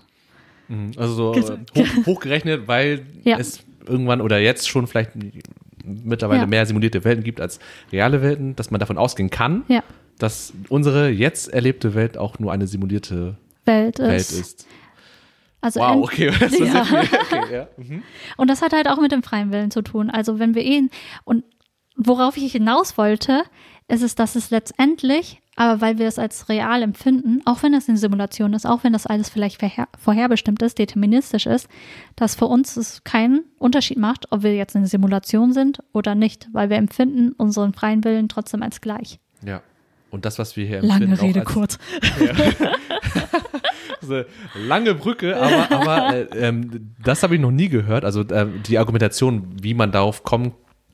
Mhm. Also so äh, hoch, hochgerechnet, weil Ja. es irgendwann oder jetzt schon vielleicht mittlerweile Ja. mehr simulierte Welten gibt als reale Welten, dass man davon ausgehen kann, Ja, dass unsere jetzt erlebte Welt auch nur eine simulierte Welt ist. Welt ist. Also Wow, okay. Das ist Ja. okay ja. Mhm. Und das hat halt auch mit dem freien Willen zu tun. Also wenn wir ihn und worauf ich hinaus wollte, ist es, dass es letztendlich, aber weil wir es als real empfinden, auch wenn es eine Simulation ist, auch wenn das alles vielleicht vorher, vorherbestimmt ist, deterministisch ist, dass für uns es keinen Unterschied macht, ob wir jetzt eine Simulation sind oder nicht, weil wir empfinden unseren freien Willen trotzdem als gleich. ja. Und das, was wir hier Lange empfinden, auch Rede, als, kurz. so eine lange Brücke, aber, aber äh, ähm, das habe ich noch nie gehört. Also äh, die Argumentation, wie man darauf kommen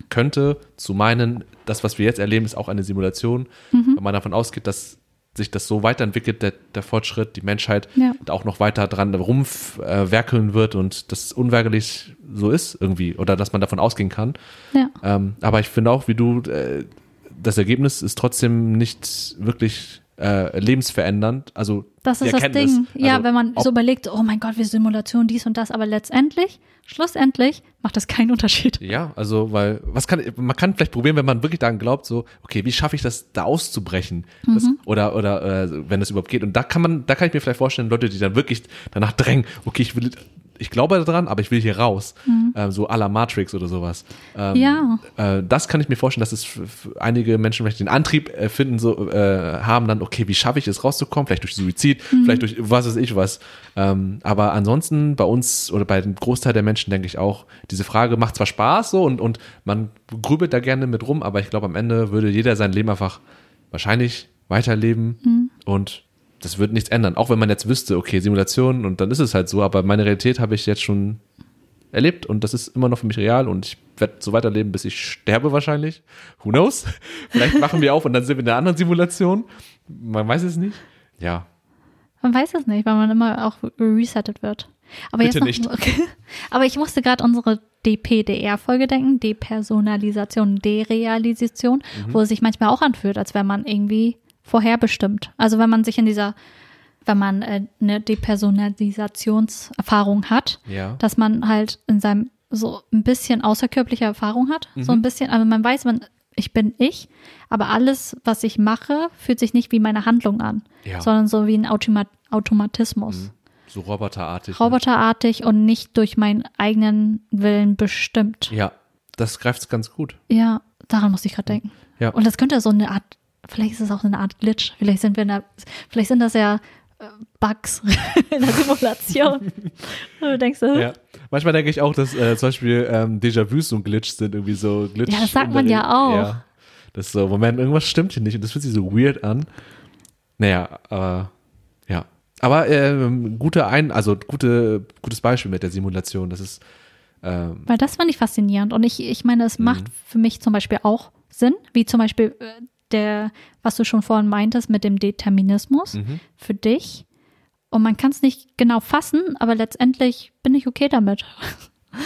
könnte, zu meinen, das, was wir jetzt erleben, ist auch eine Simulation. Mhm. Wenn man davon ausgeht, dass sich das so weiterentwickelt, der, der Fortschritt, die Menschheit Ja. da auch noch weiter dran rumwerkeln äh, wird und das unweigerlich so ist irgendwie oder dass man davon ausgehen kann. Ja. Ähm, aber ich finde auch, wie du, äh, das Ergebnis ist trotzdem nicht wirklich äh, lebensverändernd. Also Das ist das Ding. Ja, also wenn man so überlegt, oh mein Gott, wir Simulation, dies und das, aber letztendlich, schlussendlich, macht das keinen Unterschied. Ja, also, weil, was kann, man kann vielleicht probieren, wenn man wirklich daran glaubt, so, okay, wie schaffe ich das, da auszubrechen? Das, Mhm. oder, oder, äh, wenn das überhaupt geht. Und da kann man, da kann ich mir vielleicht vorstellen, Leute, die dann wirklich danach drängen, okay, ich will, ich glaube daran, aber ich will hier raus. Ähm, so à la Matrix oder sowas. Ähm, Mhm. Ja. Äh, das kann ich mir vorstellen, dass es einige Menschen vielleicht den Antrieb finden, so, äh, haben dann, okay, wie schaffe ich es rauszukommen? Vielleicht durch Suizid, Mhm. vielleicht durch was weiß ich was. Ähm, aber ansonsten bei uns oder bei dem Großteil der Menschen denke ich auch, diese Frage macht zwar Spaß so und, und man grübelt da gerne mit rum, aber ich glaube, am Ende würde jeder sein Leben einfach wahrscheinlich weiterleben Mhm. und das wird nichts ändern. Auch wenn man jetzt wüsste, okay, Simulation und dann ist es halt so, aber meine Realität habe ich jetzt schon erlebt und das ist immer noch für mich real und ich werde so weiterleben, bis ich sterbe wahrscheinlich. Who knows? Vielleicht machen wir auf und dann sind wir in einer anderen Simulation. Man weiß es nicht. Ja. Man weiß es nicht, weil man immer auch resettet wird. Aber Bitte jetzt noch, nicht. Okay. Aber ich musste gerade unsere DPDR-Folge denken, Depersonalisation, Derealisation, Mhm. wo es sich manchmal auch anfühlt, als wäre man irgendwie vorherbestimmt. Also wenn man sich in dieser, wenn man äh, eine Depersonalisationserfahrung hat, Ja. dass man halt in seinem so ein bisschen außerkörperliche Erfahrung hat. So Mhm. ein bisschen, also man weiß, man, ich bin ich, aber alles, was ich mache, fühlt sich nicht wie meine Handlung an, Ja. sondern so wie ein Automa Automatismus. So roboterartig. ne? Roboterartig und nicht durch meinen eigenen Willen bestimmt. Ja, das greift ganz gut. Ja, daran muss ich gerade denken. Ja. Und das könnte so eine Art, vielleicht ist es auch eine Art Glitch. Vielleicht sind wir in der, vielleicht sind das ja äh, Bugs in der Simulation. Du denkst, äh, Ja. Manchmal denke ich auch, dass äh, zum Beispiel ähm, Déjà-vus so ein Glitch sind, irgendwie so Glitch. Ja, das sagt man ja auch. Ja. Das ist so, Moment, irgendwas stimmt hier nicht und das fühlt sich so weird an. Naja, aber Aber ähm, gute ein, also gute, gutes Beispiel mit der Simulation. Das ist ähm, Weil das fand ich faszinierend. Und ich, ich meine, es Mhm. macht für mich zum Beispiel auch Sinn, wie zum Beispiel äh, der, was du schon vorhin meintest mit dem Determinismus mhm. für dich. Und man kann es nicht genau fassen, aber letztendlich bin ich okay damit,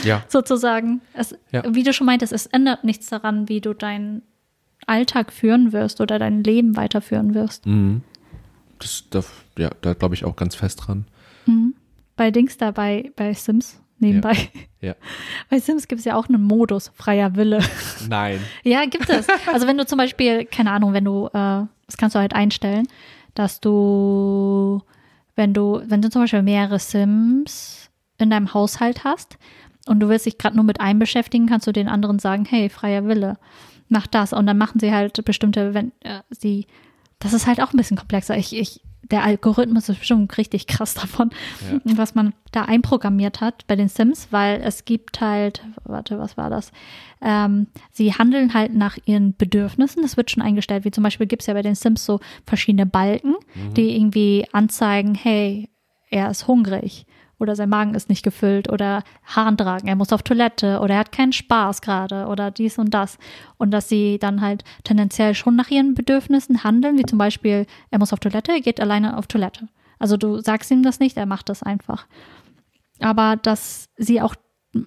ja, sozusagen. Es, Ja. Wie du schon meintest, es ändert nichts daran, wie du deinen Alltag führen wirst oder dein Leben weiterführen wirst. mhm. das, da, ja, da glaube ich auch ganz fest dran. Bei Dings da, bei, bei Sims nebenbei. Ja. Bei Sims gibt es ja auch einen Modus, freier Wille. Nein. Ja, gibt es. Also wenn du zum Beispiel, keine Ahnung, wenn du, äh, das kannst du halt einstellen, dass du, wenn du, wenn du zum Beispiel mehrere Sims in deinem Haushalt hast und du willst dich gerade nur mit einem beschäftigen, kannst du den anderen sagen, hey, freier Wille, mach das. Und dann machen sie halt bestimmte, wenn äh, sie, das ist halt auch ein bisschen komplexer. Ich, ich, der Algorithmus ist bestimmt richtig krass davon, Ja. was man da einprogrammiert hat bei den Sims, weil es gibt halt, warte, was war das? Ähm, sie handeln halt nach ihren Bedürfnissen. Das wird schon eingestellt. Wie zum Beispiel gibt es ja bei den Sims so verschiedene Balken, die irgendwie anzeigen, hey, er ist hungrig oder sein Magen ist nicht gefüllt oder Harndragen, er muss auf Toilette oder er hat keinen Spaß gerade oder dies und das. Und dass sie dann halt tendenziell schon nach ihren Bedürfnissen handeln, wie zum Beispiel, er muss auf Toilette, er geht alleine auf Toilette. Also du sagst ihm das nicht, er macht das einfach. Aber dass sie auch,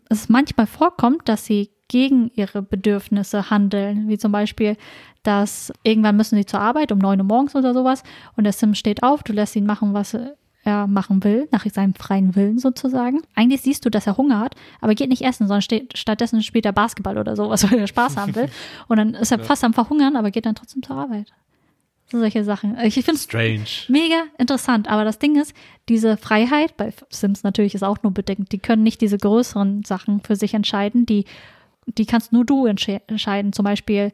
es manchmal vorkommt, dass sie gegen ihre Bedürfnisse handeln, wie zum Beispiel, dass irgendwann müssen sie zur Arbeit um 9 Uhr morgens oder sowas und der Sim steht auf, du lässt ihn machen, was er machen will, nach seinem freien Willen sozusagen. Eigentlich siehst du, dass er Hunger hat, aber geht nicht essen, sondern steht, stattdessen spielt er Basketball oder sowas, weil er Spaß haben will. Und dann ist er fast am Verhungern, aber geht dann trotzdem zur Arbeit. So solche Sachen. Ich finde es Strange. mega interessant, aber das Ding ist, diese Freiheit, bei Sims natürlich ist auch nur bedingt, die können nicht diese größeren Sachen für sich entscheiden, die, die kannst nur du entsche entscheiden. Zum Beispiel,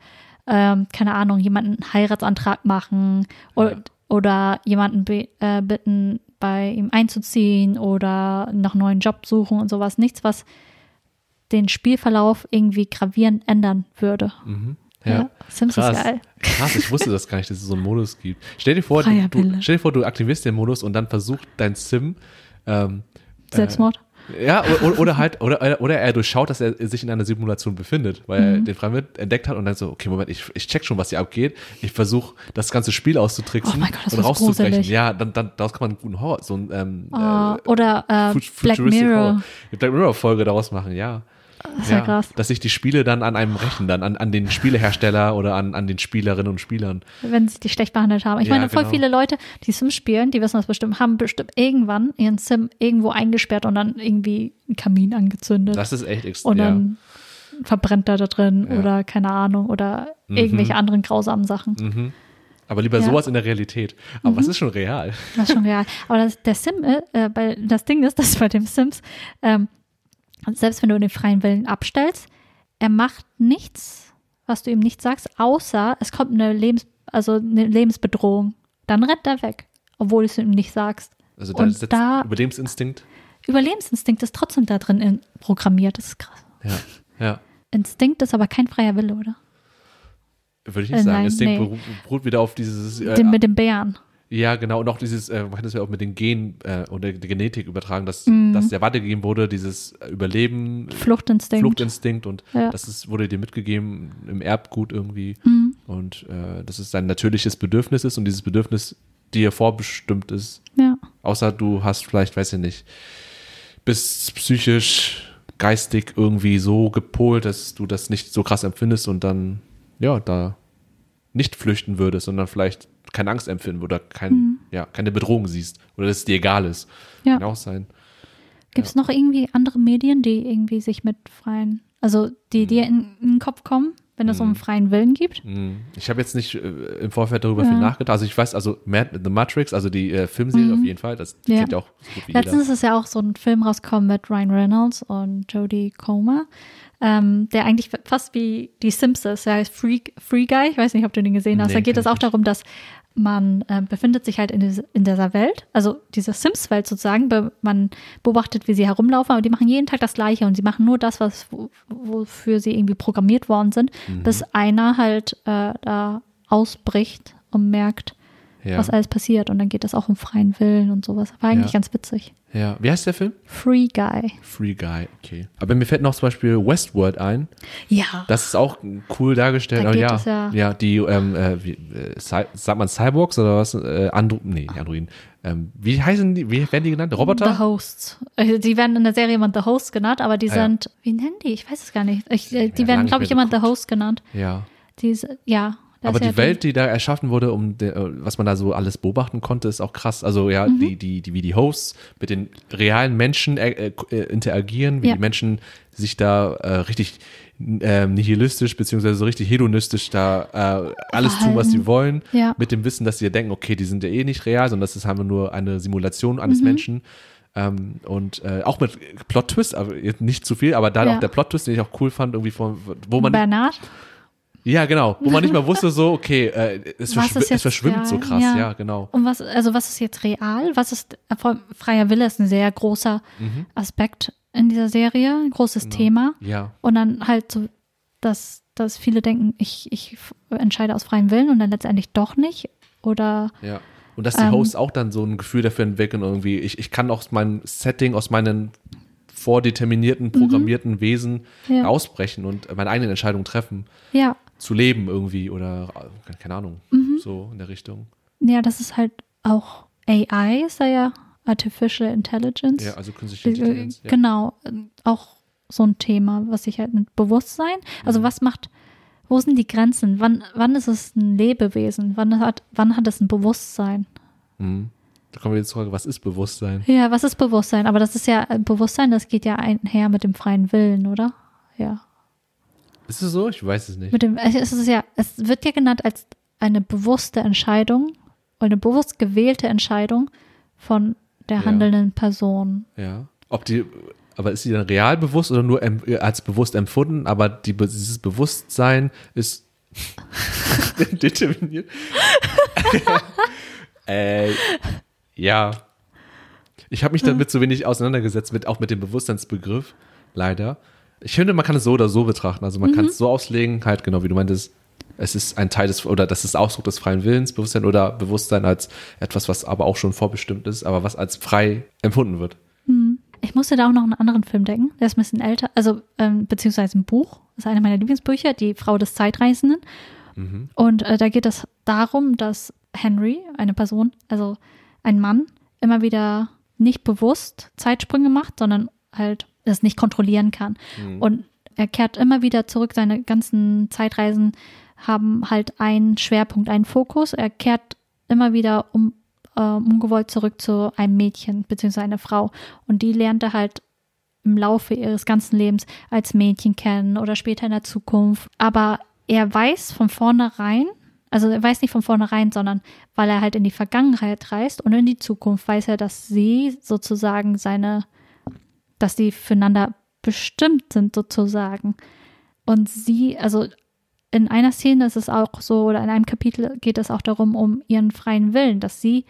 ähm, keine Ahnung, jemanden einen Heiratsantrag machen oder, Ja. oder jemanden äh, bitten, bei ihm einzuziehen oder nach neuen Job suchen und sowas. Nichts, was den Spielverlauf irgendwie gravierend ändern würde. Mhm. Ja. Sims Krass. ist geil. Krass, ich wusste das gar nicht, dass es so einen Modus gibt. Stell dir vor, du, stell dir vor, du aktivierst den Modus und dann versucht dein Sim ähm, Selbstmord. Ja, oder, oder halt, oder, oder er durchschaut, dass er sich in einer Simulation befindet, weil er Mhm. den Freiwill entdeckt hat und dann so, okay, Moment, ich, ich check schon, was hier abgeht. Ich versuche, das ganze Spiel auszutricksen Oh Gott, und rauszubrechen. gruselig. Ja, dann, dann daraus kann man einen guten Horror, so ein ähm, Ah, oder äh, Black Mirror. Horror. Black Mirror Folge daraus machen, ja. Das ist ja, krass. Dass sich die Spiele dann an einem rächen, dann an, an den Spielehersteller oder an, an den Spielerinnen und Spielern. wenn sie dich schlecht behandelt haben. Ich Ja, meine, voll genau. viele Leute, die Sims spielen, die wissen das bestimmt, haben bestimmt irgendwann ihren Sim irgendwo eingesperrt und dann irgendwie einen Kamin angezündet. Das ist echt extrem. und Ja. dann verbrennt er da drin Ja. oder keine Ahnung oder irgendwelche anderen grausamen Sachen. Mhm. Aber lieber Ja. Mhm. sowas in der Realität. Aber was ist schon real? Das ist schon real. Aber das, der Sim, äh, bei, das Ding ist, dass bei dem Sims, ähm, selbst wenn du den freien Willen abstellst, er macht nichts, was du ihm nicht sagst, außer es kommt eine, Lebens also eine Lebensbedrohung. Dann rennt er weg, obwohl du es ihm nicht sagst. Also da Und ist da- Überlebensinstinkt. Überlebensinstinkt ist trotzdem da drin in, programmiert. Das ist krass. Ja, ja. Instinkt ist aber kein freier Wille, oder? Würde ich nicht Äh, sagen. nein, Instinkt nee. beru- beruht wieder auf dieses. Äh, Den, mit dem Bären. Ja, genau. Und auch dieses, äh, man kann das ja auch mit den Gen äh, oder der Genetik übertragen, dass, Mhm. dass der weitergegeben wurde, dieses Überleben, Fluchtinstinkt. Fluchtinstinkt und Ja. das ist, wurde dir mitgegeben im Erbgut irgendwie. Mhm. Und äh, dass es sein natürliches Bedürfnis ist und dieses Bedürfnis dir vorbestimmt ist. Ja. Außer du hast vielleicht, weiß ich nicht, bist psychisch, geistig irgendwie so gepolt, dass du das nicht so krass empfindest und dann, ja, da nicht flüchten würdest, sondern vielleicht keine Angst empfinden oder kein, ja, keine Bedrohung siehst oder dass es dir egal ist. Mhm. Ja. Kann auch sein. Gibt es noch irgendwie andere Medien, die irgendwie sich mit freien, also die dir in, in den Kopf kommen, wenn es um freien Willen gibt? Hm. Ich habe jetzt nicht äh, im Vorfeld darüber Ja. viel nachgedacht. Also ich weiß, also Mad, The Matrix, also die äh, Filmserie auf jeden Fall, das Mhm. Ja. kennt ja auch so Letztens ist ja auch so ein Film rausgekommen mit Ryan Reynolds und Jodie Comer, ähm, der eigentlich fast wie die Sims ist. Der heißt Free, Free Guy. Ich weiß nicht, ob du den gesehen hast. Nee, da geht es auch darum, dass man äh, befindet sich halt in, diese, in dieser Welt, also diese Sims-Welt sozusagen. Be man beobachtet, wie sie herumlaufen, aber die machen jeden Tag das Gleiche und sie machen nur das, was wo- wofür sie irgendwie programmiert worden sind, Mhm. bis einer halt äh, da ausbricht und merkt, Ja. was alles passiert. Und dann geht es auch um freien Willen und sowas. War eigentlich Ja. ganz witzig. Ja. Wie heißt der Film? Free Guy. Free Guy, okay. Aber mir fällt noch zum Beispiel Westworld ein. Ja. Das ist auch cool dargestellt. Da Oh, ja, es ja- ja, die, ähm, äh, wie, äh, sagt man Cyborgs oder was? Äh, Andro nee, nicht Androiden. Ähm, wie heißen die, wie werden die genannt? Roboter? The Hosts. Also, Die werden in der Serie immer The Host genannt, aber die Ah, ja. sind, wie nennen die? Ich weiß es gar nicht. Ich, äh, die werden, glaube ich, immer The geguckt. Host genannt. Ja. Die ja. Da Aber ja die Welt, die da erschaffen wurde, um de, äh, was man da so alles beobachten konnte, ist auch krass. Also ja, Mhm. die, die, die, wie die Hosts mit den realen Menschen äh, äh, interagieren, wie Ja. die Menschen sich da äh, richtig ähm, nihilistisch beziehungsweise so richtig hedonistisch da äh, alles tun, was sie wollen, Ja. mit dem Wissen, dass sie ja denken, okay, die sind ja eh nicht real, sondern das ist einfach nur eine Simulation eines Mhm. Menschen. Ähm, und äh, auch mit Plot-Twist, aber jetzt nicht zu viel, aber da Ja. auch der Plot-Twist, den ich auch cool fand, irgendwie von, wo man Bernard. Ja, genau. Wo man nicht mal wusste, so, okay, äh, es, verschw es verschwimmt so real? krass, ja, Ja. genau. Und was, also was ist jetzt real? Was ist äh, freier Wille ist ein sehr großer Mhm. Aspekt in dieser Serie, ein großes Genau. Thema. Ja, Und dann halt so, dass, dass viele denken, ich, ich entscheide aus freiem Willen und dann letztendlich doch nicht. Oder ja. Und dass die Ähm. Hosts auch dann so ein Gefühl dafür entwickeln, irgendwie, ich, ich kann aus meinem Setting, aus meinen vordeterminierten, programmierten Wesen Mhm. Ja. ausbrechen und meine eigenen Entscheidungen treffen, ja, zu leben irgendwie oder, äh, keine Ahnung, Mhm. so in der Richtung. ja, das ist halt auch AI, ist da ja Artificial Intelligence. Ja, also künstliche Intelligenz. Ja. Genau, auch so ein Thema, was ich halt mit Bewusstsein, also Mhm. was macht, wo sind die Grenzen? Wann, wann ist es ein Lebewesen? Wann hat, wann hat es ein Bewusstsein? Mhm. Da kommen wir jetzt zur Frage, was ist Bewusstsein? Ja, was ist Bewusstsein? Aber das ist ja, Bewusstsein, das geht ja einher mit dem freien Willen, oder? Ja. Ist es so? Ich weiß es nicht. Mit dem, es ist ja, es wird ja genannt als eine bewusste Entscheidung, eine bewusst gewählte Entscheidung von der Ja. handelnden Person. Ja. Ob die, aber ist sie dann real bewusst oder nur em, als bewusst empfunden? Aber die, dieses Bewusstsein ist determiniert. äh, ja. Ich habe mich damit so wenig auseinandergesetzt, mit, auch mit dem Bewusstseinsbegriff, leider. Ich finde, man kann es so oder so betrachten. Also man kann es so auslegen, halt genau wie du meintest, es ist ein Teil des, oder das ist Ausdruck des freien Willens, Bewusstsein oder Bewusstsein als etwas, was aber auch schon vorbestimmt ist, aber was als frei empfunden wird. Ich musste da auch noch einen anderen Film denken, der ist ein bisschen älter, also ähm, beziehungsweise ein Buch, das ist einer meiner Lieblingsbücher, Die Frau des Zeitreisenden. Und äh, da geht es darum, dass Henry, eine Person, also ein Mann, immer wieder nicht bewusst Zeitsprünge macht, sondern halt das nicht kontrollieren kann. Und er kehrt immer wieder zurück, seine ganzen Zeitreisen haben halt einen Schwerpunkt, einen Fokus. Er kehrt immer wieder um, äh, ungewollt zurück zu einem Mädchen beziehungsweise einer Frau. Und die lernt er halt im Laufe ihres ganzen Lebens als Mädchen kennen oder später in der Zukunft. Aber er weiß von vornherein, also er weiß nicht von vornherein, sondern weil er halt in die Vergangenheit reist und in die Zukunft weiß er, dass sie sozusagen seine, dass sie füreinander bestimmt sind sozusagen. Und sie, also in einer Szene ist es auch so, oder in einem Kapitel geht es auch darum, um ihren freien Willen, dass sie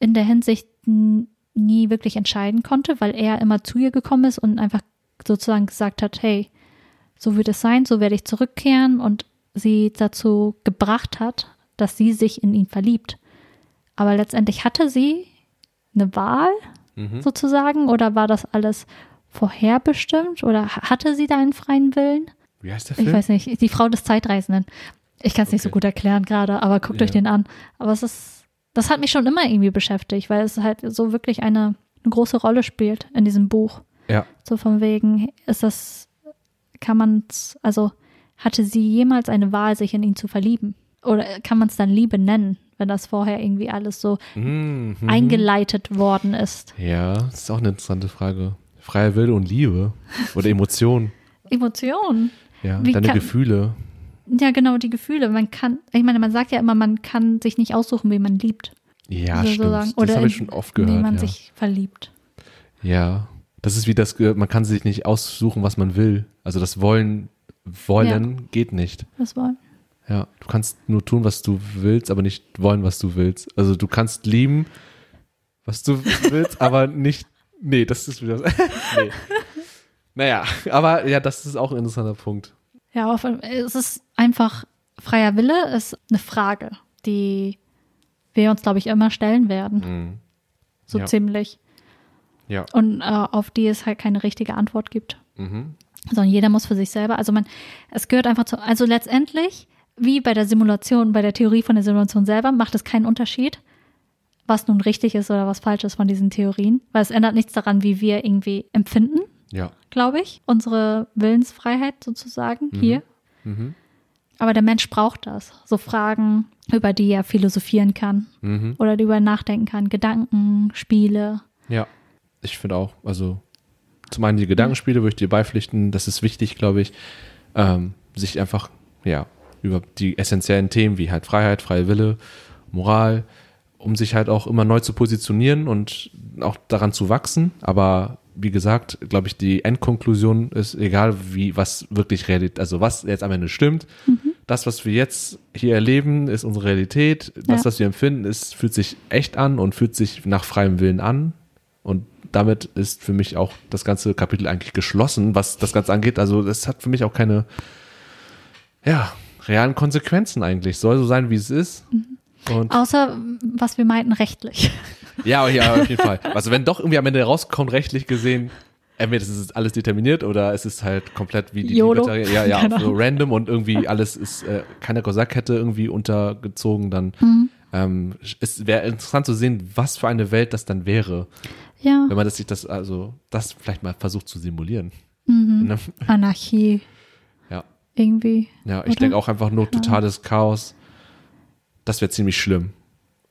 in der Hinsicht nie wirklich entscheiden konnte, weil er immer zu ihr gekommen ist und einfach sozusagen gesagt hat, hey, so wird es sein, so werde ich zurückkehren und sie dazu gebracht hat, dass sie sich in ihn verliebt. Aber letztendlich hatte sie eine Wahl Mhm. sozusagen oder war das alles vorherbestimmt oder ha- hatte sie da einen freien Willen? Wie heißt der Ich Film? weiß nicht, die Frau des Zeitreisenden. Ich kann es nicht so Okay. gut erklären gerade, aber guckt Ja. euch den an. Aber es ist, das hat mich schon immer irgendwie beschäftigt, weil es halt so wirklich eine, eine große Rolle spielt in diesem Buch. Ja. So von wegen, ist das, kann man es, also hatte sie jemals eine Wahl, sich in ihn zu verlieben? Oder kann man es dann Liebe nennen, wenn das vorher irgendwie alles so Mhm. eingeleitet worden ist? Ja, das ist auch eine interessante Frage. Freie Wille und Liebe oder Emotionen. Emotionen. Ja, Wie deine kann- Gefühle. Ja, genau, die Gefühle. Man kann, ich meine, man sagt ja immer, man kann sich nicht aussuchen, wen man liebt. Ja, Also stimmt. sozusagen. das Oder habe ich schon oft gehört. man Ja. sich verliebt. ja, das ist wie das, ge- man kann sich nicht aussuchen, was man will. Also das Wollen, Wollen geht nicht. Das war. Ja, du kannst nur tun, was du willst, aber nicht wollen, was du willst. Also du kannst lieben, was du willst, aber nicht. Nee, das ist wieder. nee. Naja, aber ja, das ist auch ein interessanter Punkt. Ja, auf, es ist einfach freier Wille, ist eine Frage, die wir uns, glaube ich, immer stellen werden. Mhm. So Ja. ziemlich. Ja. Und äh, auf die es halt keine richtige Antwort gibt. Mhm. sondern jeder muss für sich selber. Also man, es gehört einfach zu, also letztendlich, wie bei der Simulation, bei der Theorie von der Simulation selber, macht es keinen Unterschied, was nun richtig ist oder was falsch ist von diesen Theorien, weil es ändert nichts daran, wie wir irgendwie empfinden, Ja. glaube ich, unsere Willensfreiheit sozusagen hier. Mhm. Aber der Mensch braucht das. So Fragen, über die er philosophieren kann Mhm. oder die über nachdenken kann, Gedanken, Spiele. Ja. Ich finde auch, also zum einen die Gedankenspiele würde ich dir beipflichten, das ist wichtig, glaube ich, ähm, sich einfach, ja, über die essentiellen Themen wie halt Freiheit, freie Wille, Moral, um sich halt auch immer neu zu positionieren und auch daran zu wachsen. Aber wie gesagt, glaube ich, die Endkonklusion ist egal, wie was wirklich Realität, also was jetzt am Ende stimmt. Das, was wir jetzt hier erleben, ist unsere Realität. Das, Ja. was wir empfinden, ist, fühlt sich echt an und fühlt sich nach freiem Willen an. Und damit ist für mich auch das ganze Kapitel eigentlich geschlossen, was das Ganze angeht. Also das hat für mich auch keine, ja, realen Konsequenzen eigentlich. Soll so sein, wie es ist. Und Außer, was wir meinten, rechtlich. ja, ja, auf jeden Fall. Also wenn doch irgendwie am Ende rauskommt, rechtlich gesehen, entweder ist es alles determiniert oder es ist halt komplett wie die. Libertarier- ja, ja, Genau. so random und irgendwie alles ist äh, keine Kosakkette irgendwie untergezogen, dann Mhm. ähm, es wäre interessant zu sehen, was für eine Welt das dann wäre, Ja. wenn man das sich das, also das vielleicht mal versucht zu simulieren. Mhm. Ne? Anarchie. Irgendwie. Ja, ich denke auch einfach nur totales Chaos. Das wäre ziemlich schlimm.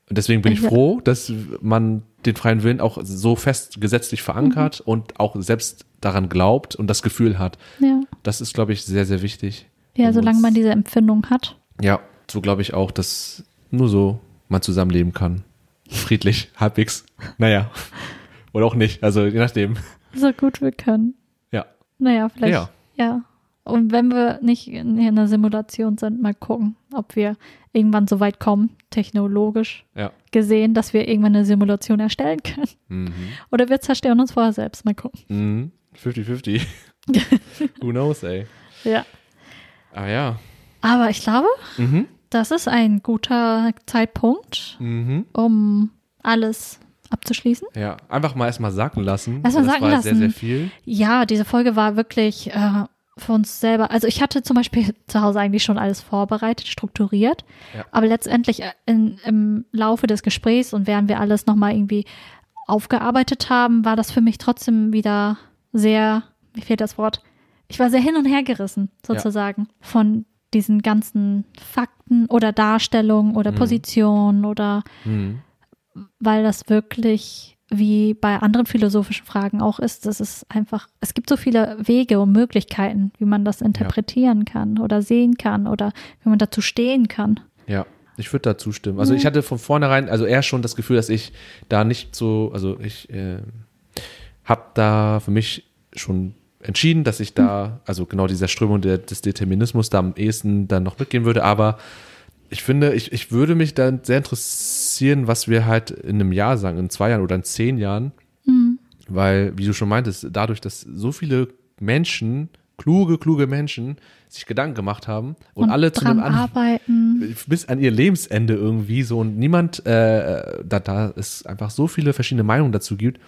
Und deswegen bin ich Ja. froh, dass man den freien Willen auch so fest gesetzlich verankert Mhm. und auch selbst daran glaubt und das Gefühl hat. Ja. Das ist, glaube ich, sehr, sehr wichtig. Ja, um solange uns- man diese Empfindung hat. Ja, so glaube ich auch, dass nur so man zusammenleben kann. Friedlich, halbwegs. Naja. Oder auch nicht. Also je nachdem. So gut wir können. Ja. Naja, vielleicht. Ja. Ja. Und wenn wir nicht in einer Simulation sind, mal gucken, ob wir irgendwann so weit kommen, technologisch Ja. gesehen, dass wir irgendwann eine Simulation erstellen können. Mhm. Oder wir zerstören uns vorher selbst. Mal gucken. Mhm. 50-50. Who knows, ey. Ja. Ah ja. Aber ich glaube, Mhm. das ist ein guter Zeitpunkt, Mhm. um alles abzuschließen. Ja, einfach mal erstmal sacken lassen. Erst mal das sacken war sehr, lassen. sehr viel. Ja, diese Folge war wirklich äh, für uns selber. Also ich hatte zum Beispiel zu Hause eigentlich schon alles vorbereitet, strukturiert. Ja. Aber letztendlich äh, in, im Laufe des Gesprächs und während wir alles nochmal irgendwie aufgearbeitet haben, war das für mich trotzdem wieder sehr, mir fehlt das Wort, ich war sehr hin und her gerissen, sozusagen, von diesen ganzen Fakten oder Darstellungen oder Mhm. Positionen oder Mhm. weil das wirklich wie bei anderen philosophischen Fragen auch ist, dass es einfach, es gibt so viele Wege und Möglichkeiten, wie man das interpretieren kann oder sehen kann oder wie man dazu stehen kann. Ja, ich würde da zustimmen. Also Mhm. ich hatte von vornherein, also eher schon das Gefühl, dass ich da nicht so, also ich äh, habe da für mich schon entschieden, dass ich da, also genau dieser Strömung der, des Determinismus da am ehesten dann noch mitgehen würde, aber ich finde, ich, ich würde mich dann sehr interessieren, was wir halt in einem Jahr sagen, in zwei Jahren oder in zehn Jahren, Mhm. weil, wie du schon meintest, dadurch, dass so viele Menschen, kluge, kluge Menschen, sich Gedanken gemacht haben und, alle zu einem anderen arbeiten. bis an ihr Lebensende irgendwie so und niemand, äh, da, da es einfach so viele verschiedene Meinungen dazu gibt,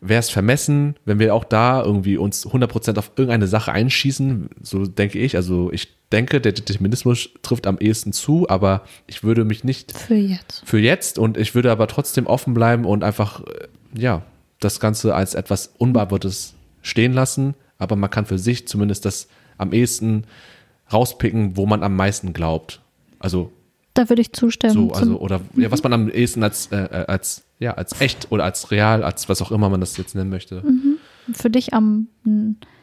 wäre es vermessen, wenn wir auch da irgendwie uns 100% auf irgendeine Sache einschießen, so denke ich. Also ich denke, der Determinismus trifft am ehesten zu, aber ich würde mich nicht Für jetzt. für jetzt und ich würde aber trotzdem offen bleiben und einfach, äh, ja, das Ganze als etwas Unbeantwortetes stehen lassen, aber man kann für sich zumindest das am ehesten rauspicken, wo man am meisten glaubt. Also Da würde ich zustimmen. so, also oder ja, was man am ehesten als äh, äh, als ja als echt oder als real, als was auch immer man das jetzt nennen möchte. Für dich am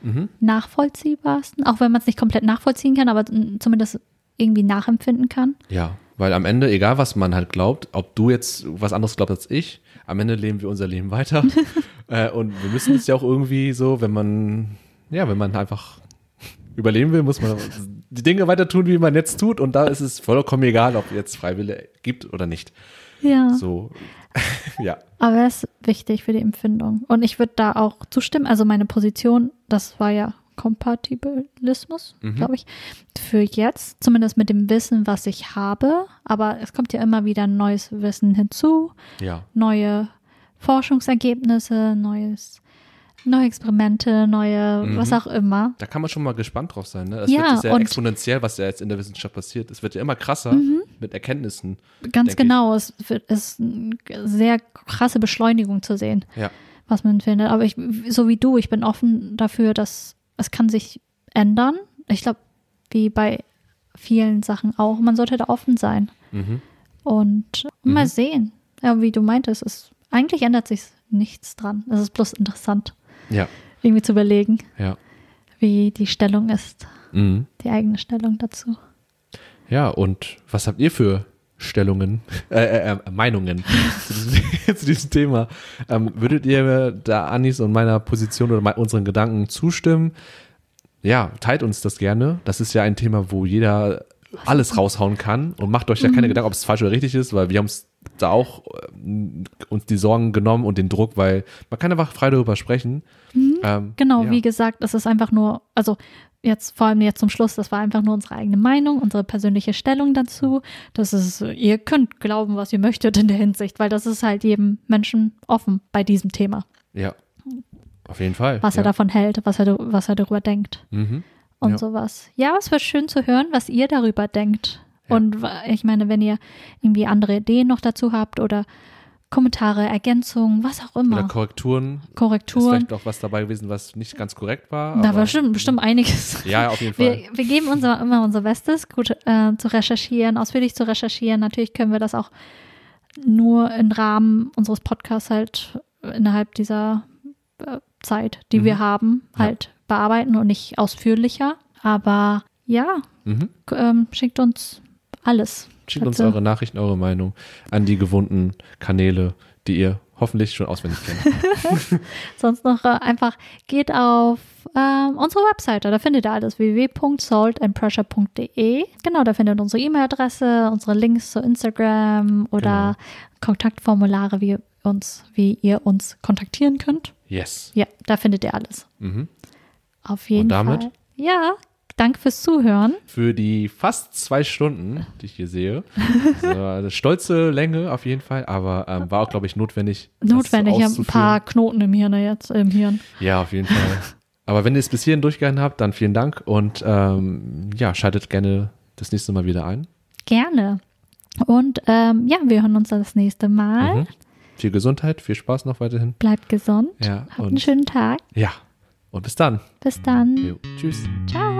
Mhm. nachvollziehbarsten, auch wenn man es nicht komplett nachvollziehen kann, aber zumindest irgendwie nachempfinden kann. Ja, weil am Ende, egal was man halt glaubt, ob du jetzt was anderes glaubst als ich, am Ende leben wir unser Leben weiter. äh, und wir müssen es ja auch irgendwie so, wenn man, ja, wenn man einfach überleben will, muss man die Dinge weiter tun, wie man jetzt tut. Und da ist es vollkommen egal, ob jetzt Freiwille gibt oder nicht. Ja. So, ja. Aber es ist wichtig für die Empfindung. Und ich würde da auch zustimmen. Also meine Position, das war ja Kompatibilismus, Mhm. glaube ich, für jetzt, zumindest mit dem Wissen, was ich habe. Aber es kommt ja immer wieder neues Wissen hinzu, Ja. neue Forschungsergebnisse, neues, neue Experimente, neue, Mhm. was auch immer. Da kann man schon mal gespannt drauf sein. Ne? Es Ja, wird sehr exponentiell, was ja jetzt in der Wissenschaft passiert. Es wird ja immer krasser Mhm. Mit Erkenntnissen. Ganz genau, es wird- ist eine sehr krasse Beschleunigung zu sehen. Ja. was man findet. Aber ich, so wie du, ich bin offen dafür, dass es kann sich ändern. Ich glaube, wie bei vielen Sachen auch, man sollte da offen sein Mhm. und Mhm. mal sehen. Ja, wie du meintest, es, eigentlich ändert sich nichts dran. Es ist bloß interessant, Ja. irgendwie zu überlegen, Ja. wie die Stellung ist, Mhm. die eigene Stellung dazu. Ja, und was habt ihr für Stellungen, äh, äh, äh, Meinungen zu, diesem, zu diesem Thema? Ähm, würdet ihr da Anis und meiner Position oder unseren Gedanken zustimmen? Ja, teilt uns das gerne. Das ist ja ein Thema, wo jeder alles raushauen kann und macht euch ja Mhm. keine Gedanken, ob es falsch oder richtig ist, weil wir haben uns da auch ähm, uns die Sorgen genommen und den Druck, weil man kann einfach frei darüber sprechen. Ähm, Genau, ja. wie gesagt, es ist einfach nur, also jetzt vor allem jetzt zum Schluss, das war einfach nur unsere eigene Meinung, unsere persönliche Stellung dazu. Das ist, ihr könnt glauben, was ihr möchtet in der Hinsicht, weil das ist halt jedem Menschen offen bei diesem Thema, Ja, auf jeden Fall. was ja. er davon hält, was er, was er darüber denkt Mhm. und Ja. sowas. Ja, es wird schön zu hören, was ihr darüber denkt. Ja. Und ich meine, wenn ihr irgendwie andere Ideen noch dazu habt oder Kommentare, Ergänzungen, was auch Oder immer, Korrekturen. Ist Korrekturen, vielleicht auch was dabei gewesen, was nicht ganz korrekt war. da war bestimmt, bestimmt einiges. Ja, auf jeden Fall. Wir, wir geben unser, immer unser Bestes, gut äh, zu recherchieren, ausführlich zu recherchieren. Natürlich können wir das auch nur im Rahmen unseres Podcasts halt innerhalb dieser äh, Zeit, die Mhm. wir haben, Ja. halt bearbeiten und nicht ausführlicher. Aber ja, Mhm. ähm, schickt uns alles. Schickt uns eure Nachrichten, eure Meinung an die gewohnten Kanäle, die ihr hoffentlich schon auswendig kennt. Sonst noch äh, einfach geht auf ähm, unsere Webseite, da findet ihr alles www.saltandpressure.de. Genau, da findet ihr unsere E-Mail-Adresse, unsere Links zu Instagram oder Kontaktformulare, wie uns, wie ihr uns kontaktieren könnt. Yes. Ja, da findet ihr alles. Mhm. Auf jeden damit? Fall. Ja, danke fürs Zuhören. Für die fast zwei Stunden, die ich hier sehe, so eine stolze Länge auf jeden Fall, aber ähm, war auch, glaube ich, notwendig. das Notwendig, ja, ein paar Knoten im Hirn jetzt, im Hirn. Ja, auf jeden Fall. Aber wenn ihr es bis hierhin durchgehalten habt, dann vielen Dank und ähm, ja, schaltet gerne das nächste Mal wieder ein. Gerne. Und ähm, ja, wir hören uns das nächste Mal. Mhm. Viel Gesundheit, viel Spaß noch weiterhin. Bleibt gesund. Ja, Habt einen schönen Tag. Ja, und bis dann. Bis dann. Jo. Tschüss. Ciao.